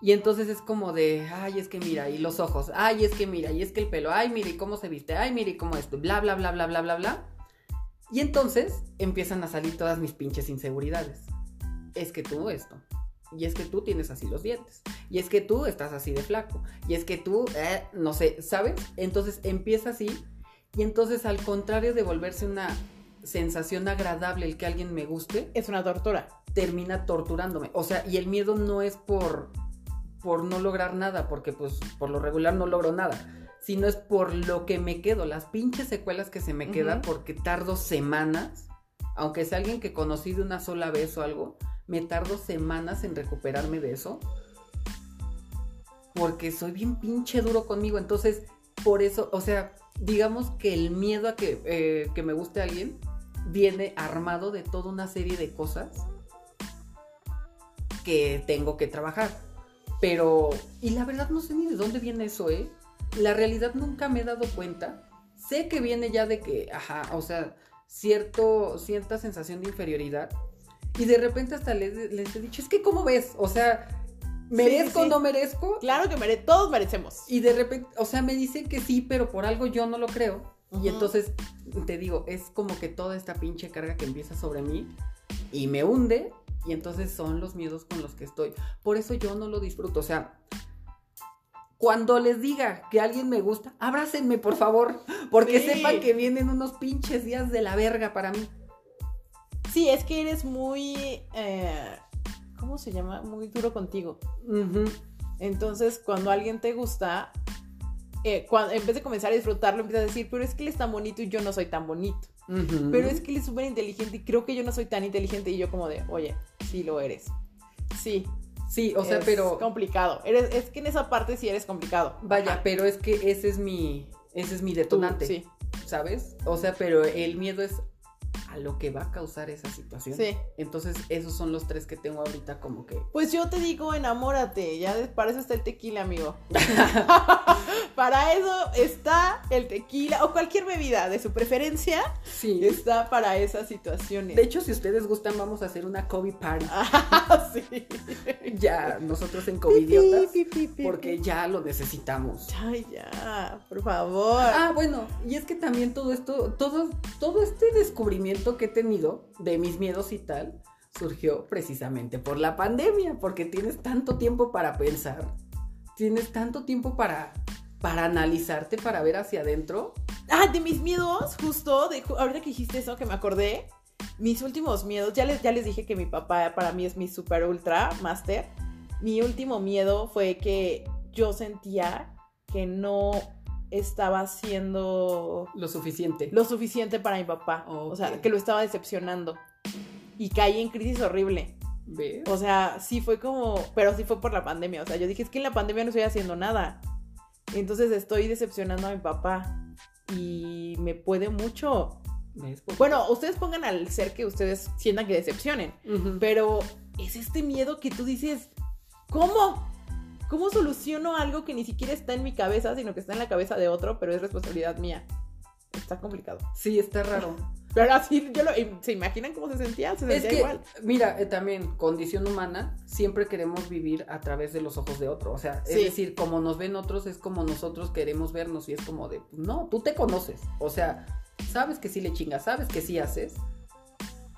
Y entonces es como de, ay, es que mira, y los ojos, ay, es que mira, y es que el pelo, ay, mira, y cómo se viste, ay, mira, y cómo esto, bla, bla, bla, bla, bla, bla, bla. Y entonces empiezan a salir todas mis pinches inseguridades. Es que tú esto, y es que tú tienes así los dientes, y es que tú estás así de flaco, y es que tú, eh, no sé, ¿sabes? Entonces empieza así, y entonces al contrario de volverse una sensación agradable el que alguien me guste, Es una tortura. termina torturándome. O sea, y el miedo no es por, por no lograr nada, porque pues por lo regular no logro nada, sino es por lo que me quedo, las pinches secuelas que se me quedan porque tardo semanas, aunque sea alguien que conocí de una sola vez o algo, me tardo semanas en recuperarme de eso. Porque soy bien pinche duro conmigo, entonces por eso, o sea, digamos que el miedo a que, eh, que me guste alguien viene armado de toda una serie de cosas que tengo que trabajar. Pero, y la verdad no sé ni de dónde viene eso, ¿eh? La realidad nunca me he dado cuenta. Sé que viene ya de que, ajá, o sea, cierto, cierta sensación de inferioridad. Y de repente hasta les, les he dicho, es que ¿cómo ves? O sea, ¿merezco o sí. no merezco? Claro que mere- todos merecemos. Y de repente, o sea, me dicen que sí, pero por algo yo no lo creo. Y entonces, te digo, es como que toda esta pinche carga que empieza sobre mí y me hunde. Y entonces son los miedos con los que estoy. Por eso yo no lo disfruto. O sea, cuando les diga que alguien me gusta, abrácenme, por favor. Porque Sí. sepan que vienen unos pinches días de la verga para mí. Sí, es que eres muy... eh, ¿Cómo se llama? Muy duro contigo. Entonces, cuando alguien te gusta, eh, cuando, en vez de comenzar a disfrutarlo, empiezas a decir, pero es que él es tan bonito y yo no soy tan bonito. Pero es que él es súper inteligente y creo que yo no soy tan inteligente. Y yo como de, oye, sí lo eres. Sí. Sí, o sea, es pero... complicado. Eres, es que en esa parte sí eres complicado. Vaya, Ajá. pero es que ese es mi... Ese es mi Tú, detonante. sí, ¿sabes? O sea, pero el miedo es a lo que va a causar esa situación. sí. Entonces, esos son los tres que tengo ahorita como que... Pues yo te digo, enamórate. Ya para eso está el tequila, amigo. para eso está el tequila o cualquier bebida de su preferencia. Sí. Está para esas situaciones. De hecho, si ustedes gustan, vamos a hacer una COVID party. Ah, sí. Ya, nosotros en COVIDiotas, porque ya lo necesitamos. Ay, ya, por favor. Ah, bueno, y es que también todo esto, todo, todo este descubrimiento que he tenido de mis miedos y tal, surgió precisamente por la pandemia, porque tienes tanto tiempo para pensar, tienes tanto tiempo para, para analizarte, para ver hacia adentro. Ah, de mis miedos, justo, ahorita que dijiste eso, que me acordé, mis últimos miedos, ya les, ya les dije que mi papá para mí es mi super ultra master. Mi último miedo fue que yo sentía que no estaba haciendo Lo suficiente. lo suficiente para mi papá. O sea, que lo estaba decepcionando. Y caí en crisis horrible. ¿Ves? O sea, sí fue como, pero sí fue por la pandemia. O sea, yo dije, es que en la pandemia no estoy haciendo nada. Entonces estoy decepcionando a mi papá y me puede mucho. Bueno, ustedes pongan al ser que ustedes sientan que decepcionen, pero es este miedo que tú dices, ¿cómo? ¿Cómo soluciono algo que ni siquiera está en mi cabeza, sino que está en la cabeza de otro, pero es responsabilidad mía? Está complicado. Sí, está raro. Pero así, yo lo, ¿se imaginan cómo se sentía? Se Es sentía que, igual. mira, eh, también, condición humana, siempre queremos vivir a través de los ojos de otro. O sea, es Sí. decir, como nos ven otros, es como nosotros queremos vernos y es como de, pues, no, tú te conoces. O sea, sabes que sí le chingas, sabes que sí haces,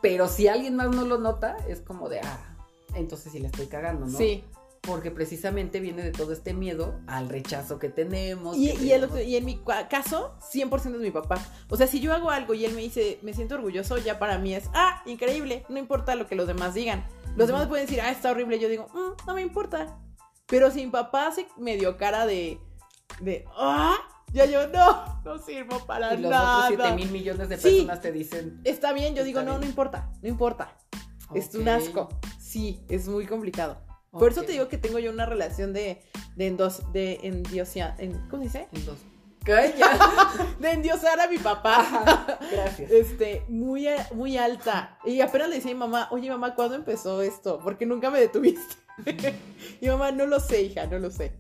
pero si alguien más no lo nota, es como de, ah, entonces sí le estoy cagando, ¿no? Sí. Porque precisamente viene de todo este miedo al rechazo que tenemos. Y, que y el tenemos- otro- y en mi caso, 100% es mi papá. O sea, si yo hago algo y él me dice, me siento orgulloso, ya para mí es, ah, increíble, no importa lo que los demás digan. Los demás pueden decir, ah, está horrible. Yo digo, "Mm, no me importa. Pero si mi papá hace medio cara de, de, ah, ya yo, no, no sirvo para y los nada. otros 7 mil millones de Sí. personas te dicen, Está bien, yo digo, no, bien. no importa, no importa. Es un asco. Sí, es muy complicado. Por eso te digo que tengo yo una relación de, de, endos, de endiosia, en, ¿cómo se dice? Calla. De endiosar a mi papá. Gracias. Este, muy, muy alta. Y apenas le decía a mi mamá, oye mamá, ¿cuándo empezó esto? Porque nunca me detuviste. y mamá, no lo sé, hija, no lo sé.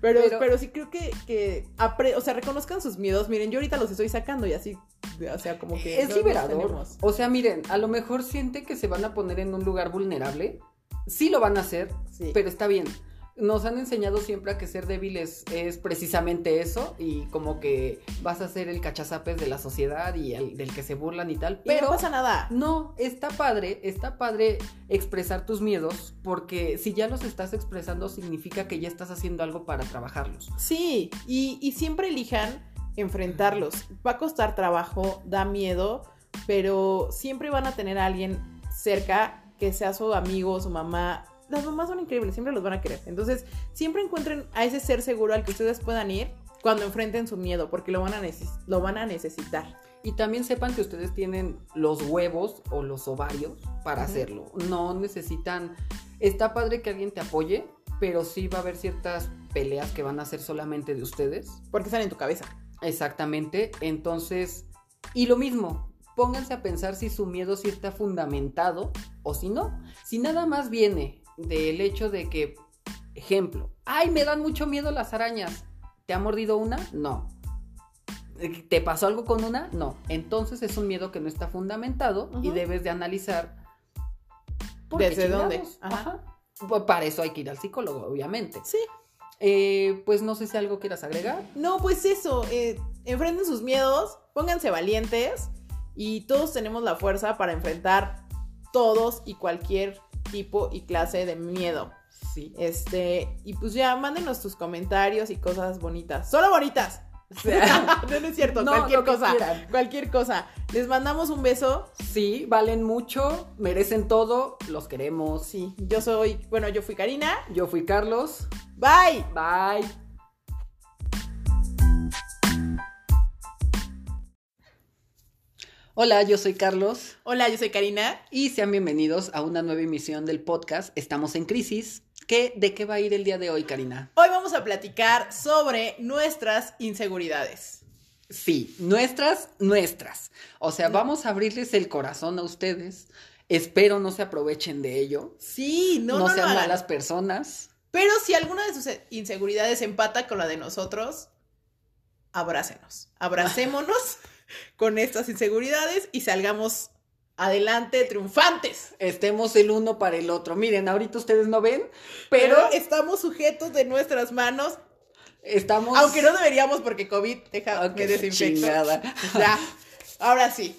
Pero, pero, Pero- sí creo que, que apre- o sea, reconozcan sus miedos. Miren, yo ahorita los estoy sacando y así, o sea, como que... es no liberador. O sea, miren, a lo mejor siente que se van a poner en un lugar vulnerable. Sí lo van a hacer, Sí. pero está bien. Nos han enseñado siempre a que ser débiles es precisamente eso y como que vas a ser el cachazapes de la sociedad y el del que se burlan y tal. Y Pero no pasa nada. no, está padre, está padre expresar tus miedos porque si ya los estás expresando significa que ya estás haciendo algo para trabajarlos. Sí, y, y siempre elijan enfrentarlos. Va a costar trabajo, da miedo, pero siempre van a tener a alguien cerca que sea su amigo, su mamá. Las mamás son increíbles, siempre los van a querer. Entonces, siempre encuentren a ese ser seguro al que ustedes puedan ir cuando enfrenten su miedo, porque lo van a, neces- lo van a necesitar. Y también sepan que ustedes tienen los huevos o los ovarios para hacerlo. No necesitan. Está padre que alguien te apoye, pero sí va a haber ciertas peleas que van a ser solamente de ustedes. Porque están en tu cabeza. Exactamente. Entonces, y lo mismo, pónganse a pensar si su miedo sí está fundamentado o si no. Si nada más viene del hecho de que, ejemplo, ay, me dan mucho miedo las arañas. ¿Te ha mordido una? No. ¿Te pasó algo con una? No. Entonces es un miedo que no está fundamentado y debes de analizar. ¿por qué ¿Desde dónde? Ajá. Pues para eso hay que ir al psicólogo, obviamente. Sí. Eh, pues no sé si algo quieras agregar. No, pues eso, eh, enfrenten sus miedos, pónganse valientes y todos tenemos la fuerza para enfrentar todos y cualquier tipo y clase de miedo. Sí. Este, y pues ya, mándenos tus comentarios y cosas bonitas. Solo bonitas. O sea, no, no es cierto, No, cualquier cosa. Cualquier cosa. Les mandamos un beso. Sí, valen mucho, merecen todo, los queremos. Sí, yo soy, bueno, yo fui Karina. Yo fui Carlos. Bye. Bye. Hola, yo soy Carlos Hola, yo soy Karina. y sean bienvenidos a una nueva emisión del podcast Estamos en Crisis. ¿Qué, ¿De qué va a ir el día de hoy, Karina? Hoy vamos a platicar sobre nuestras inseguridades. Sí, nuestras, nuestras. O sea, vamos a abrirles el corazón a ustedes. Espero no se aprovechen de ello. Sí, no, No, sean malas personas. Pero si alguna de sus inseguridades empata con la de nosotros, abrácenos. Abracémonos con estas inseguridades y salgamos adelante triunfantes. Estemos el uno para el otro. Miren, ahorita ustedes no ven, pero, Pero estamos sujetos de nuestras manos, estamos. aunque no deberíamos porque COVID deja desinfecto. chingada. Ya, ahora sí,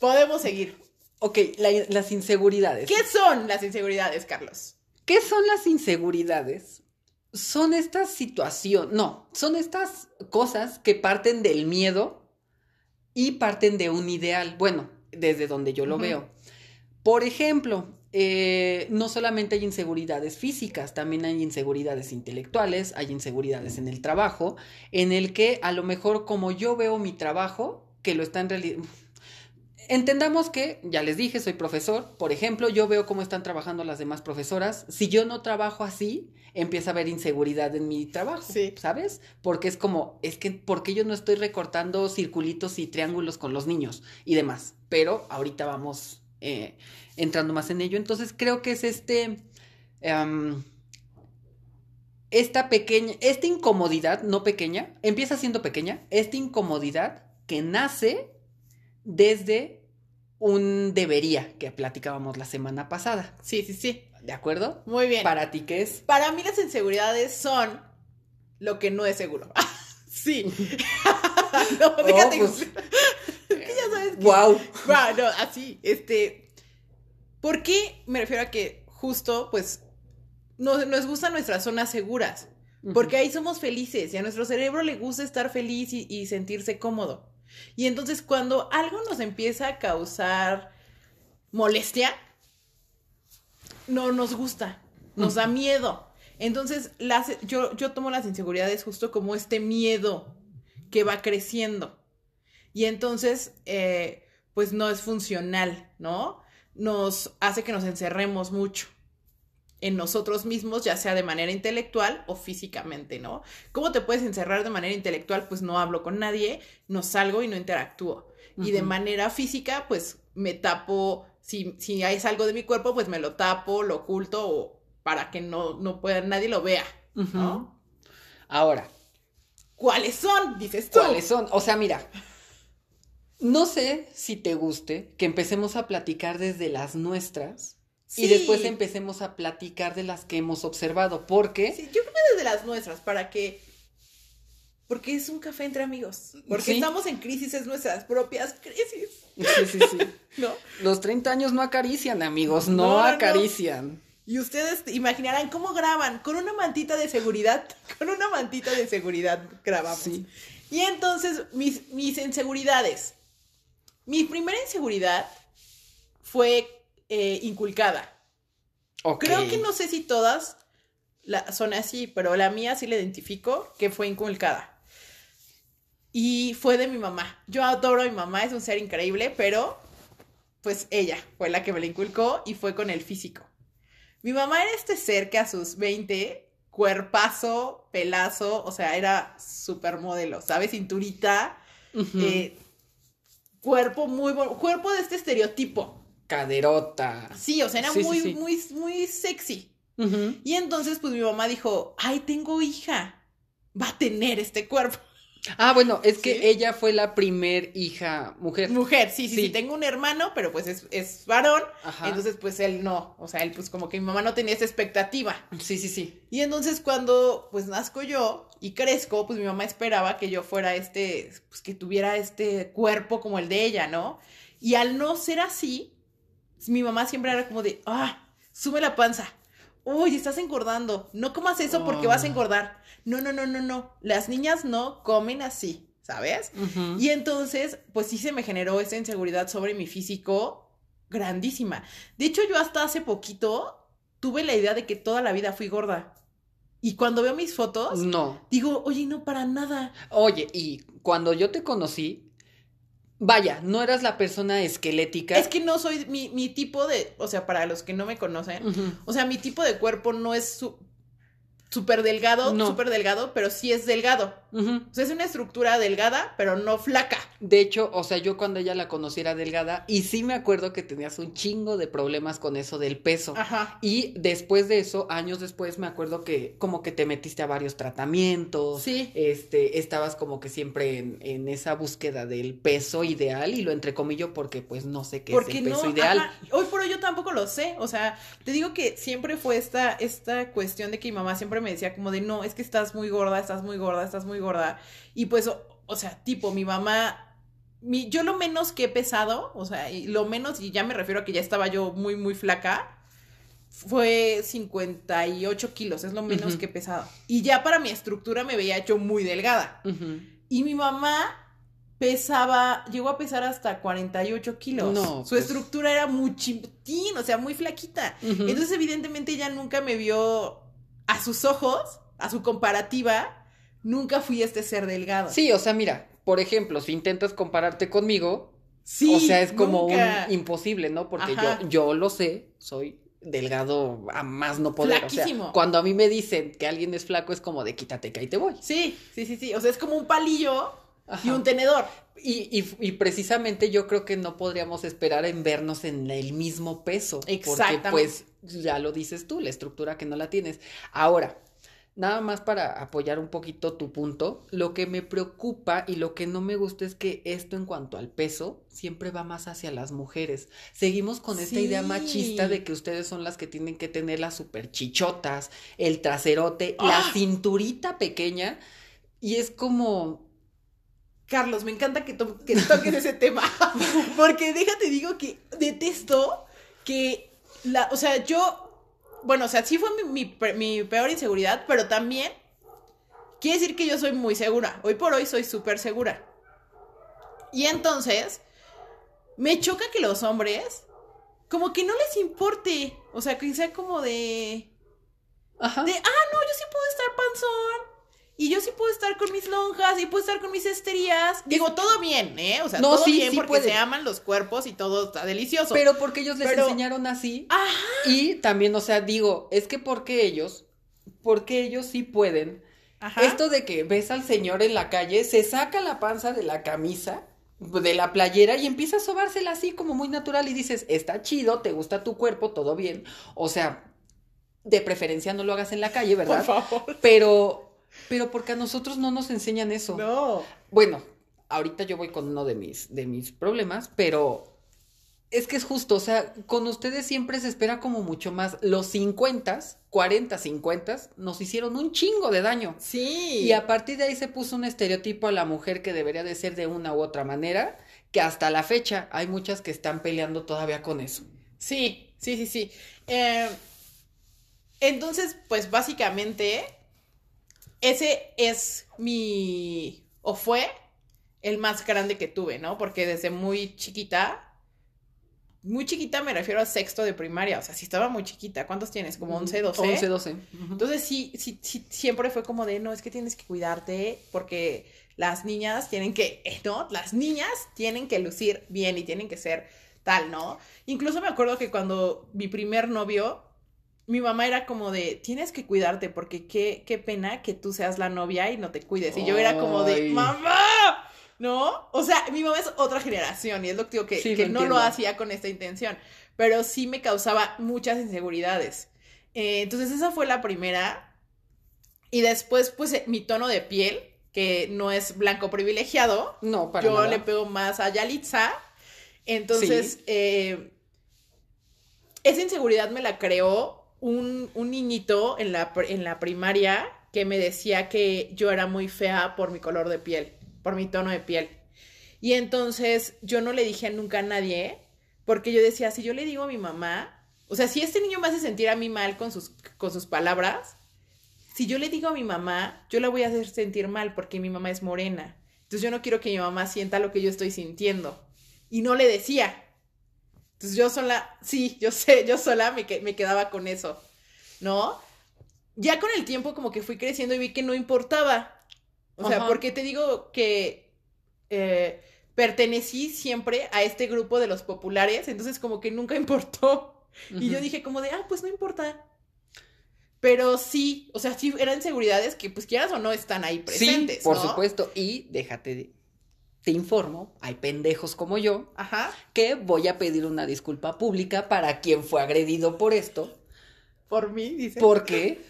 podemos seguir. Ok, la- las inseguridades. ¿Qué son las inseguridades, Carlos? ¿Qué son las inseguridades? Son estas situaciones, no, son estas cosas que parten del miedo y parten de un ideal. Bueno, desde donde yo lo veo. Por ejemplo, eh, no solamente hay inseguridades físicas, también hay inseguridades intelectuales, hay inseguridades en el trabajo, en el que a lo mejor como yo veo mi trabajo, que lo está en realidad... entendamos que, ya les dije, soy profesor. Por ejemplo, yo veo cómo están trabajando las demás profesoras. Si yo no trabajo así, empieza a haber inseguridad en mi trabajo, Sí. ¿sabes? Porque es como, es que, ¿por qué yo no estoy recortando circulitos y triángulos con los niños y demás? Pero ahorita vamos eh, entrando más en ello. Entonces creo que es este... em, esta pequeña, esta incomodidad, no pequeña, empieza siendo pequeña, esta incomodidad que nace desde un debería que platicábamos la semana pasada. Sí, sí, sí. ¿De acuerdo? Muy bien. Para ti, ¿qué es? Para mí las inseguridades son lo que no es seguro. sí. no, déjate. pues. que ya sabes que- ¡Wow! Guau, no, así, este. ¿Por qué me refiero a que justo, pues, nos, nos gustan nuestras zonas seguras? Porque ahí somos felices y a nuestro cerebro le gusta estar feliz y, y sentirse cómodo. Y entonces cuando algo nos empieza a causar molestia, no nos gusta, nos da miedo. Entonces las, yo, yo tomo las inseguridades justo como este miedo que va creciendo. Y entonces, eh, pues no es funcional, ¿no? Nos hace que nos encerremos mucho en nosotros mismos, ya sea de manera intelectual o físicamente, ¿no? ¿Cómo te puedes encerrar de manera intelectual? Pues no hablo con nadie, no salgo y no interactúo. Y de manera física, pues me tapo, si, si hay algo de mi cuerpo, pues me lo tapo, lo oculto o para que no, no pueda, nadie lo vea. ¿no? Ahora, ¿Cuáles son? Dices tú. ¿cuáles son? O sea, mira, no sé si te guste que empecemos a platicar desde las nuestras y después empecemos a platicar de las que hemos observado, porque Sí, yo creo que desde las nuestras, para que. Porque es un café entre amigos. Porque Sí. estamos en crisis, es nuestras propias crisis, sí, sí, sí. ¿no? Los 30 años no acarician, amigos, no, No, no, no. acarician. Y ustedes imaginarán cómo graban, con una mantita de seguridad, con una mantita de seguridad grabamos. Sí. Y entonces, mis, mis inseguridades. Mi primera inseguridad fue eh, inculcada. Creo que no sé si todas la- son así, pero la mía sí la identifico que fue inculcada. Y fue de mi mamá. Yo adoro a mi mamá, es un ser increíble, pero pues ella fue la que me la inculcó y fue con el físico. Mi mamá era este ser que a sus 20, cuerpazo, pelazo, o sea, era supermodelo, ¿sabes? Cinturita, eh, cuerpo muy bueno, cuerpo de este estereotipo. Caderota. Sí, o sea, era Sí, muy, sí. muy, muy sexy. Y entonces, pues mi mamá dijo, ay, tengo hija, va a tener este cuerpo. Ah, bueno, es que ella fue la primer hija mujer. Mujer, sí, sí, sí, Sí. tengo un hermano, pero pues es, es varón. Ajá. Entonces, pues él no, o sea, él pues como que mi mamá no tenía esa expectativa. Sí, sí, sí. Y entonces cuando pues nazco yo y crezco, pues mi mamá esperaba que yo fuera este, pues que tuviera este cuerpo como el de ella, ¿no? Y al no ser así, mi mamá siempre era como de, ah, sube la panza. Uy, estás engordando. No comas eso porque vas a Oh. engordar. No, no, no, no, no. Las niñas no comen así, ¿sabes? Y entonces, pues sí se me generó esa inseguridad sobre mi físico grandísima. De hecho, yo hasta hace poquito tuve la idea de que toda la vida fui gorda. Y cuando veo mis fotos, No. digo, oye, no para nada. Oye, y cuando yo te conocí, vaya, no eras la persona esquelética. Es que no soy mi, mi tipo de, o sea, para los que no me conocen, o sea, mi tipo de cuerpo no es su- súper delgado, No. súper delgado, pero sí es delgado. O sea, es una estructura delgada, pero no flaca. De hecho, o sea, yo cuando ella la conocí era delgada y sí me acuerdo que tenías un chingo de problemas con eso del peso. Ajá. Y después de eso, años después, me acuerdo que como que te metiste a varios tratamientos. Sí. Este, estabas como que siempre en, en esa búsqueda del peso ideal y lo entrecomillo porque pues no sé qué Porque es el peso no, ideal. ajá, hoy por hoy yo tampoco lo sé, o sea, te digo que siempre fue esta, esta cuestión de que mi mamá siempre me decía como de, no, es que estás muy gorda, estás muy gorda, estás muy gorda, y pues, o, o sea, tipo, mi mamá, mi, yo lo menos que he pesado, o sea, y lo menos, y ya me refiero a que ya estaba yo muy, muy flaca, fue 58 kilos, es lo menos que he pesado, y ya para mi estructura me veía yo muy delgada, y mi mamá pesaba, llegó a pesar hasta 48 kilos. No, Su pues. estructura era muy chiquitín, o sea, muy flaquita. Entonces, evidentemente, ella nunca me vio a sus ojos, a su comparativa, nunca fui este ser delgado. Sí, o sea, mira, por ejemplo, si intentas compararte conmigo, Sí. o sea, es como nunca. un imposible, ¿no? Porque Ajá. yo, yo lo sé, soy delgado a más no poder. O Flaquísimo. sea, cuando a mí me dicen que alguien es flaco, es como de quítate que ahí te voy. Sí, sí, sí, sí. O sea, es como un palillo y un tenedor. Y, y- y precisamente yo creo que no podríamos esperar en vernos en el mismo peso. Porque Exactamente. pues ya lo dices tú, la estructura que no la tienes. Ahora, nada más para apoyar un poquito tu punto, lo que me preocupa y lo que no me gusta es que esto en cuanto al peso siempre va más hacia las mujeres. Seguimos con esta idea machista de que ustedes son las que tienen que tener las super chichotas, el traserote, ¡Ah! la cinturita pequeña. Y es como, Carlos, me encanta que, to- que toques ese tema. Porque déjate, digo que detesto que la. O sea, yo. Bueno, o sea, sí fue mi, mi pe- mi peor inseguridad, pero también quiere decir que yo soy muy segura. Hoy por hoy soy súper segura. Y entonces, me choca que los hombres, como que no les importe. O sea, que sea como de. ajá. De, ah, no, yo sí puedo estar panzón. Y yo sí puedo estar con mis lonjas y puedo estar con mis esterías. Digo, todo bien, ¿eh? O sea, No, todo sí, bien sí porque puede. se aman los cuerpos y todo está delicioso. Pero porque ellos les Pero- enseñaron así. Ajá. Y también, o sea, digo, es que porque ellos, porque ellos sí pueden. Ajá. Esto de que ves al señor en la calle, se saca la panza de la camisa, de la playera y empieza a sobársela así como muy natural y dices, está chido, te gusta tu cuerpo, todo bien. O sea, de preferencia no lo hagas en la calle, Por ¿verdad? favor. Pero, pero porque a nosotros no nos enseñan eso. No. Bueno, ahorita yo voy con uno de mis, de mis problemas, pero es que es justo, o sea, con ustedes siempre se espera como mucho más. Los 50, 40, 50 nos hicieron un chingo de daño. Sí. Y a partir de ahí se puso un estereotipo a la mujer que debería de ser de una u otra manera, que hasta la fecha hay muchas que están peleando todavía con eso. Sí, sí, sí, sí. Eh, entonces, pues básicamente, ese es mi, o fue el más grande que tuve, ¿no? Porque desde muy chiquita, muy chiquita me refiero a sexto de primaria, o sea, si estaba muy chiquita, ¿cuántos tienes? Como 11, 12. 11, 12. Ujú. Entonces sí, sí, sí, siempre fue como de, no, es que tienes que cuidarte porque las niñas tienen que, eh, ¿no? Las niñas tienen que lucir bien y tienen que ser tal, ¿no? Incluso me acuerdo que cuando mi primer novio, mi mamá era como de, tienes que cuidarte porque qué, qué pena que tú seas la novia y no te cuides. Y yo era como de, mamá, ¿no? O sea, mi mamá es otra generación y es lo que digo que, Sí, que lo no lo hacía con esta intención, pero sí me causaba muchas inseguridades. Eh, entonces esa fue la primera. Y después, pues, eh, mi tono de piel, que no es blanco privilegiado. No, para Yo nada. le pego más a Yalitza. Entonces, Sí. eh, esa inseguridad me la creó un, un niñito en la, en la primaria que me decía que yo era muy fea por mi color de piel, por mi tono de piel. Y entonces yo no le dije nunca a nadie, porque yo decía, si yo le digo a mi mamá, o sea, si este niño me hace sentir a mí mal con sus, con sus palabras, si yo le digo a mi mamá, yo la voy a hacer sentir mal porque mi mamá es morena. Entonces yo no quiero que mi mamá sienta lo que yo estoy sintiendo. Y no le decía. Entonces yo sola, sí, yo sé, yo sola me, que- me quedaba con eso, ¿no? Ya con el tiempo como que fui creciendo y vi que no importaba. O sea, Ajá. porque te digo que eh, pertenecí siempre a este grupo de los populares, entonces como que nunca importó. Y yo dije como de, ah, pues no importa. Pero sí, o sea, sí eran inseguridades que pues quieras o no están ahí presentes, Sí, por ¿no? supuesto. Y déjate, de- te informo, hay pendejos como yo Ajá, que voy a pedir una disculpa pública para quien fue agredido por esto, por mí, dice. porque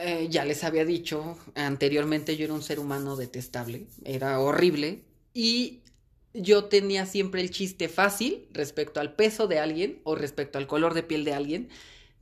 eh, ya les había dicho anteriormente yo era un ser humano detestable, era horrible y yo tenía siempre el chiste fácil respecto al peso de alguien o respecto al color de piel de alguien,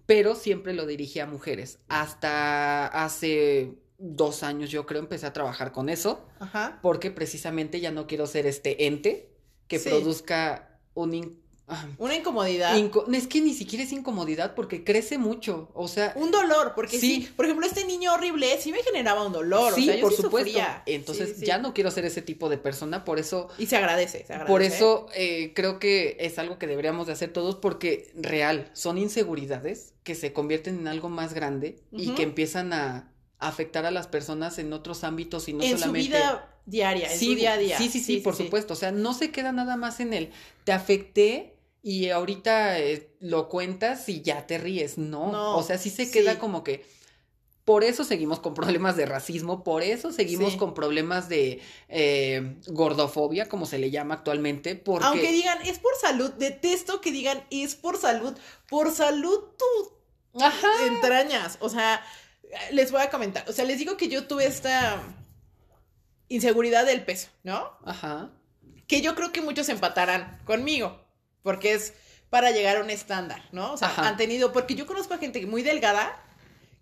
pero siempre lo dirigía a mujeres. Hasta hace dos años yo creo empecé a trabajar con eso Ajá. porque precisamente ya no quiero ser este ente que Sí. produzca un... in- ah, Una incomodidad. inco- es que ni siquiera es incomodidad porque crece mucho, o sea... un dolor, porque sí. Sí. por ejemplo, este niño horrible sí me generaba un dolor. sí, o sea, yo por sí supuesto. sufría. Entonces ya no quiero ser ese tipo de persona, por eso... Y se agradece, se agradece. Por eso eh, creo que es algo que deberíamos de hacer todos porque real, son inseguridades que se convierten en algo más grande y que empiezan a afectar a las personas en otros ámbitos y no en su solamente... vida diaria, en su día a día. Sí, sí, sí, por supuesto. O sea, no se queda nada más en el te afecté y ahorita eh, lo cuentas y ya te ríes. No. No, o sea, sí se queda sí. como que. Por eso seguimos con problemas de racismo, por eso seguimos Sí. con problemas de eh, gordofobia, como se le llama actualmente, porque... Aunque digan, es por salud, detesto que digan, es por salud. Por salud tú Ajá. entrañas. O sea, les voy a comentar. O sea, les digo que yo tuve esta inseguridad del peso, ¿no? Ajá. Que yo creo que muchos empatarán conmigo, porque es para llegar a un estándar, ¿no? O sea, Ajá. han tenido, porque yo conozco a gente muy delgada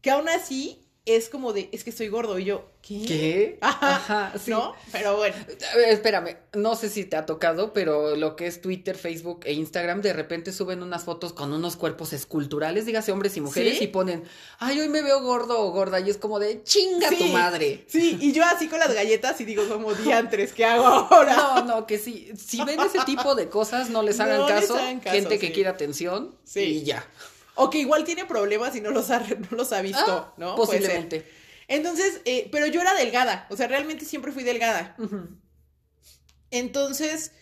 que aún así es como de, es que estoy gordo y yo, ¿qué? ¿Qué? Ajá, Ajá, sí. ¿no? Pero bueno, espérame, no sé si te ha tocado, pero lo que es Twitter, Facebook e Instagram, de repente suben unas fotos con unos cuerpos esculturales, dígase hombres y mujeres, ¿Sí? y ponen, ay, hoy me veo gordo o gorda, y es como de, chinga tu Sí. madre. sí, y yo así con las galletas y digo como diantres, ¿qué hago ahora? No, no, que sí, si ven ese tipo de cosas, no les hagan No les caso, hagan caso, gente que sí. quiere atención, Sí. y ya. O que igual tiene problemas y no los ha, no los ha visto, Ah, ¿no? Posiblemente. Entonces, eh, pero yo era delgada, o sea, realmente siempre fui delgada. Entonces,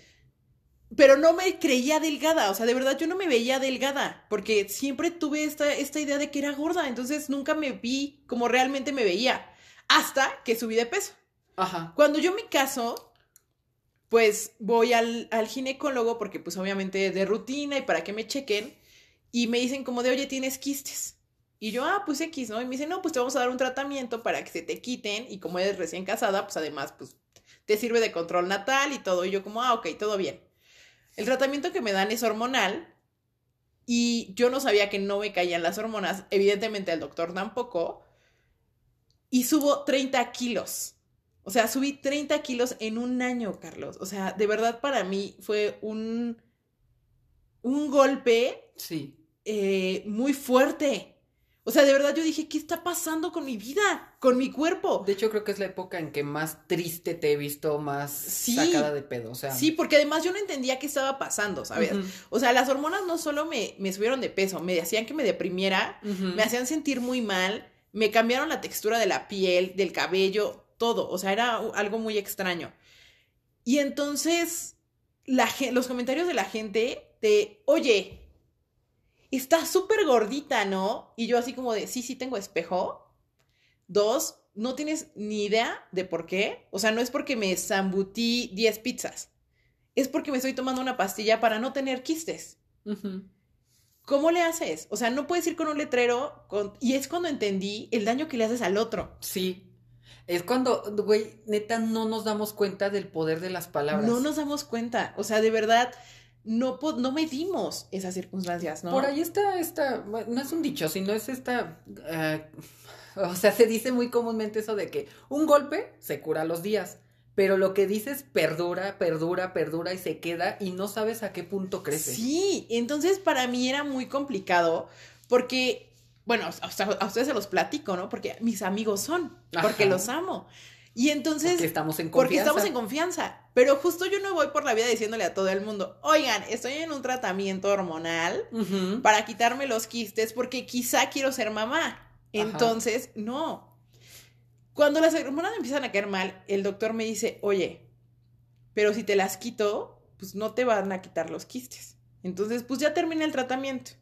pero no me creía delgada, o sea, de verdad yo no me veía delgada, porque siempre tuve esta, esta idea de que era gorda, entonces nunca me vi como realmente me veía, hasta que subí de peso. Ajá. Cuando yo me caso, pues voy al, al ginecólogo, porque pues obviamente de rutina y para que me chequen, y me dicen como de, oye, tienes quistes. Y yo, ah, pues X, ¿no? Y me dicen, no, pues te vamos a dar un tratamiento para que se te quiten, y como eres recién casada, pues además, pues te sirve de control natal y todo. Y yo como, ah, ok, todo bien. El tratamiento que me dan es hormonal, y yo no sabía que no me caían las hormonas, evidentemente el doctor tampoco, y subo 30 kilos. O sea, subí 30 kilos en un año, Carlos. O sea, de verdad para mí fue un, un golpe Sí. Eh, muy fuerte. O sea, de verdad yo dije, ¿qué está pasando con mi vida? Con mi cuerpo. De hecho, creo que es la época en que más triste te he visto, más Sí. sacada de pedo, o sea. Sí, porque además yo no entendía qué estaba pasando, ¿sabes? O sea, las hormonas no solo me, me subieron de peso, me hacían que me deprimiera, me hacían sentir muy mal, me cambiaron la textura de la piel, del cabello, todo. O sea, era algo muy extraño. Y entonces, la, los comentarios de la gente de, oye, está súper gordita, ¿no? Y yo así como de, sí, sí tengo espejo. Dos, no tienes ni idea de por qué. O sea, no es porque me zambutí 10 pizzas. Es porque me estoy tomando una pastilla para no tener quistes. ¿Cómo le haces? O sea, no puedes ir con un letrero con... y es cuando entendí el daño que le haces al otro. Sí. Es cuando, güey, neta, no nos damos cuenta del poder de las palabras. No nos damos cuenta. O sea, de verdad, no, no medimos esas circunstancias, ¿no? Por ahí está esta, no es un dicho, sino es esta, eh, o sea, se dice muy comúnmente eso de que un golpe se cura los días, pero lo que dices perdura, perdura, perdura y se queda y no sabes a qué punto crece. Sí, entonces para mí era muy complicado porque, bueno, a ustedes se los platico, ¿no? Porque mis amigos son, porque Ajá. los amo. Y entonces... Porque estamos en Porque confianza. estamos en confianza. Pero justo yo no voy por la vida diciéndole a todo el mundo, oigan, estoy en un tratamiento hormonal para quitarme los quistes porque quizá quiero ser mamá. Ajá. Entonces, no. Cuando las hormonas me empiezan a caer mal, el doctor me dice, oye, pero si te las quito, pues no te van a quitar los quistes. Entonces, pues ya terminé el tratamiento.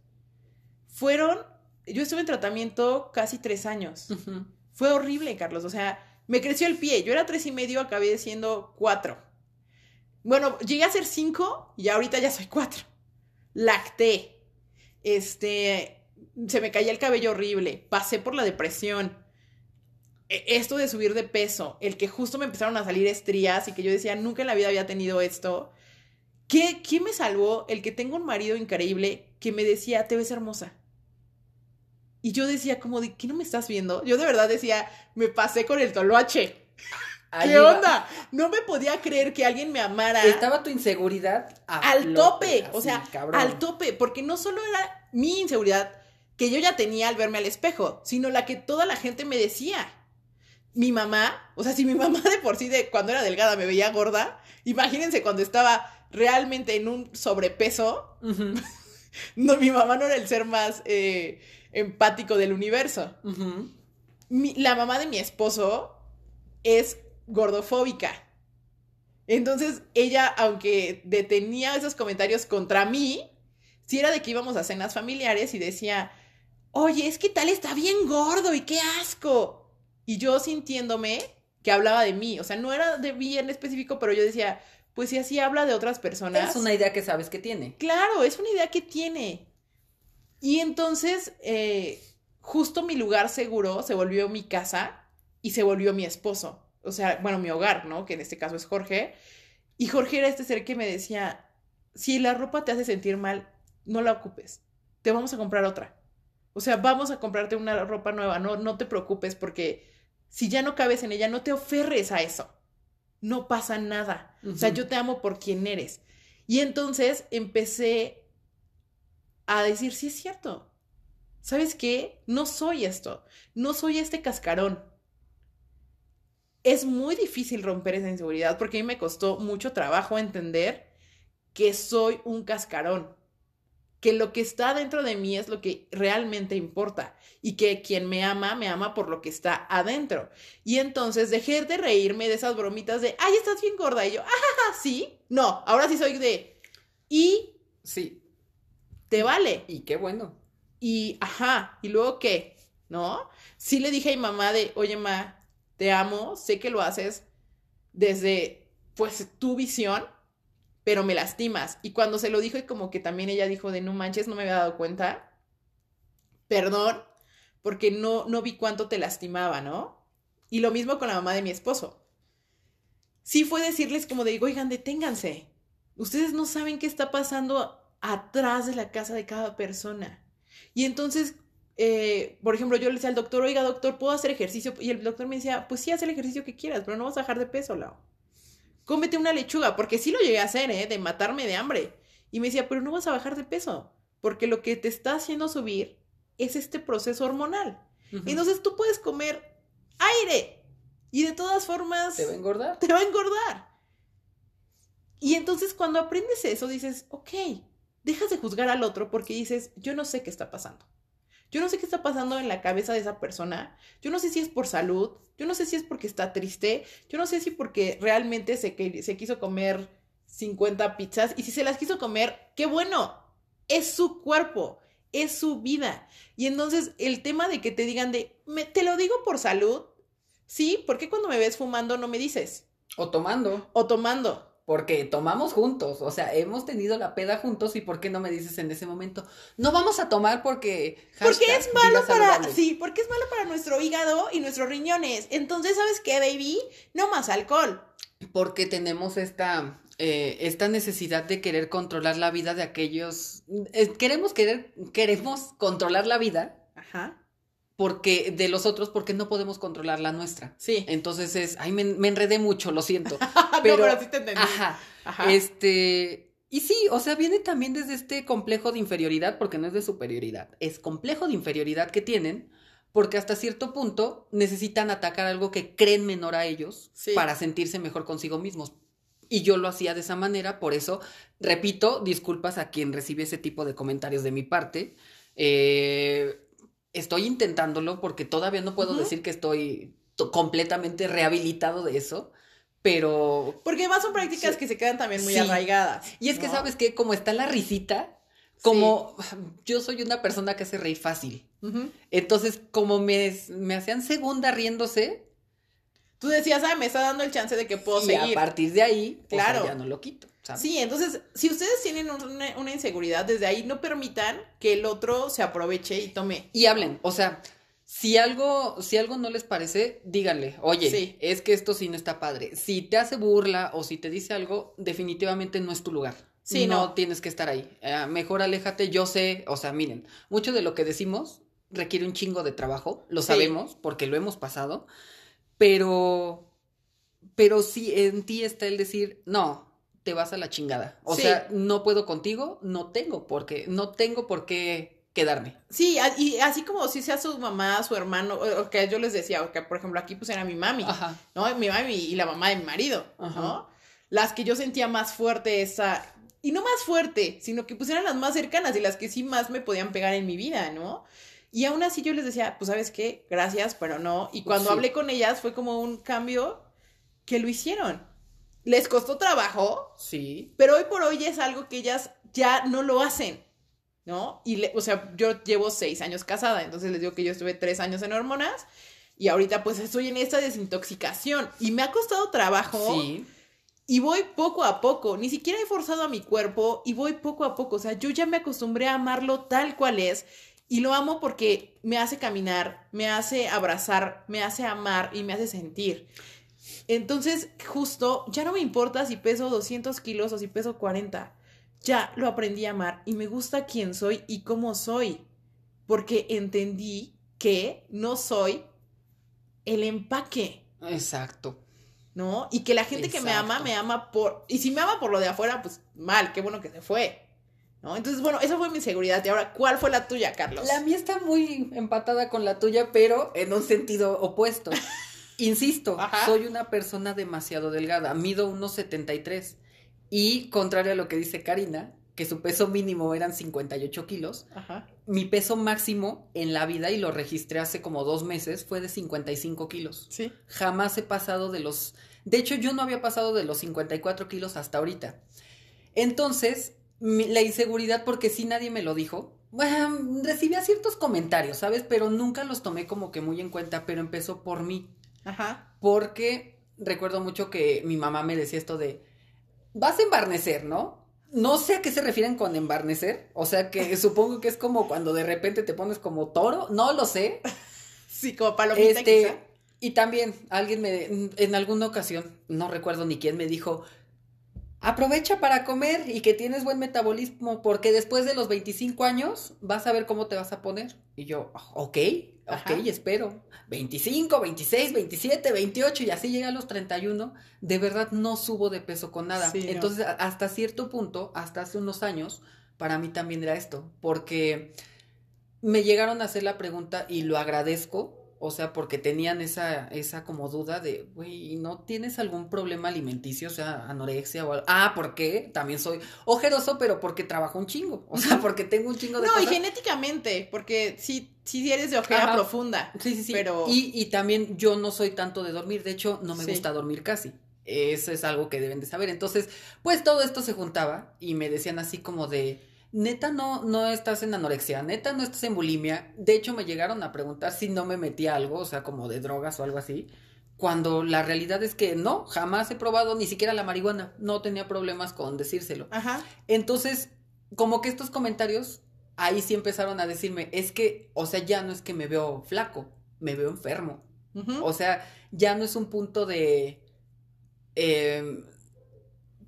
Fueron, yo estuve en tratamiento casi tres años. Ujú. Fue horrible, Carlos. O sea, me creció el pie. Yo era tres y medio, acabé siendo cuatro. Bueno, llegué a ser cinco y ahorita ya soy cuatro. Lacté. Este, se me caía el cabello horrible. Pasé por la depresión. E- Esto de subir de peso, el que justo me empezaron a salir estrías y que yo decía, nunca en la vida había tenido esto. ¿Qué, ¿Qué me salvó? El que tengo un marido increíble que me decía, te ves hermosa. Y yo decía, como de, ¿qué no me estás viendo? Yo de verdad decía, me pasé con el toloache. Ahí ¿Qué onda? No me podía creer que alguien me amara Estaba tu inseguridad al tope. O sea, cabrón. al tope. Porque no solo era mi inseguridad que yo ya tenía al verme al espejo, sino la que toda la gente me decía. Mi mamá, o sea, si mi mamá de por sí, de cuando era delgada, me veía gorda, imagínense cuando estaba realmente en un sobrepeso, no, mi mamá no era el ser más eh, empático del universo. Mi- la mamá de mi esposo es gordofóbica. Entonces, ella, aunque detenía esos comentarios contra mí, si era de que íbamos a cenas familiares y decía, oye, es que tal está bien gordo y qué asco. Y yo sintiéndome que hablaba de mí, o sea, no era de mí en específico, pero yo decía, pues si así habla de otras personas. Es una idea que sabes que tiene. Claro, es una idea que tiene. Y entonces, eh, justo mi lugar seguro se volvió mi casa y se volvió mi esposo. O sea, bueno, mi hogar, ¿no? Que en este caso es Jorge. Y Jorge era este ser que me decía, si la ropa te hace sentir mal, no la ocupes. Te vamos a comprar otra. O sea, vamos a comprarte una ropa nueva. No, no te preocupes porque si ya no cabes en ella, no te oferres a eso. No pasa nada. O sea, yo te amo por quien eres. Y entonces empecé a decir, sí es cierto. ¿Sabes qué? No soy esto. No soy este cascarón es muy difícil romper esa inseguridad porque a mí me costó mucho trabajo entender que soy un cascarón, que lo que está dentro de mí es lo que realmente importa y que quien me ama, me ama por lo que está adentro. Y entonces dejé de reírme de esas bromitas de, ay, estás bien gorda y yo, ah, sí, no, ahora sí soy de, y... Sí. Te vale. Y qué bueno. Y, ajá, y luego qué, ¿no? Sí le dije a mi mamá de, oye, ma, te amo, sé que lo haces desde, pues, tu visión, pero me lastimas. Y cuando se lo dijo y como que también ella dijo de no manches, no me había dado cuenta, perdón, porque no, no vi cuánto te lastimaba, ¿no? Y lo mismo con la mamá de mi esposo. Sí fue decirles como de, oigan, deténganse. Ustedes no saben qué está pasando atrás de la casa de cada persona. Y entonces eh, por ejemplo, yo le decía al doctor, oiga, doctor, ¿puedo hacer ejercicio? Y el doctor me decía, pues sí, haz el ejercicio que quieras, pero no vas a bajar de peso, Lau. Cómete una lechuga, porque sí lo llegué a hacer, ¿eh? De matarme de hambre. Y me decía, pero no vas a bajar de peso, porque lo que te está haciendo subir es este proceso hormonal. Entonces tú puedes comer aire y de todas formas... Te va a engordar. Te va a engordar. Y entonces cuando aprendes eso, dices, ok, dejas de juzgar al otro porque dices, yo no sé qué está pasando. Yo no sé qué está pasando en la cabeza de esa persona. Yo no sé si es por salud. Yo no sé si es porque está triste. Yo no sé si porque realmente se, se quiso comer 50 pizzas. Y si se las quiso comer, qué bueno. Es su cuerpo. Es su vida. Y entonces el tema de que te digan de, te lo digo por salud. Sí, ¿por qué cuando me ves fumando no me dices? O tomando. O tomando porque tomamos juntos, o sea, hemos tenido la peda juntos y ¿por qué no me dices en ese momento? No vamos a tomar porque... porque es malo para... Sí, porque es malo para nuestro hígado y nuestros riñones. Entonces, ¿sabes qué, baby? No más alcohol. Porque tenemos esta, eh, esta necesidad de querer controlar la vida de aquellos... Eh, queremos querer, queremos controlar la vida. Ajá porque de los otros porque no podemos controlar la nuestra. Sí. Entonces es, ay, me, enredé mucho, lo siento. pero, no, pero sí te entendí. Ajá, ajá. Este, y sí, o sea, viene también desde este complejo de inferioridad, porque no es de superioridad, es complejo de inferioridad que tienen, porque hasta cierto punto necesitan atacar algo que creen menor a ellos para sentirse mejor consigo mismos. Y yo lo hacía de esa manera, por eso, repito, disculpas a quien recibe ese tipo de comentarios de mi parte. Eh, estoy intentándolo porque todavía no puedo decir que estoy completamente rehabilitado de eso, pero... Porque además son prácticas que se quedan también muy arraigadas. Y es que, ¿sabes qué? Como está la risita, como yo soy una persona que hace reír fácil. Entonces, como me, me hacían segunda riéndose, Tú decías, ah, me está dando el chance de que puedo y a partir de ahí, claro. ya no lo quito. Sí, entonces, si ustedes tienen una, inseguridad desde ahí, no permitan que el otro se aproveche y tome. Y hablen, o sea, si algo, si algo no les parece, díganle, oye, es que esto sí no está padre. Si te hace burla o si te dice algo, definitivamente no es tu lugar. Sí, no, tienes que estar ahí. Eh, mejor aléjate, yo sé, o sea, miren, mucho de lo que decimos requiere un chingo de trabajo, lo sabemos porque lo hemos pasado, pero, pero sí en ti está el decir, no, te vas a la chingada. O sea, no puedo contigo, no tengo por qué, no tengo por qué quedarme. Sí, y así como si sea su mamá, su hermano, o que yo les decía, que por ejemplo aquí pues era mi mami, ¿no? Mi mami y la mamá de mi marido, ¿no? Las que yo sentía más fuerte esa, y no más fuerte, sino que pues eran las más cercanas y las que sí más me podían pegar en mi vida, ¿no? Y aún así yo les decía, pues sabes qué, gracias, pero no. Y cuando hablé con ellas fue como un cambio que lo hicieron. les costó trabajo, Sí. pero hoy por hoy es algo que ellas ya no lo hacen, ¿no? Y, le- o sea, yo llevo seis años casada, entonces les digo que yo estuve tres años en hormonas y ahorita pues estoy en esta desintoxicación y me ha costado trabajo Sí. y voy poco a poco, ni siquiera he forzado a mi cuerpo y voy poco a poco, o sea, yo ya me acostumbré a amarlo tal cual es y lo amo porque me hace caminar, me hace abrazar, me hace amar y me hace sentir. Entonces, justo, ya no me importa si peso 200 kilos o si peso 40. Ya lo aprendí a amar y me gusta quién soy y cómo soy. Porque entendí que no soy el empaque, Exacto. ¿no? Y que la gente que me ama, me ama por... Y si me ama por lo de afuera, pues mal, qué bueno que se fue. ¿No? Entonces, bueno, esa fue mi inseguridad. Y ahora, ¿cuál fue la tuya, Carlos? La mía está muy empatada con la tuya, pero en un sentido opuesto. Insisto, Ajá. soy una persona demasiado delgada. Mido 1,73. Y contrario a lo que dice Karina, que su peso mínimo eran 58 kilos, Ajá. mi peso máximo en la vida, y lo registré hace como dos meses, fue de 55 kilos. Sí. Jamás he pasado de los... De hecho, yo no había pasado de los 54 kilos hasta ahorita. Entonces, la inseguridad, porque sí nadie me lo dijo, bueno, recibía ciertos comentarios, ¿sabes? Pero nunca los tomé como que muy en cuenta, pero empezó por mí. Ajá. Porque recuerdo mucho que mi mamá me decía esto de, vas a embarnecer, ¿no? No sé a qué se refieren con embarnecer, o sea que supongo que es como cuando de repente te pones como toro, no lo sé, Sí, como palomita quizá. este, y también alguien me, en alguna ocasión, no recuerdo ni quién, me dijo, aprovecha para comer y que tienes buen metabolismo, porque después de los 25 años vas a ver cómo te vas a poner. Y yo, ok, Ajá. ok, espero. 25, 26, 27, 28 y así llega a los 31. De verdad no subo de peso con nada. Sí. Entonces, hasta cierto punto, hasta hace unos años, para mí también era esto, porque me llegaron a hacer la pregunta y lo agradezco, o sea, porque tenían esa, esa como duda de, güey, ¿no tienes algún problema alimenticio, o sea, anorexia o algo? Ah, ¿por qué? También soy ojeroso, pero porque trabajo un chingo, o sea, porque tengo un chingo de No, y genéticamente, porque sí, sí eres de ojera Ajá. profunda. Sí, sí, sí. Pero- Y, y también yo no soy tanto de dormir, de hecho, no me Sí. gusta dormir casi. Eso es algo que deben de saber. Entonces, pues todo esto se juntaba y me decían así como de, neta no, no estás en anorexia, neta no estás en bulimia. De hecho, me llegaron a preguntar si no me metía algo, o sea, como de drogas o algo así. Cuando la realidad es que no, jamás he probado ni siquiera la marihuana. No tenía problemas con decírselo. Ajá. Entonces, como que estos comentarios ahí sí empezaron a decirme, es que, o sea, ya no es que me veo flaco, me veo enfermo. O sea, ya no es un punto de... eh,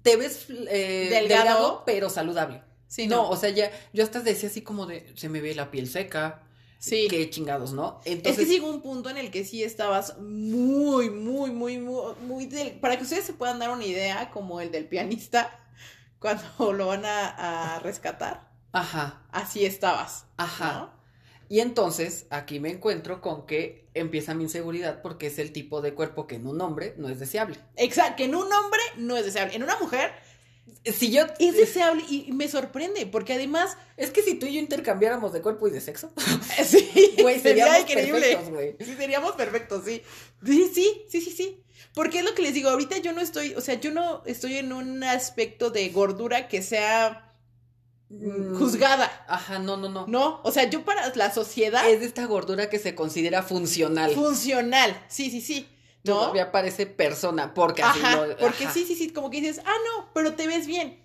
te ves eh, Delgado. delgado. pero saludable. Sí, no, no. o sea, ya, yo hasta decía así como de, se me ve la piel seca. sí. Qué chingados, ¿no? Es Entonces, que llegó un punto en el que sí estabas muy, muy, muy, muy, muy del... Para que ustedes se puedan dar una idea, como el del pianista, cuando lo van a, a rescatar, ajá, así estabas. ajá. ¿no? Y entonces aquí me encuentro con que empieza mi inseguridad porque es el tipo de cuerpo que en un hombre no es deseable. Exacto, que en un hombre no es deseable, en una mujer Si yo... es deseable y me sorprende, porque además, Es que si tú y yo intercambiáramos de cuerpo y de sexo, sí, güey, sería increíble. güey. Sí, seríamos perfectos, sí. Sí, sí, sí, sí, sí. Porque es lo que les digo, ahorita yo no estoy, o sea, yo no estoy en un aspecto de gordura que sea Mm. juzgada. Ajá, no, no, no. No, o sea, yo para la sociedad Es de esta gordura que se considera funcional. funcional. Sí, sí, sí. ¿No? Todavía parece persona, porque así Ajá, lo- porque ajá. sí, sí, sí, como que dices, ah, no, pero te ves bien.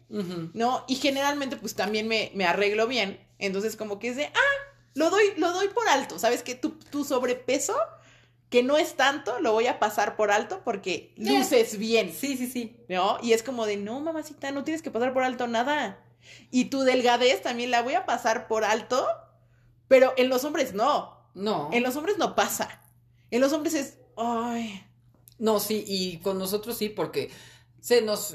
¿no? Y generalmente, pues también me, me arreglo bien. Entonces, como que es de, ah, lo doy, lo doy por alto. ¿Sabes que tu, tu sobrepeso, que no es tanto, lo voy a pasar por alto porque luces bien. Sí, sí, sí. ¿no? Y es como de, no, mamacita, no tienes que pasar por alto nada. Y tu delgadez también la voy a pasar por alto, pero en los hombres no. No. En los hombres no pasa. En los hombres es, ay, No, sí, y con nosotros sí, porque se nos.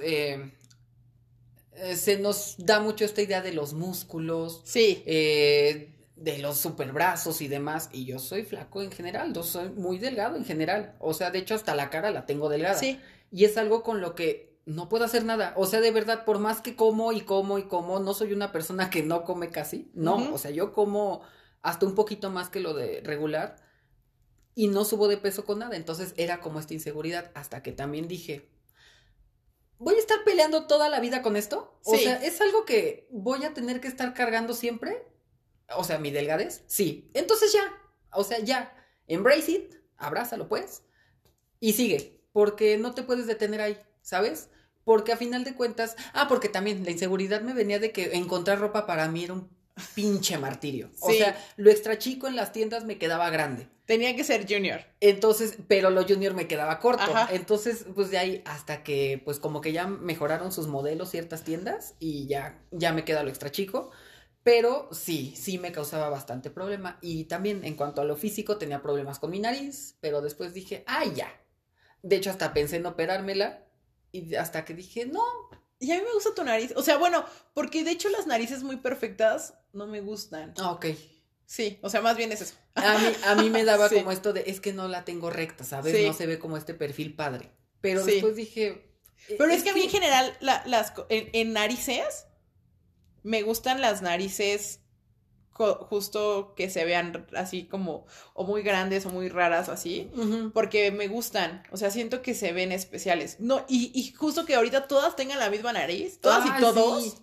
eh, se nos da mucho esta idea de los músculos, sí, eh, de los superbrazos y demás. Y yo soy flaco en general, yo soy muy delgado en general. O sea, de hecho, hasta la cara la tengo delgada. sí, Y es algo con lo que no puedo hacer nada. O sea, de verdad, por más que como y como y como, no soy una persona que no come casi. No, o sea, yo como hasta un poquito más que lo de regular y no subo de peso con nada. Entonces era como esta inseguridad hasta que también dije, ¿voy a estar peleando toda la vida con esto? O sea, ¿es algo que voy a tener que estar cargando siempre? O sea, mi delgadez. Sí. Entonces ya. O sea, ya. Embrace it. Abrázalo, pues. Y sigue. Porque no te puedes detener ahí, ¿sabes? Porque a final de cuentas. Ah, porque también la inseguridad me venía de que encontrar ropa para mí era un pinche martirio. O sea, lo extra chico en las tiendas me quedaba grande. Tenía que ser Junior. Entonces, pero lo junior me quedaba corto. Ajá. Entonces, pues de ahí hasta que, pues como que ya mejoraron sus modelos ciertas tiendas y ya, ya me queda lo extra chico. Pero sí, sí me causaba bastante problema. Y también en cuanto a lo físico tenía problemas con mi nariz, pero después dije, ay, ya. De hecho, hasta pensé en operármela y hasta que dije, no. Y a mí me gusta tu nariz. O sea, bueno, porque de hecho las narices muy perfectas no me gustan. Ah, ok. Sí, o sea, más bien es eso. A mí, a mí me daba Sí. como esto de, es que no la tengo recta, ¿sabes? Sí. No se ve como este perfil padre. Pero Sí. después dije... Pero es, que a mí en general, la- las, co- en, en narices, me gustan las narices justo que se vean así como, o muy grandes o muy raras o así. Porque me gustan, o sea, siento que se ven especiales. No, y, y justo que ahorita todas tengan la misma nariz, todas Ah, y todos,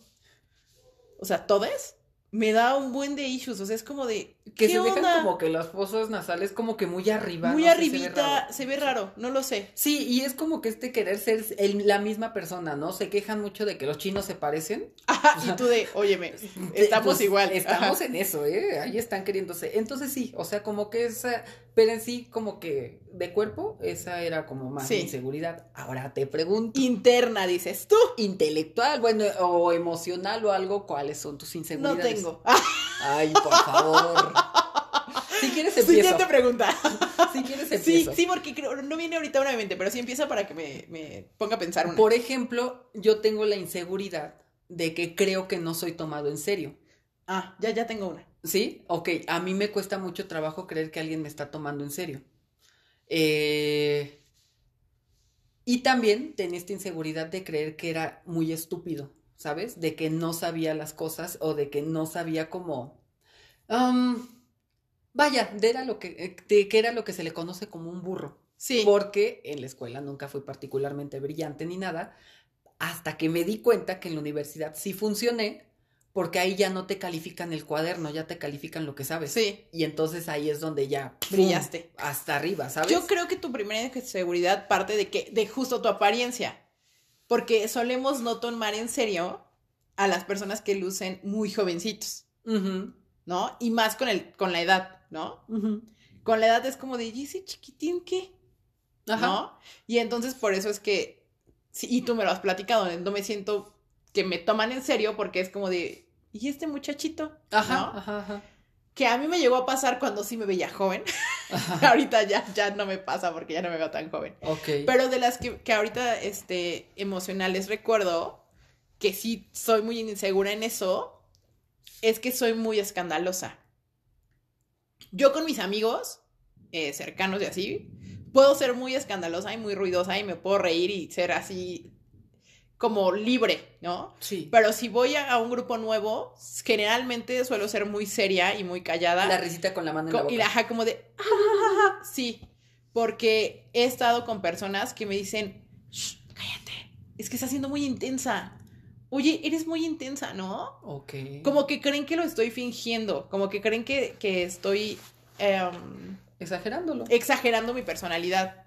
o sea, todas, me da un buen de issues, o sea, es como de, Que ¿qué se onda? dejan como que las fosas nasales como que muy arriba. Muy no sé, se ve arribita, se ve raro, no lo sé. Sí, y es como que este querer ser el- la misma persona, ¿no? Se quejan mucho de que los chinos se parecen. Ajá, y tú de, óyeme, estamos pues, igual. Estamos Ajá. en eso, ¿eh? Ahí están queriéndose. Entonces sí, o sea, como que esa, pero en sí, como que de cuerpo, esa era como más Sí. inseguridad. Ahora te pregunto, Interna, dices tú. intelectual, bueno, o emocional o algo, ¿cuáles son tus No inseguridades? tengo. Ay, por favor. si quieres empiezo. Siguiente pregunta. Si quieres Sí, empiezo. sí, porque creo, no viene ahorita una mente, pero sí empieza para que me, me ponga a pensar una. Por ejemplo, yo tengo la inseguridad de que creo que no soy tomado en serio. Ah, ya, ya tengo una. ¿Sí? Ok, a mí me cuesta mucho trabajo creer que alguien me está tomando en serio. Eh, Y también tenía esta inseguridad de creer que era muy estúpido, ¿sabes? De que no sabía las cosas o de que no sabía cómo... vaya, de, era lo que, de que era lo que se le conoce como un burro. Sí. Porque en la escuela nunca fui particularmente brillante ni nada, hasta que me di cuenta que en la universidad sí funcioné, porque ahí ya no te califican el cuaderno, ya te califican lo que sabes. Sí. Y entonces ahí es donde ya ¡pum! Brillaste. hasta arriba, ¿sabes? Yo creo que tu primera inseguridad parte de que, de justo tu apariencia. Porque solemos no tomar en serio a las personas que lucen muy jovencitos, ¿no? Y más con el, con la edad, ¿no? ujú. Con la edad es como de, ¿y ese chiquitín qué? Ajá. ¿No? Y entonces por eso es que, sí, y tú me lo has platicado, no me siento que me toman en serio porque es como de, ¿y este muchachito? Ajá, ¿No? ajá, ajá. Que a mí me llegó a pasar cuando sí me veía joven. Ahorita ya, ya no me pasa porque ya no me veo tan joven. Ok. Pero de las que, que ahorita este, emocionales recuerdo, que sí soy muy insegura en eso, es que soy muy escandalosa. Yo con mis amigos eh, cercanos y así, puedo ser muy escandalosa y muy ruidosa y me puedo reír y ser así como libre, ¿no? sí. Pero si voy a, a un grupo nuevo, generalmente suelo ser muy seria y muy callada. La risita con la mano en la boca. y la ajá, como de, "Ah, ah, ah", sí, porque he estado con personas que me dicen, "Shh, cállate, es que estás siendo muy intensa. Oye, eres muy intensa, ¿no? Ok. Como que creen que lo estoy fingiendo, como que creen que, que estoy em, Exagerándolo. exagerando mi personalidad.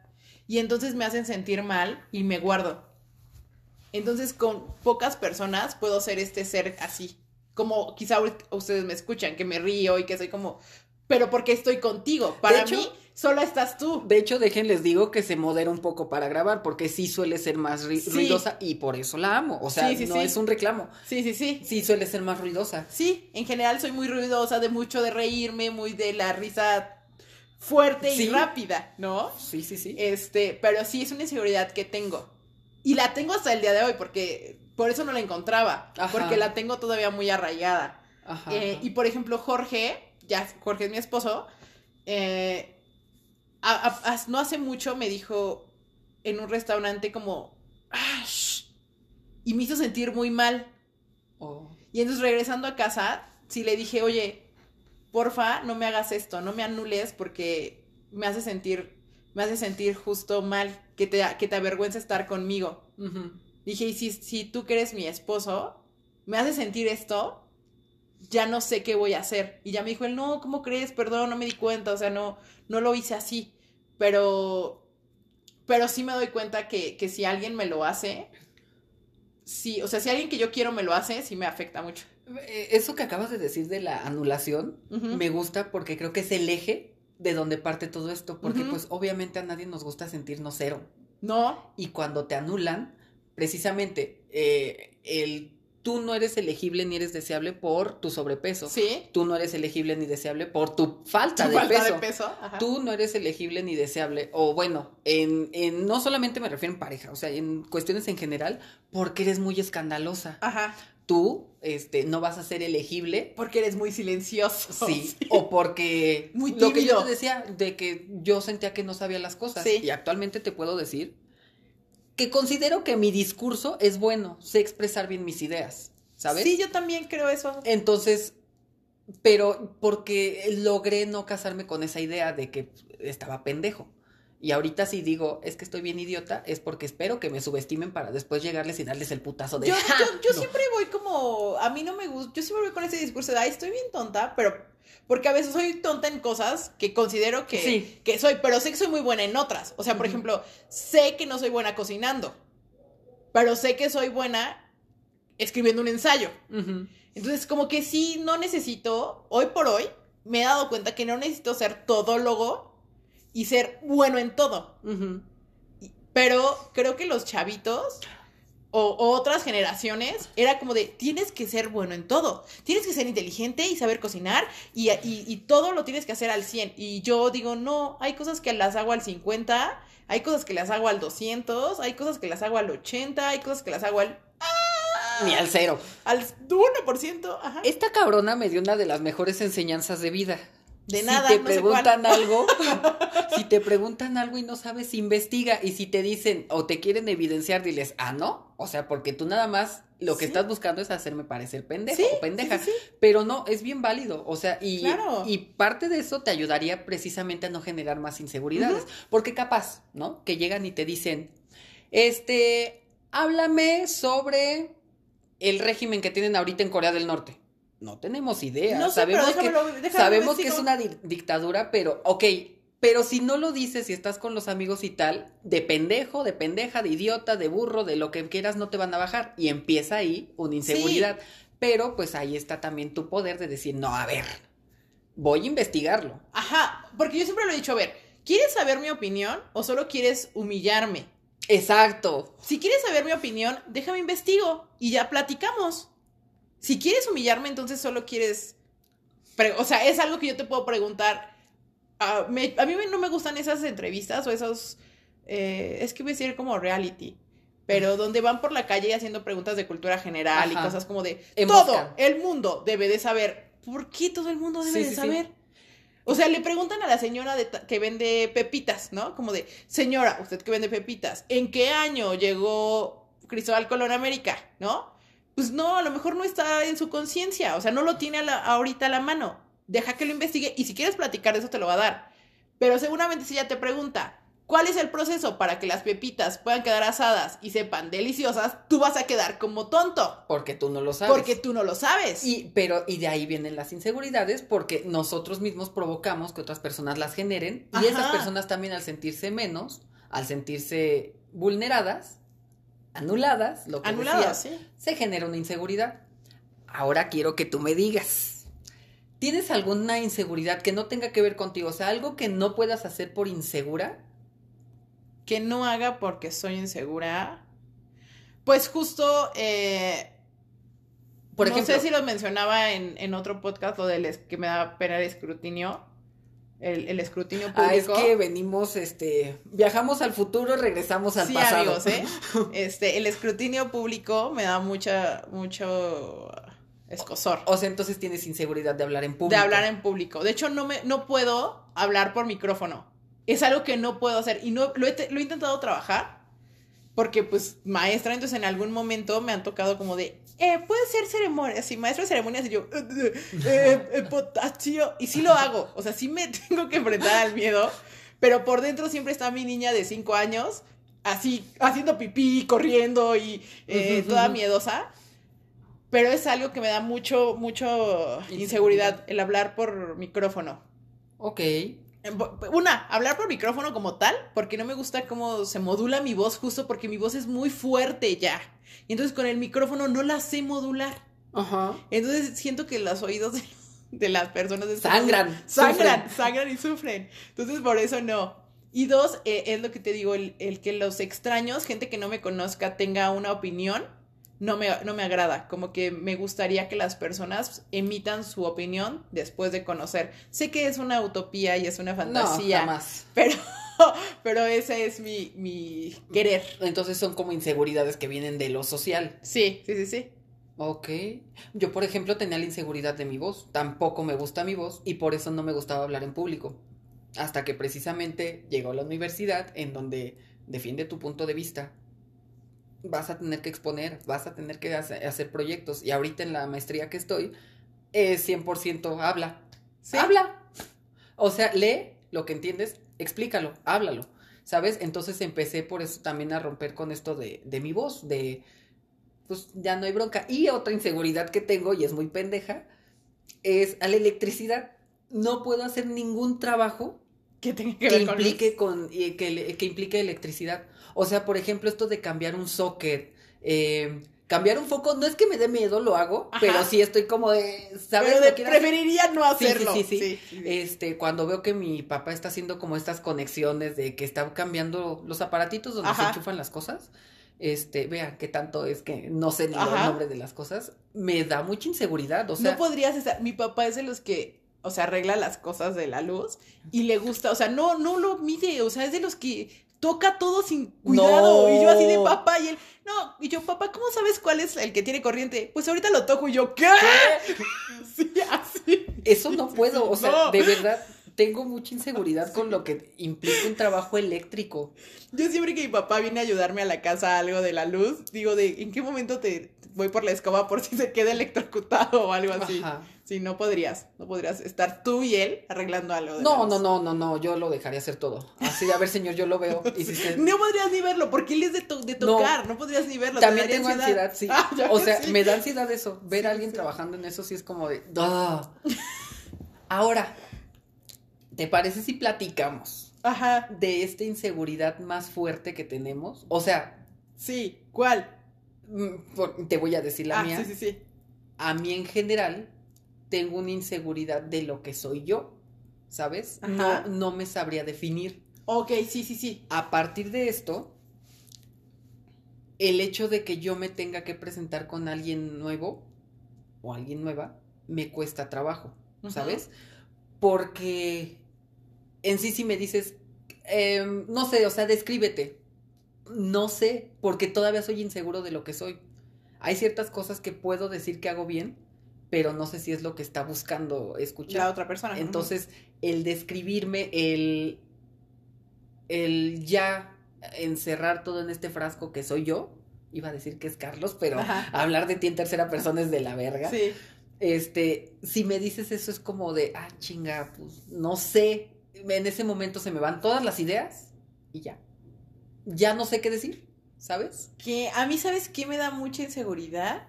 Y entonces me hacen sentir mal y me guardo. Entonces con pocas personas puedo ser este ser así. Como quizá ustedes me escuchan, que me río y que soy como... Pero porque estoy contigo. Para hecho- mí, solo estás tú. De hecho, déjenles digo que se modera un poco para grabar, porque sí suele ser más Sí. ruidosa y por eso la amo. O sea, Sí, sí, no sí. es un reclamo. Sí, sí, sí. Sí suele ser más ruidosa. Sí, en general soy muy ruidosa, de mucho de reírme, muy de la risa fuerte y rápida, ¿no? Sí, sí, sí. Este, pero sí es una inseguridad que tengo. Y la tengo hasta el día de hoy, porque por eso no la encontraba. Ajá. Porque la tengo todavía muy arraigada. Ajá. Eh, ajá. y por ejemplo, Jorge, ya Jorge es mi esposo, eh, a- a- a- no hace mucho me dijo en un restaurante como, "Ah, shh", y me hizo sentir muy mal. Oh. Y entonces regresando a casa, sí le dije, oye, porfa, no me hagas esto, no me anules porque me hace sentir, me hace sentir justo mal, que te, que te avergüenza estar conmigo. Dije, y si, si tú que eres mi esposo, me hace sentir esto, ya no sé qué voy a hacer. Y ya me dijo él, no, ¿cómo crees? Perdón, no me di cuenta, o sea, no, no lo hice así. Pero, pero sí me doy cuenta que, que si alguien me lo hace, sí, o sea, si alguien que yo quiero me lo hace, sí me afecta mucho. Eh, Eso que acabas de decir de la anulación, me gusta porque creo que es el eje de donde parte todo esto, porque pues obviamente a nadie nos gusta sentirnos cero. No, Y cuando te anulan, precisamente, eh, el, tú no eres elegible ni eres deseable por tu sobrepeso. sí. Tú no eres elegible ni deseable por tu falta, Tu de, falta peso. de peso. ajá. Tú no eres elegible ni deseable, o bueno, en, en no solamente me refiero en pareja, o sea, en cuestiones en general, porque eres muy escandalosa. Ajá. Tú, este, no vas a ser elegible, Porque eres muy silencioso. sí, o porque Muy lo que yo tímido. te decía de que yo sentía que no sabía las cosas Sí. y actualmente te puedo decir que considero que mi discurso es bueno, sé expresar bien mis ideas, ¿sabes? Sí, yo también creo eso. Entonces, pero porque logré no casarme con esa idea de que estaba pendejo. Y ahorita si digo, es que estoy bien idiota, es porque espero que me subestimen para después llegarles y darles el putazo de... Yo, "Ja, yo, yo no". siempre voy como, a mí no me gusta, yo siempre voy con ese discurso de, ay, estoy bien tonta, pero, porque a veces soy tonta en cosas que considero que, Sí. que soy, pero sé que soy muy buena en otras. O sea, por ejemplo, sé que no soy buena cocinando, pero sé que soy buena escribiendo un ensayo. Entonces, como que sí, no necesito, hoy por hoy, me he dado cuenta que no necesito ser todólogo y ser bueno en todo. Pero creo que los chavitos o, o otras generaciones era como de tienes que ser bueno en todo. Tienes que ser inteligente y saber cocinar y, y- y todo lo tienes que hacer al 100. Y yo digo, no, hay cosas que las hago al 50, hay cosas que las hago al 200, hay cosas que las hago al 80, hay cosas que las hago al, Ni al cero. al 1%. Ajá. Esta cabrona me dio una de las mejores enseñanzas de vida. De si nada, te no sé preguntan algo, si te preguntan algo y no sabes, investiga. Y si te dicen o te quieren evidenciar, diles, ah, no. O sea, porque tú nada más lo que Sí. estás buscando es hacerme parecer pendejo Sí, o pendeja. sí. Pero no, es bien válido. O sea, y, Claro. y parte de eso te ayudaría precisamente a no generar más inseguridades. Porque capaz, ¿no? Que llegan y te dicen, este, háblame sobre el régimen que tienen ahorita en Corea del Norte. No tenemos idea. No sé, pero sabemos que, déjamelo- sabemos que es una di- dictadura, pero, ok, pero si no lo dices y estás con los amigos y tal, de pendejo, de pendeja, de idiota, de burro, de lo que quieras, no te van a bajar. Y empieza ahí una inseguridad. Pero pues ahí está también tu poder de decir, no, a ver, voy a investigarlo. Ajá, porque yo siempre lo he dicho, a ver, ¿quieres saber mi opinión o solo quieres humillarme? Exacto. Si quieres saber mi opinión, déjame investigo y ya platicamos. Si quieres humillarme, entonces solo quieres... o sea, es algo que yo te puedo preguntar. Ah, me- a mí no me gustan esas entrevistas o esos... eh, es que voy a decir como reality. Pero donde van por la calle haciendo preguntas de cultura general y cosas como de... Todo el mundo debe de saber. ¿Por qué todo el mundo debe Sí, de sí, sí. saber? O sea, le preguntan a la señora de que vende pepitas, ¿no? Como de, señora, usted que vende pepitas, ¿en qué año llegó Cristóbal Colón a América? ¿No? Pues no, a lo mejor no está en su conciencia, o sea, no lo tiene a la- ahorita a la mano. Deja que lo investigue y si quieres platicar de eso te lo va a dar. Pero seguramente si ella te pregunta, ¿cuál es el proceso para que las pepitas puedan quedar asadas y sepan deliciosas? Tú vas a quedar como tonto, Porque tú no lo sabes. porque tú no lo sabes. Y, pero, y de ahí vienen las inseguridades porque nosotros mismos provocamos que otras personas las generen y Ajá. esas personas también al sentirse menos, al sentirse vulneradas, anuladas, lo que Anuladas, decías, sí. se genera una inseguridad. Ahora quiero que tú me digas, ¿tienes alguna inseguridad que no tenga que ver contigo? O sea, algo que no puedas hacer por insegura. que no haga porque soy insegura. Pues justo, eh, Por no ejemplo, sé si lo mencionaba en, en otro podcast, lo del que me da pena el escrutinio, el, el escrutinio ah, es público. que venimos, este, viajamos al futuro, regresamos al sí, pasado. amigos, ¿eh? Este, el escrutinio público me da mucha, mucho escosor. O sea, entonces tienes inseguridad de hablar en público. de hablar en público. De hecho, no me, no puedo hablar por micrófono. Es algo que no puedo hacer. Y no lo he, lo he intentado trabajar. Porque, pues, maestra, entonces en algún momento me han tocado como de. Eh, puede ser ceremonias, sí, maestra de ceremonias, y yo, eh, eh, eh, eh, potasio, y sí lo hago, o sea, sí me tengo que enfrentar al miedo, pero por dentro siempre está mi niña de cinco años así, haciendo pipí, corriendo y eh, toda miedosa. Pero es algo que me da mucho, mucho inseguridad el hablar por micrófono. Ok. Una, hablar por micrófono como tal, porque no me gusta cómo se modula mi voz, justo porque mi voz es muy fuerte ya. Y entonces con el micrófono no la sé modular. Ajá. Entonces siento que los oídos de, las personas sangran. Sangran, sangran y sufren. Entonces por eso no. Y dos, eh, es lo que te digo, el, el que los extraños, gente que no me conozca, tenga una opinión no me, no me agrada. Como que me gustaría que las personas emitan su opinión después de conocer. Sé que es una utopía y es una fantasía. No, Pero, pero ese es mi, mi querer. Entonces son como inseguridades que vienen de lo social. Sí, sí, sí, sí. Ok. Yo, por ejemplo, tenía la inseguridad de mi voz. Tampoco me gusta mi voz y por eso no me gustaba hablar en público. Hasta que precisamente llegó a la universidad en donde defiende tu punto de vista vas a tener que exponer, vas a tener que hacer proyectos. Y ahorita en la maestría que estoy, es 100% habla. Habla. O sea, lee lo que entiendes, explícalo, háblalo. ¿Sabes? Entonces empecé por eso también a romper con esto de, de mi voz, de pues ya no hay bronca. Y otra inseguridad que tengo, y es muy pendeja, es a la electricidad. No puedo hacer ningún trabajo que, tenga que, implique con, que, que implique electricidad. O sea, por ejemplo, esto de cambiar un socket, eh, cambiar un foco, no es que me dé miedo, lo hago, pero sí estoy como de, ¿sabes? preferiría no hacerlo. Sí, sí, sí, Este, cuando veo que mi papá está haciendo como estas conexiones de que está cambiando los aparatitos donde se enchufan las cosas, este, vean qué tanto es que no sé ni el nombre de las cosas, me da mucha inseguridad, o sea. No podrías estar, mi papá es de los que, o sea, arregla las cosas de la luz y le gusta, o sea, no, no lo mide, o sea, es de los que toca todo sin cuidado. Y yo así de papá y él, no, y yo, papá, ¿cómo sabes cuál es el que tiene corriente? Pues ahorita lo toco y yo, ¿qué? sí, así. Eso no puedo, o sea, de verdad. Tengo mucha inseguridad con lo que implica un trabajo eléctrico. Yo siempre que mi papá viene a ayudarme a la casa algo de la luz, digo de en qué momento te voy por la escoba por si se queda electrocutado o algo así. Ajá. Sí, no podrías, no podrías estar tú y él arreglando algo. De no, no, no, no, no, yo lo dejaría hacer todo. Así, a ver, señor, yo lo veo. Y si No podrías ni verlo, porque él es de, de tocar, no. podrías ni verlo. También tengo ansiedad, sí. Ah, o sea, me da ansiedad eso. Ver a alguien trabajando en eso sí es como de... Ahora, ¿te parece si platicamos? Ajá. De esta inseguridad más fuerte que tenemos. O sea... Sí, ¿cuál? Mm, te voy a decir la ah, mía. Sí, sí, sí. A mí en general tengo una inseguridad de lo que soy yo, ¿sabes? No, no me sabría definir. Ok, sí, sí, sí. A partir de esto, el hecho de que yo me tenga que presentar con alguien nuevo o alguien nueva, me cuesta trabajo, ¿sabes? Porque en sí si me dices, em, no sé, o sea, descríbete. No sé, porque todavía soy inseguro de lo que soy. Hay ciertas cosas que puedo decir que hago bien, pero no sé si es lo que está buscando escuchar. La otra persona. Entonces, el describirme, el, el ya encerrar todo en este frasco que soy yo, iba a decir que es Carlos, pero hablar de ti en tercera persona es de la verga. Sí. Este, si me dices eso es como de, ah, chinga, pues no sé. En ese momento se me van todas las ideas y ya. Ya no sé qué decir, ¿sabes? Que a mí, ¿sabes qué me da mucha inseguridad?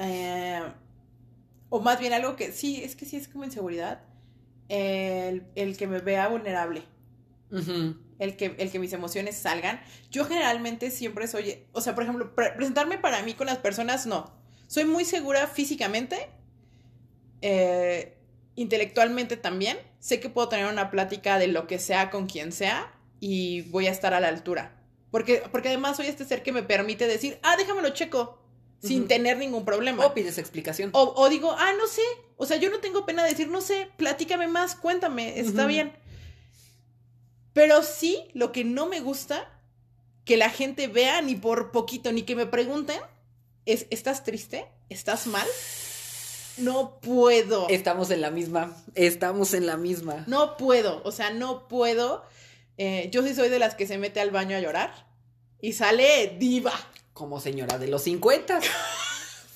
Eh, o más bien algo que sí, es que sí es como inseguridad. El, el que me vea vulnerable. el, que, el que mis emociones salgan. Yo generalmente siempre soy, o sea, por ejemplo, presentarme para mí con las personas, no. Soy muy segura físicamente, eh, intelectualmente también. Sé que puedo tener una plática de lo que sea con quien sea y voy a estar a la altura. Porque, porque además soy este ser que me permite decir, ah, déjamelo checo sin tener ningún problema. O pides explicación. O, digo, ah, no sé. O sea, yo no tengo pena de decir, no sé, platícame más, cuéntame, está bien. Pero sí, lo que no me gusta, que la gente vea ni por poquito, ni que me pregunten, es, ¿estás triste? ¿Estás mal? No puedo. Estamos en la misma, estamos en la misma. No puedo, o sea, no puedo. Eh, yo sí soy de las que se mete al baño a llorar y sale diva como señora de los 50.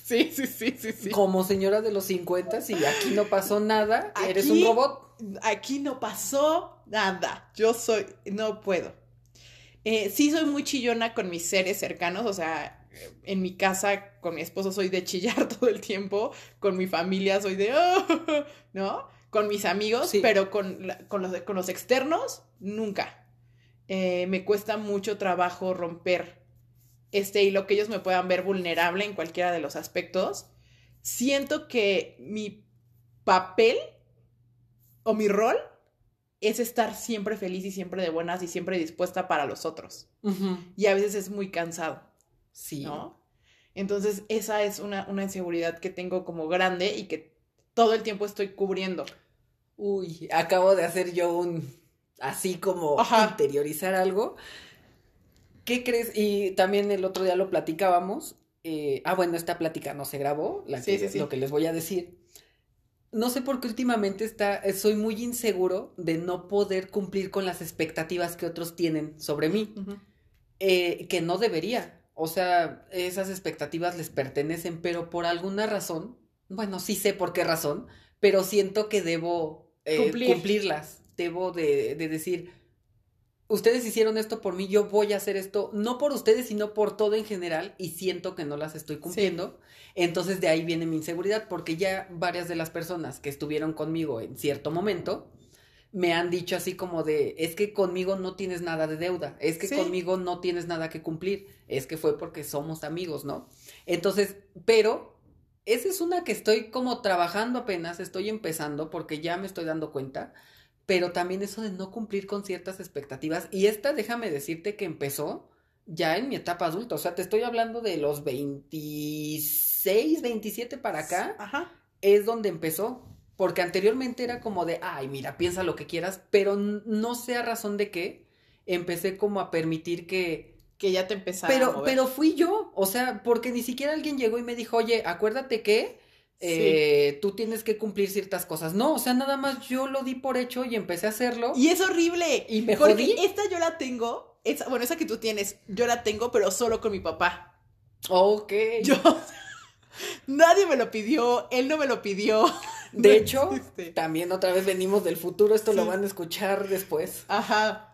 Sí, sí, sí, sí, sí. Como señora de los 50 y aquí no pasó nada, eres un robot. Aquí no pasó nada. Yo soy, no puedo. Eh, sí soy muy chillona con mis seres cercanos, o sea, en mi casa con mi esposo soy de chillar todo el tiempo, con mi familia soy de, "Oh", ¿no? Con mis amigos, Sí. pero con, con, los, con los externos, nunca. Eh, me cuesta mucho trabajo romper este hilo, que ellos me puedan ver vulnerable en cualquiera de los aspectos. Siento que mi papel o mi rol es estar siempre feliz y siempre de buenas y siempre dispuesta para los otros. Y a veces es muy cansado. Sí. ¿no? Entonces, esa es una, una inseguridad que tengo como grande y que todo el tiempo estoy cubriendo. Uy, acabo de hacer yo un así como Ajá. interiorizar algo. ¿Qué crees? Y también el otro día lo platicábamos. eh, ah, bueno, esta plática no se grabó, la Sí, que- sí, sí. lo que les voy a decir. No sé por qué últimamente está, eh, soy muy inseguro de no poder cumplir con las expectativas que otros tienen sobre mí, eh, que no debería. O sea, esas expectativas les pertenecen, pero por alguna razón, bueno, sí sé por qué razón, pero siento que debo eh, Cumplir. cumplirlas. Debo de, de decir, ustedes hicieron esto por mí, yo voy a hacer esto, no por ustedes, sino por todo en general, y siento que no las estoy cumpliendo. Entonces de ahí viene mi inseguridad, porque ya varias de las personas que estuvieron conmigo en cierto momento me han dicho así como de, es que conmigo no tienes nada de deuda, es que Sí. conmigo no tienes nada que cumplir, es que fue porque somos amigos, ¿no? Entonces, pero esa es una que estoy como trabajando apenas, estoy empezando porque ya me estoy dando cuenta, pero también eso de no cumplir con ciertas expectativas, y esta déjame decirte que empezó ya en mi etapa adulta, o sea, te estoy hablando de los 26, 27 para acá, Ajá. es donde empezó. Porque anteriormente era como de, ay, mira, piensa lo que quieras, pero no sé a razón de qué, empecé como a permitir que... Que ya te empezaba a Pero, mover. pero fui yo, o sea, porque ni siquiera alguien llegó y me dijo, oye, acuérdate que eh, tú tienes que cumplir ciertas cosas. No, o sea, nada más yo lo di por hecho y empecé a hacerlo. Y es horrible. Y me Porque jodí. esta yo la tengo. Esa, bueno, esa que tú tienes, yo la tengo, pero solo con mi papá. Ok. Yo. Nadie me lo pidió, él no me lo pidió. de No hecho, existe. también otra vez venimos del futuro, esto lo van a escuchar después. Ajá.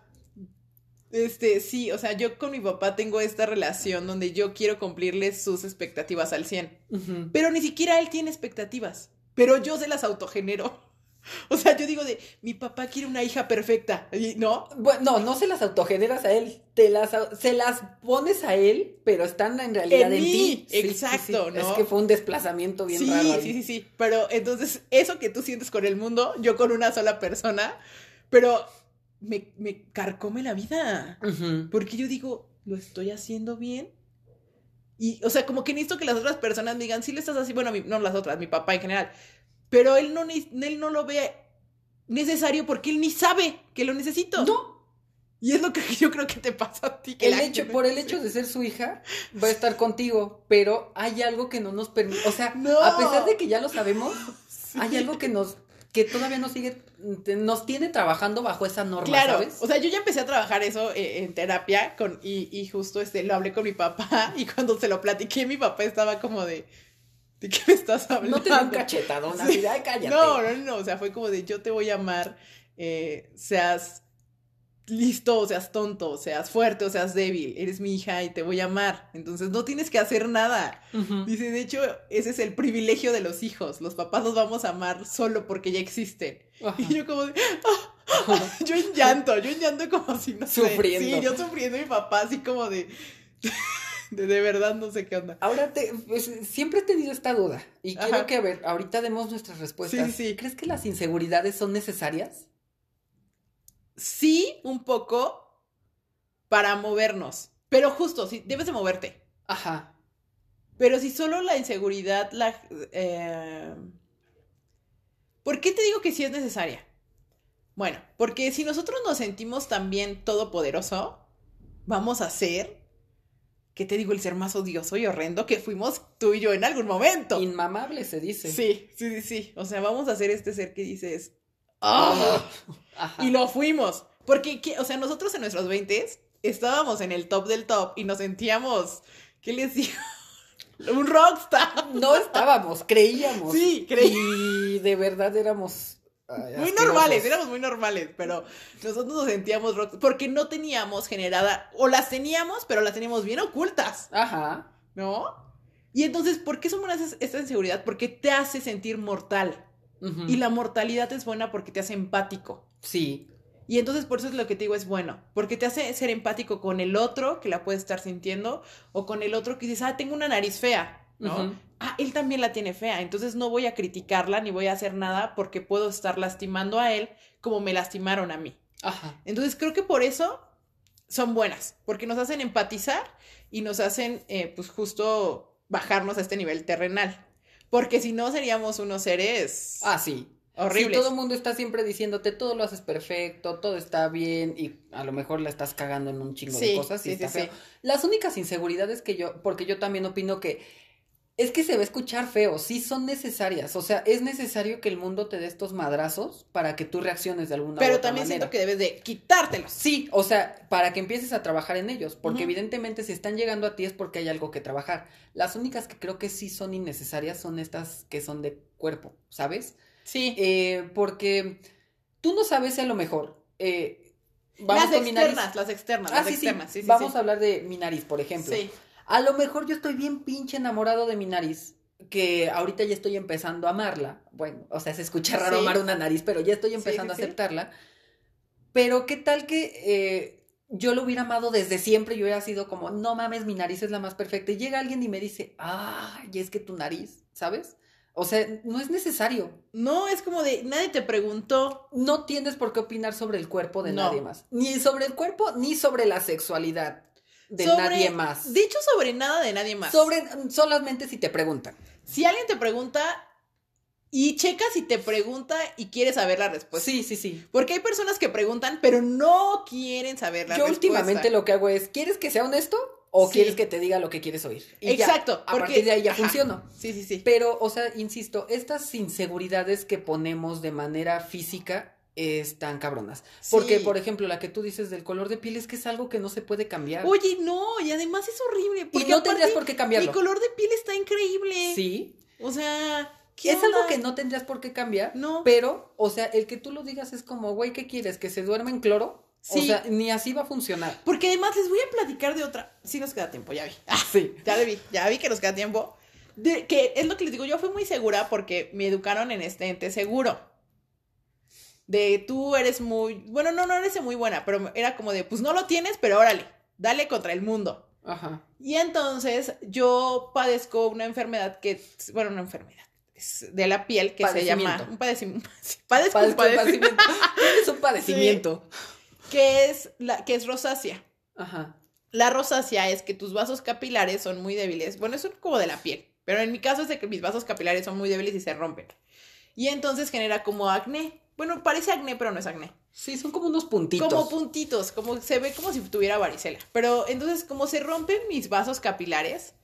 Este, sí, o sea, yo con mi papá tengo esta relación donde yo quiero cumplirle sus expectativas al 100. Ujú. Pero ni siquiera él tiene expectativas. Pero yo se las autogenero. O sea, yo digo de, mi papá quiere una hija perfecta. Y, ¿No? Bueno, no, no se las autogeneras a él, te las, se las pones a él, pero están en realidad En en, mí, ti. Sí, sí, exacto, sí. ¿no? Es que fue un desplazamiento bien sí, raro ahí. sí, sí, sí. Pero entonces, eso que tú sientes con el mundo, yo con una sola persona, pero me, me carcome la vida. Porque yo digo, ¿lo estoy haciendo bien? Y, o sea, como que necesito que las otras personas me digan, sí lo estás haciendo, bueno, mi- no las otras, mi papá en general, pero él no, él no lo ve necesario porque él ni sabe que lo necesito. No, Y es lo que yo creo que te pasa a ti. Que el hecho, por el hecho de ser su hija, va a estar contigo, pero hay algo que no nos permite, o sea, No. a pesar de que ya lo sabemos, hay algo que nos, que todavía nos sigue, nos tiene trabajando bajo esa norma, Claro, ¿sabes? o sea, yo ya empecé a trabajar eso eh, en terapia con, y, y justo este, lo hablé con mi papá y cuando se lo platiqué, mi papá estaba como de, ¿de qué me estás hablando? no te da un cachetadón, Sí. así de, "Ay, cállate. No, no, no, o sea, fue como de yo te voy a amar, eh, seas listo o seas tonto, seas fuerte o seas débil, eres mi hija y te voy a amar, entonces no tienes que hacer nada. Dice, de hecho, ese es el privilegio de los hijos, los papás los vamos a amar solo porque ya existen. Y yo como de, "Ah", yo en llanto, yo en llanto como si no sé. Sufriendo. Sí, yo sufriendo mi papá así como de, de, de verdad no sé qué onda. Ahora te, pues, siempre he tenido esta duda y quiero que a ver, ahorita demos nuestras respuestas. Sí, sí. ¿Crees que las inseguridades son necesarias? Sí, un poco para movernos, pero justo, sí, debes de moverte. Ajá. Pero si solo la inseguridad la... eh, ¿Por qué te digo que sí es necesaria? Bueno, porque si nosotros nos sentimos también todopoderoso, vamos a ser, ¿qué te digo? El ser más odioso y horrendo que fuimos tú y yo en algún momento. Inmamable se dice. Sí, sí, sí, sí. O sea, vamos a ser este ser que dices, ¡ah! Y lo fuimos. Porque, ¿qué? o sea, nosotros en nuestros 20 estábamos en el top del top y nos sentíamos, ¿qué les digo? Un rockstar. No estábamos, creíamos. Sí, creí. Y de verdad éramos muy normales, éramos muy normales, pero nosotros nos sentíamos rock porque no teníamos generada, o las teníamos, pero las teníamos bien ocultas, Ajá. ¿no? Y entonces, ¿por qué son buenas esta inseguridad? Porque te hace sentir mortal. Y la mortalidad es buena porque te hace empático. Sí. Y entonces por eso es lo que te digo, es bueno, porque te hace ser empático con el otro que la puede estar sintiendo o con el otro que dices, ah, tengo una nariz fea, ¿no? Ah, él también la tiene fea, entonces no voy a criticarla ni voy a hacer nada porque puedo estar lastimando a él como me lastimaron a mí. Ajá. Entonces creo que por eso son buenas, porque nos hacen empatizar y nos hacen, eh, pues justo bajarnos a este nivel terrenal. Porque si no seríamos unos seres Ah, sí. horribles. Si todo el mundo está siempre diciéndote todo lo haces perfecto, todo está bien y a lo mejor la estás cagando en un chingo Sí, de cosas y sí, está sí, feo. sí. Las únicas inseguridades que yo, porque yo también opino que es que se va a escuchar feo, sí son necesarias, o sea, es necesario que el mundo te dé estos madrazos para que tú reacciones de alguna u Pero otra también manera. siento que debes de quitártelos. Sí, o sea, para que empieces a trabajar en ellos, porque evidentemente si están llegando a ti es porque hay algo que trabajar. Las únicas que creo que sí son innecesarias son estas que son de cuerpo, ¿sabes? Sí. Eh, porque tú no sabes a lo mejor. eh, vamos las externas, las externas, Ah, las sí, sí. externas. Sí, sí, Vamos a hablar de mi nariz, por ejemplo. Sí. A lo mejor yo estoy bien pinche enamorado de mi nariz, que ahorita ya estoy empezando a amarla. Bueno, o sea, se escucha raro Sí. amar una nariz, pero ya estoy empezando sí, a aceptarla. Pero qué tal que eh, yo lo hubiera amado desde siempre, yo hubiera sido como, no mames, mi nariz es la más perfecta. Y llega alguien y me dice, ay, es que tu nariz, ¿sabes? O sea, no es necesario. No, es como de, nadie te preguntó. No tienes por qué opinar sobre el cuerpo de No. nadie más. Ni sobre el cuerpo, ni sobre la sexualidad de sobre- nadie más. Dicho sobre nada de nadie más. Sobre, solamente si te preguntan. Si alguien te pregunta y checa si te pregunta y quiere saber la respuesta. sí, sí, sí. Porque hay personas que preguntan, pero no quieren saber la Yo respuesta. últimamente lo que hago es, ¿quieres que sea honesto o Sí. quieres que te diga lo que quieres oír? Y ya, Exacto. a porque- partir de ahí ya Ajá. funciono. Sí, sí, sí. Pero, o sea, insisto, estas inseguridades que ponemos de manera física están cabronas. Porque, Sí. por ejemplo, la que tú dices del color de piel es que es algo que no se puede cambiar. Oye, no, y además es horrible. y no tendrías por qué Mi cambiarlo. color de piel está increíble. Sí. O sea, ¿qué Es algo que no tendrías por qué cambiar. No. Pero, o sea, el que tú lo digas es como, güey, ¿qué quieres? ¿Que se duerma en cloro? O Sí. sea, ni así va a funcionar. Porque además les voy a platicar de otra. Sí nos queda tiempo, ya vi. Ah, Sí. ya le vi, ya vi que nos queda tiempo. De, que es lo que les digo, yo fui muy segura porque me educaron en este ente seguro. De tú eres muy, bueno, no, no eres muy buena, pero era como de, pues no lo tienes, pero órale, dale contra el mundo. Ajá. Y entonces yo padezco una enfermedad que, bueno, una enfermedad es de la piel que se llama un padecimiento. Padezco un Padezco un padecimiento es un padecimiento. que es la que es rosácea. Ajá. La rosácea es que tus vasos capilares son muy débiles. Bueno, son como de la piel. Pero en mi caso es de que mis vasos capilares son muy débiles y se rompen. Y entonces genera como acné. Bueno, parece acné, pero no es acné. Sí, son como unos puntitos. Como puntitos, como se ve como si tuviera varicela. Pero entonces, como se rompen mis vasos capilares.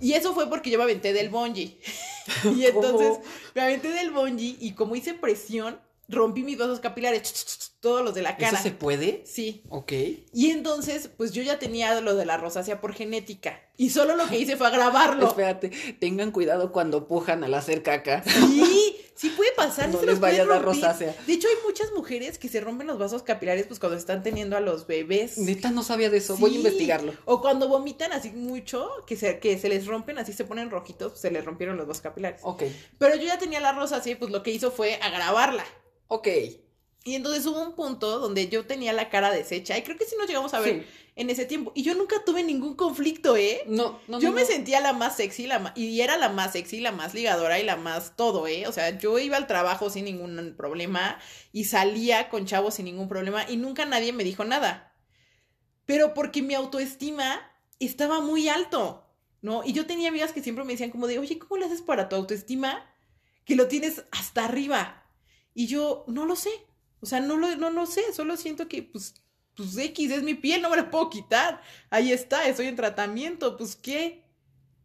Y eso fue porque yo me aventé del bungee. y entonces ¿Cómo? me aventé del bungee y como hice presión, rompí mis vasos capilares. Todos los de la cara. ¿Eso se puede? Sí. Ok. Y entonces, pues yo ya tenía lo de la rosácea por genética. Y solo lo que hice fue agravarlo. Espérate, tengan cuidado cuando pujan al hacer caca. Sí, sí puede pasar. No se les vaya a dar rosácea. De hecho, hay muchas mujeres que se rompen los vasos capilares pues cuando están teniendo a los bebés. Neta, no sabía de eso. Voy a investigarlo. O cuando vomitan así mucho, que se, que se les rompen, así se ponen rojitos, pues, se les rompieron los vasos capilares. Ok. Pero yo ya tenía la rosácea y pues lo que hizo fue agravarla. Ok. Y entonces hubo un punto donde yo tenía la cara deshecha. Y creo que sí nos llegamos a ver Sí. en ese tiempo. Y yo nunca tuve ningún conflicto, ¿eh? No, no, yo no, me no. sentía la más sexy la y era la más sexy, la más ligadora y la más todo, ¿eh? O sea, yo iba al trabajo sin ningún problema y salía con chavos sin ningún problema y nunca nadie me dijo nada. Pero porque mi autoestima estaba muy alto, ¿no? Y yo tenía amigas que siempre me decían como de, oye, ¿cómo le haces para tu autoestima que lo tienes hasta arriba? Y yo, no lo sé. O sea, no lo, no sé, solo siento que, pues, pues X es mi piel, no me la puedo quitar. Ahí está, estoy en tratamiento, pues qué.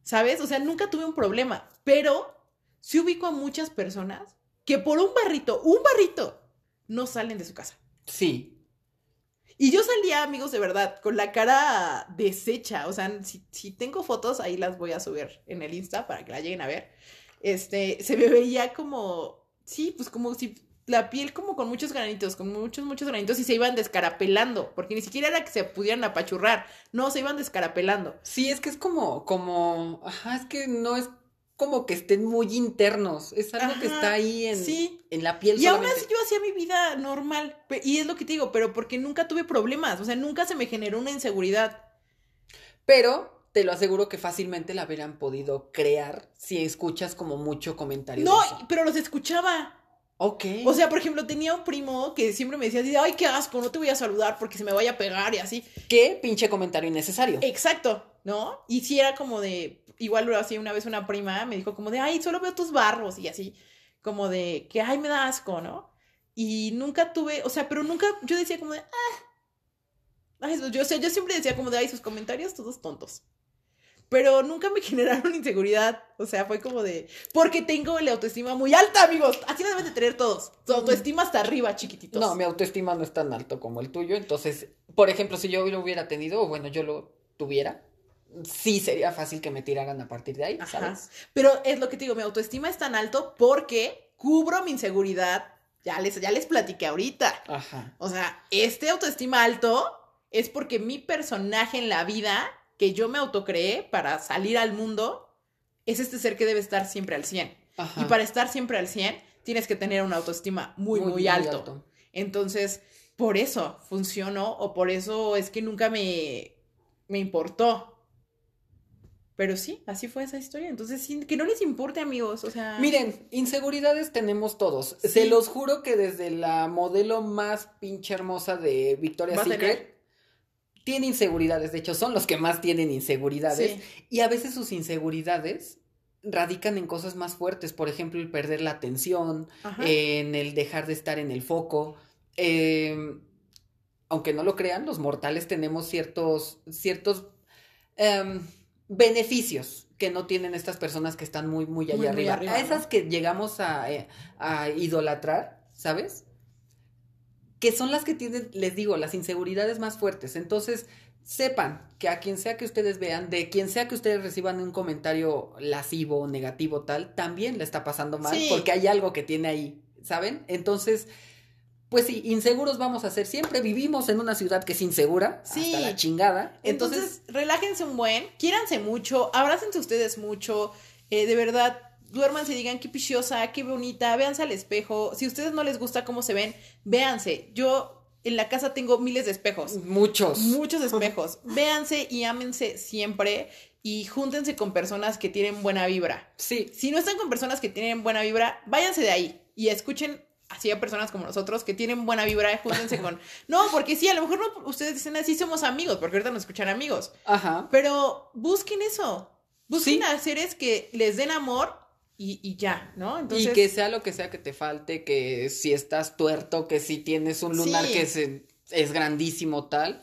¿Sabes? O sea, nunca tuve un problema, pero sí ubico a muchas personas que por un barrito, un barrito, no salen de su casa. Sí. Y yo salía, amigos, de verdad, con la cara deshecha. O sea, si, si tengo fotos, ahí las voy a subir en el Insta para que la lleguen a ver. Este, se me veía como. Sí, pues como si la piel como con muchos granitos, con muchos, muchos granitos y se iban descarapelando, porque ni siquiera era que se pudieran apachurrar, no, se iban descarapelando. Sí, es que es como, como, ajá, es que no es como que estén muy internos, es algo que está ahí en, sí. en la piel Y aún solamente. así yo hacía mi vida normal, y es lo que te digo, pero porque nunca tuve problemas, o sea, nunca se me generó una inseguridad. Pero te lo aseguro que fácilmente la hubieran podido crear si escuchas como mucho comentario. No, pero los escuchaba. Ok. O sea, por ejemplo, tenía un primo que siempre me decía ay, qué asco, no te voy a saludar porque se me vaya a pegar y así. ¿Qué pinche comentario innecesario? Exacto, ¿no? Y si era como de, igual lo hacía una vez una prima, me dijo como de, ay, solo veo tus barros y así, como de, que, ay, me da asco, ¿no? Y nunca tuve, o sea, pero nunca, yo decía como de, ah. Ay, yo, o sea, yo siempre decía como de, ay, sus comentarios todos tontos. Pero nunca me generaron inseguridad. O sea, fue como de. Porque tengo la autoestima muy alta, amigos. Así la deben de tener todos. Su autoestima hasta arriba, chiquititos. No, mi autoestima no es tan alto como el tuyo. Entonces, por ejemplo, si yo lo hubiera tenido, o bueno, yo lo tuviera, sí sería fácil que me tiraran a partir de ahí, Ajá. ¿sabes? Pero es lo que te digo, mi autoestima es tan alto porque cubro mi inseguridad. Ya les, ya les platiqué ahorita. Ajá. O sea, este autoestima alto es porque mi personaje en la vida, que yo me autocreé para salir al mundo, es este ser que debe estar siempre al 100. Ajá. Y para estar siempre al 100, tienes que tener una autoestima muy, muy, alto. Entonces, por eso funcionó o por eso es que nunca me, me importó. Pero sí, así fue esa historia. Entonces, sí, que no les importe, amigos. O sea. Miren, inseguridades tenemos todos. Sí. Se los juro que desde la modelo más pinche hermosa de Victoria's Va a Secret. Tiene inseguridades. De hecho, son los que más tienen inseguridades. Sí. Y a veces sus inseguridades radican en cosas más fuertes. Por ejemplo, el perder la atención, Ajá. en el dejar de estar en el foco. Eh, aunque no lo crean, los mortales tenemos ciertos, ciertos em, beneficios que no tienen estas personas que están muy, muy allá Muy, muy arriba. A ¿no? esas que llegamos a, eh, a idolatrar, ¿sabes? Que son las que tienen, les digo, las inseguridades más fuertes. Entonces, sepan que a quien sea que ustedes vean, de quien sea que ustedes reciban un comentario lascivo, negativo, tal, también le está pasando mal Sí. porque hay algo que tiene ahí, ¿saben? Entonces, pues sí, inseguros vamos a ser siempre. Vivimos en una ciudad que es insegura, Sí. hasta la chingada. Entonces, Entonces, relájense un buen, quiéranse mucho, abrácense ustedes mucho, eh, de verdad, duérmanse y digan qué pichiosa, qué bonita, véanse al espejo. Si a ustedes no les gusta cómo se ven, véanse. Yo en la casa tengo miles de espejos, muchos. muchos espejos. véanse y ámense siempre y júntense con personas que tienen buena vibra. Sí, Si no están con personas que tienen buena vibra, váyanse de ahí y escuchen así a personas como nosotros que tienen buena vibra, júntense con... No, porque sí, a lo mejor no- ustedes dicen así somos amigos, porque ahorita nos escuchan amigos. ajá. Pero busquen eso. Busquen Sí. a seres que les den amor y, y ya, ¿no? Entonces, Y que sea lo que sea que te falte, que si estás tuerto, que si tienes un lunar Sí. que es grandísimo tal,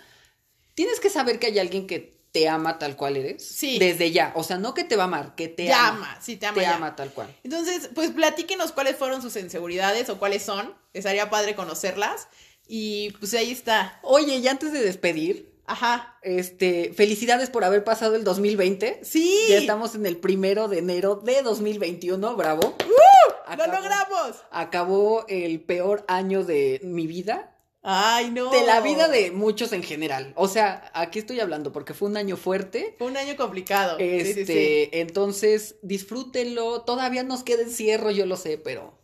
tienes que saber que hay alguien que te ama tal cual eres. Sí. Desde ya. O sea, no que te va a amar, que te, te ama. ama, sí, te ama. Te ya. ama tal cual. Entonces, pues platíquenos cuáles fueron sus inseguridades o cuáles son. Estaría padre conocerlas. Y pues ahí está. Oye, y antes de despedir, Ajá. este, felicidades por haber pasado el 2020. Sí. Ya estamos en el primero de enero de 2021, bravo. ¡Lo Acabó- logramos! Acabó el peor año de mi vida. Ay, no. De la vida de muchos en general. O sea, aquí estoy hablando porque fue un año fuerte. Fue un año complicado. Sí, sí, Este, sí. entonces, disfrútenlo. Todavía nos queda encierro, yo lo sé, pero.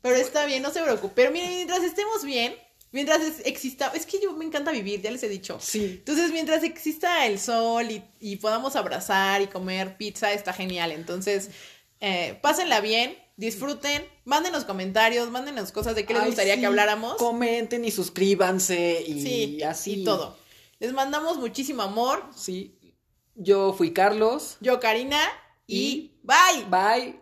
Pero está bien, no se preocupe. Pero miren, mientras estemos bien, mientras exista. Es que yo me encanta vivir, ya les he dicho. Sí. Entonces, mientras exista el sol y, y podamos abrazar y comer pizza, está genial. Entonces, eh, pásenla bien, disfruten, mándenos comentarios, mándenos cosas de qué les Ay, gustaría sí, que habláramos. Comenten y suscríbanse y sí, así. y todo. Les mandamos muchísimo amor. Sí. Yo fui Carlos. Yo, Karina, y Y- bye. Bye.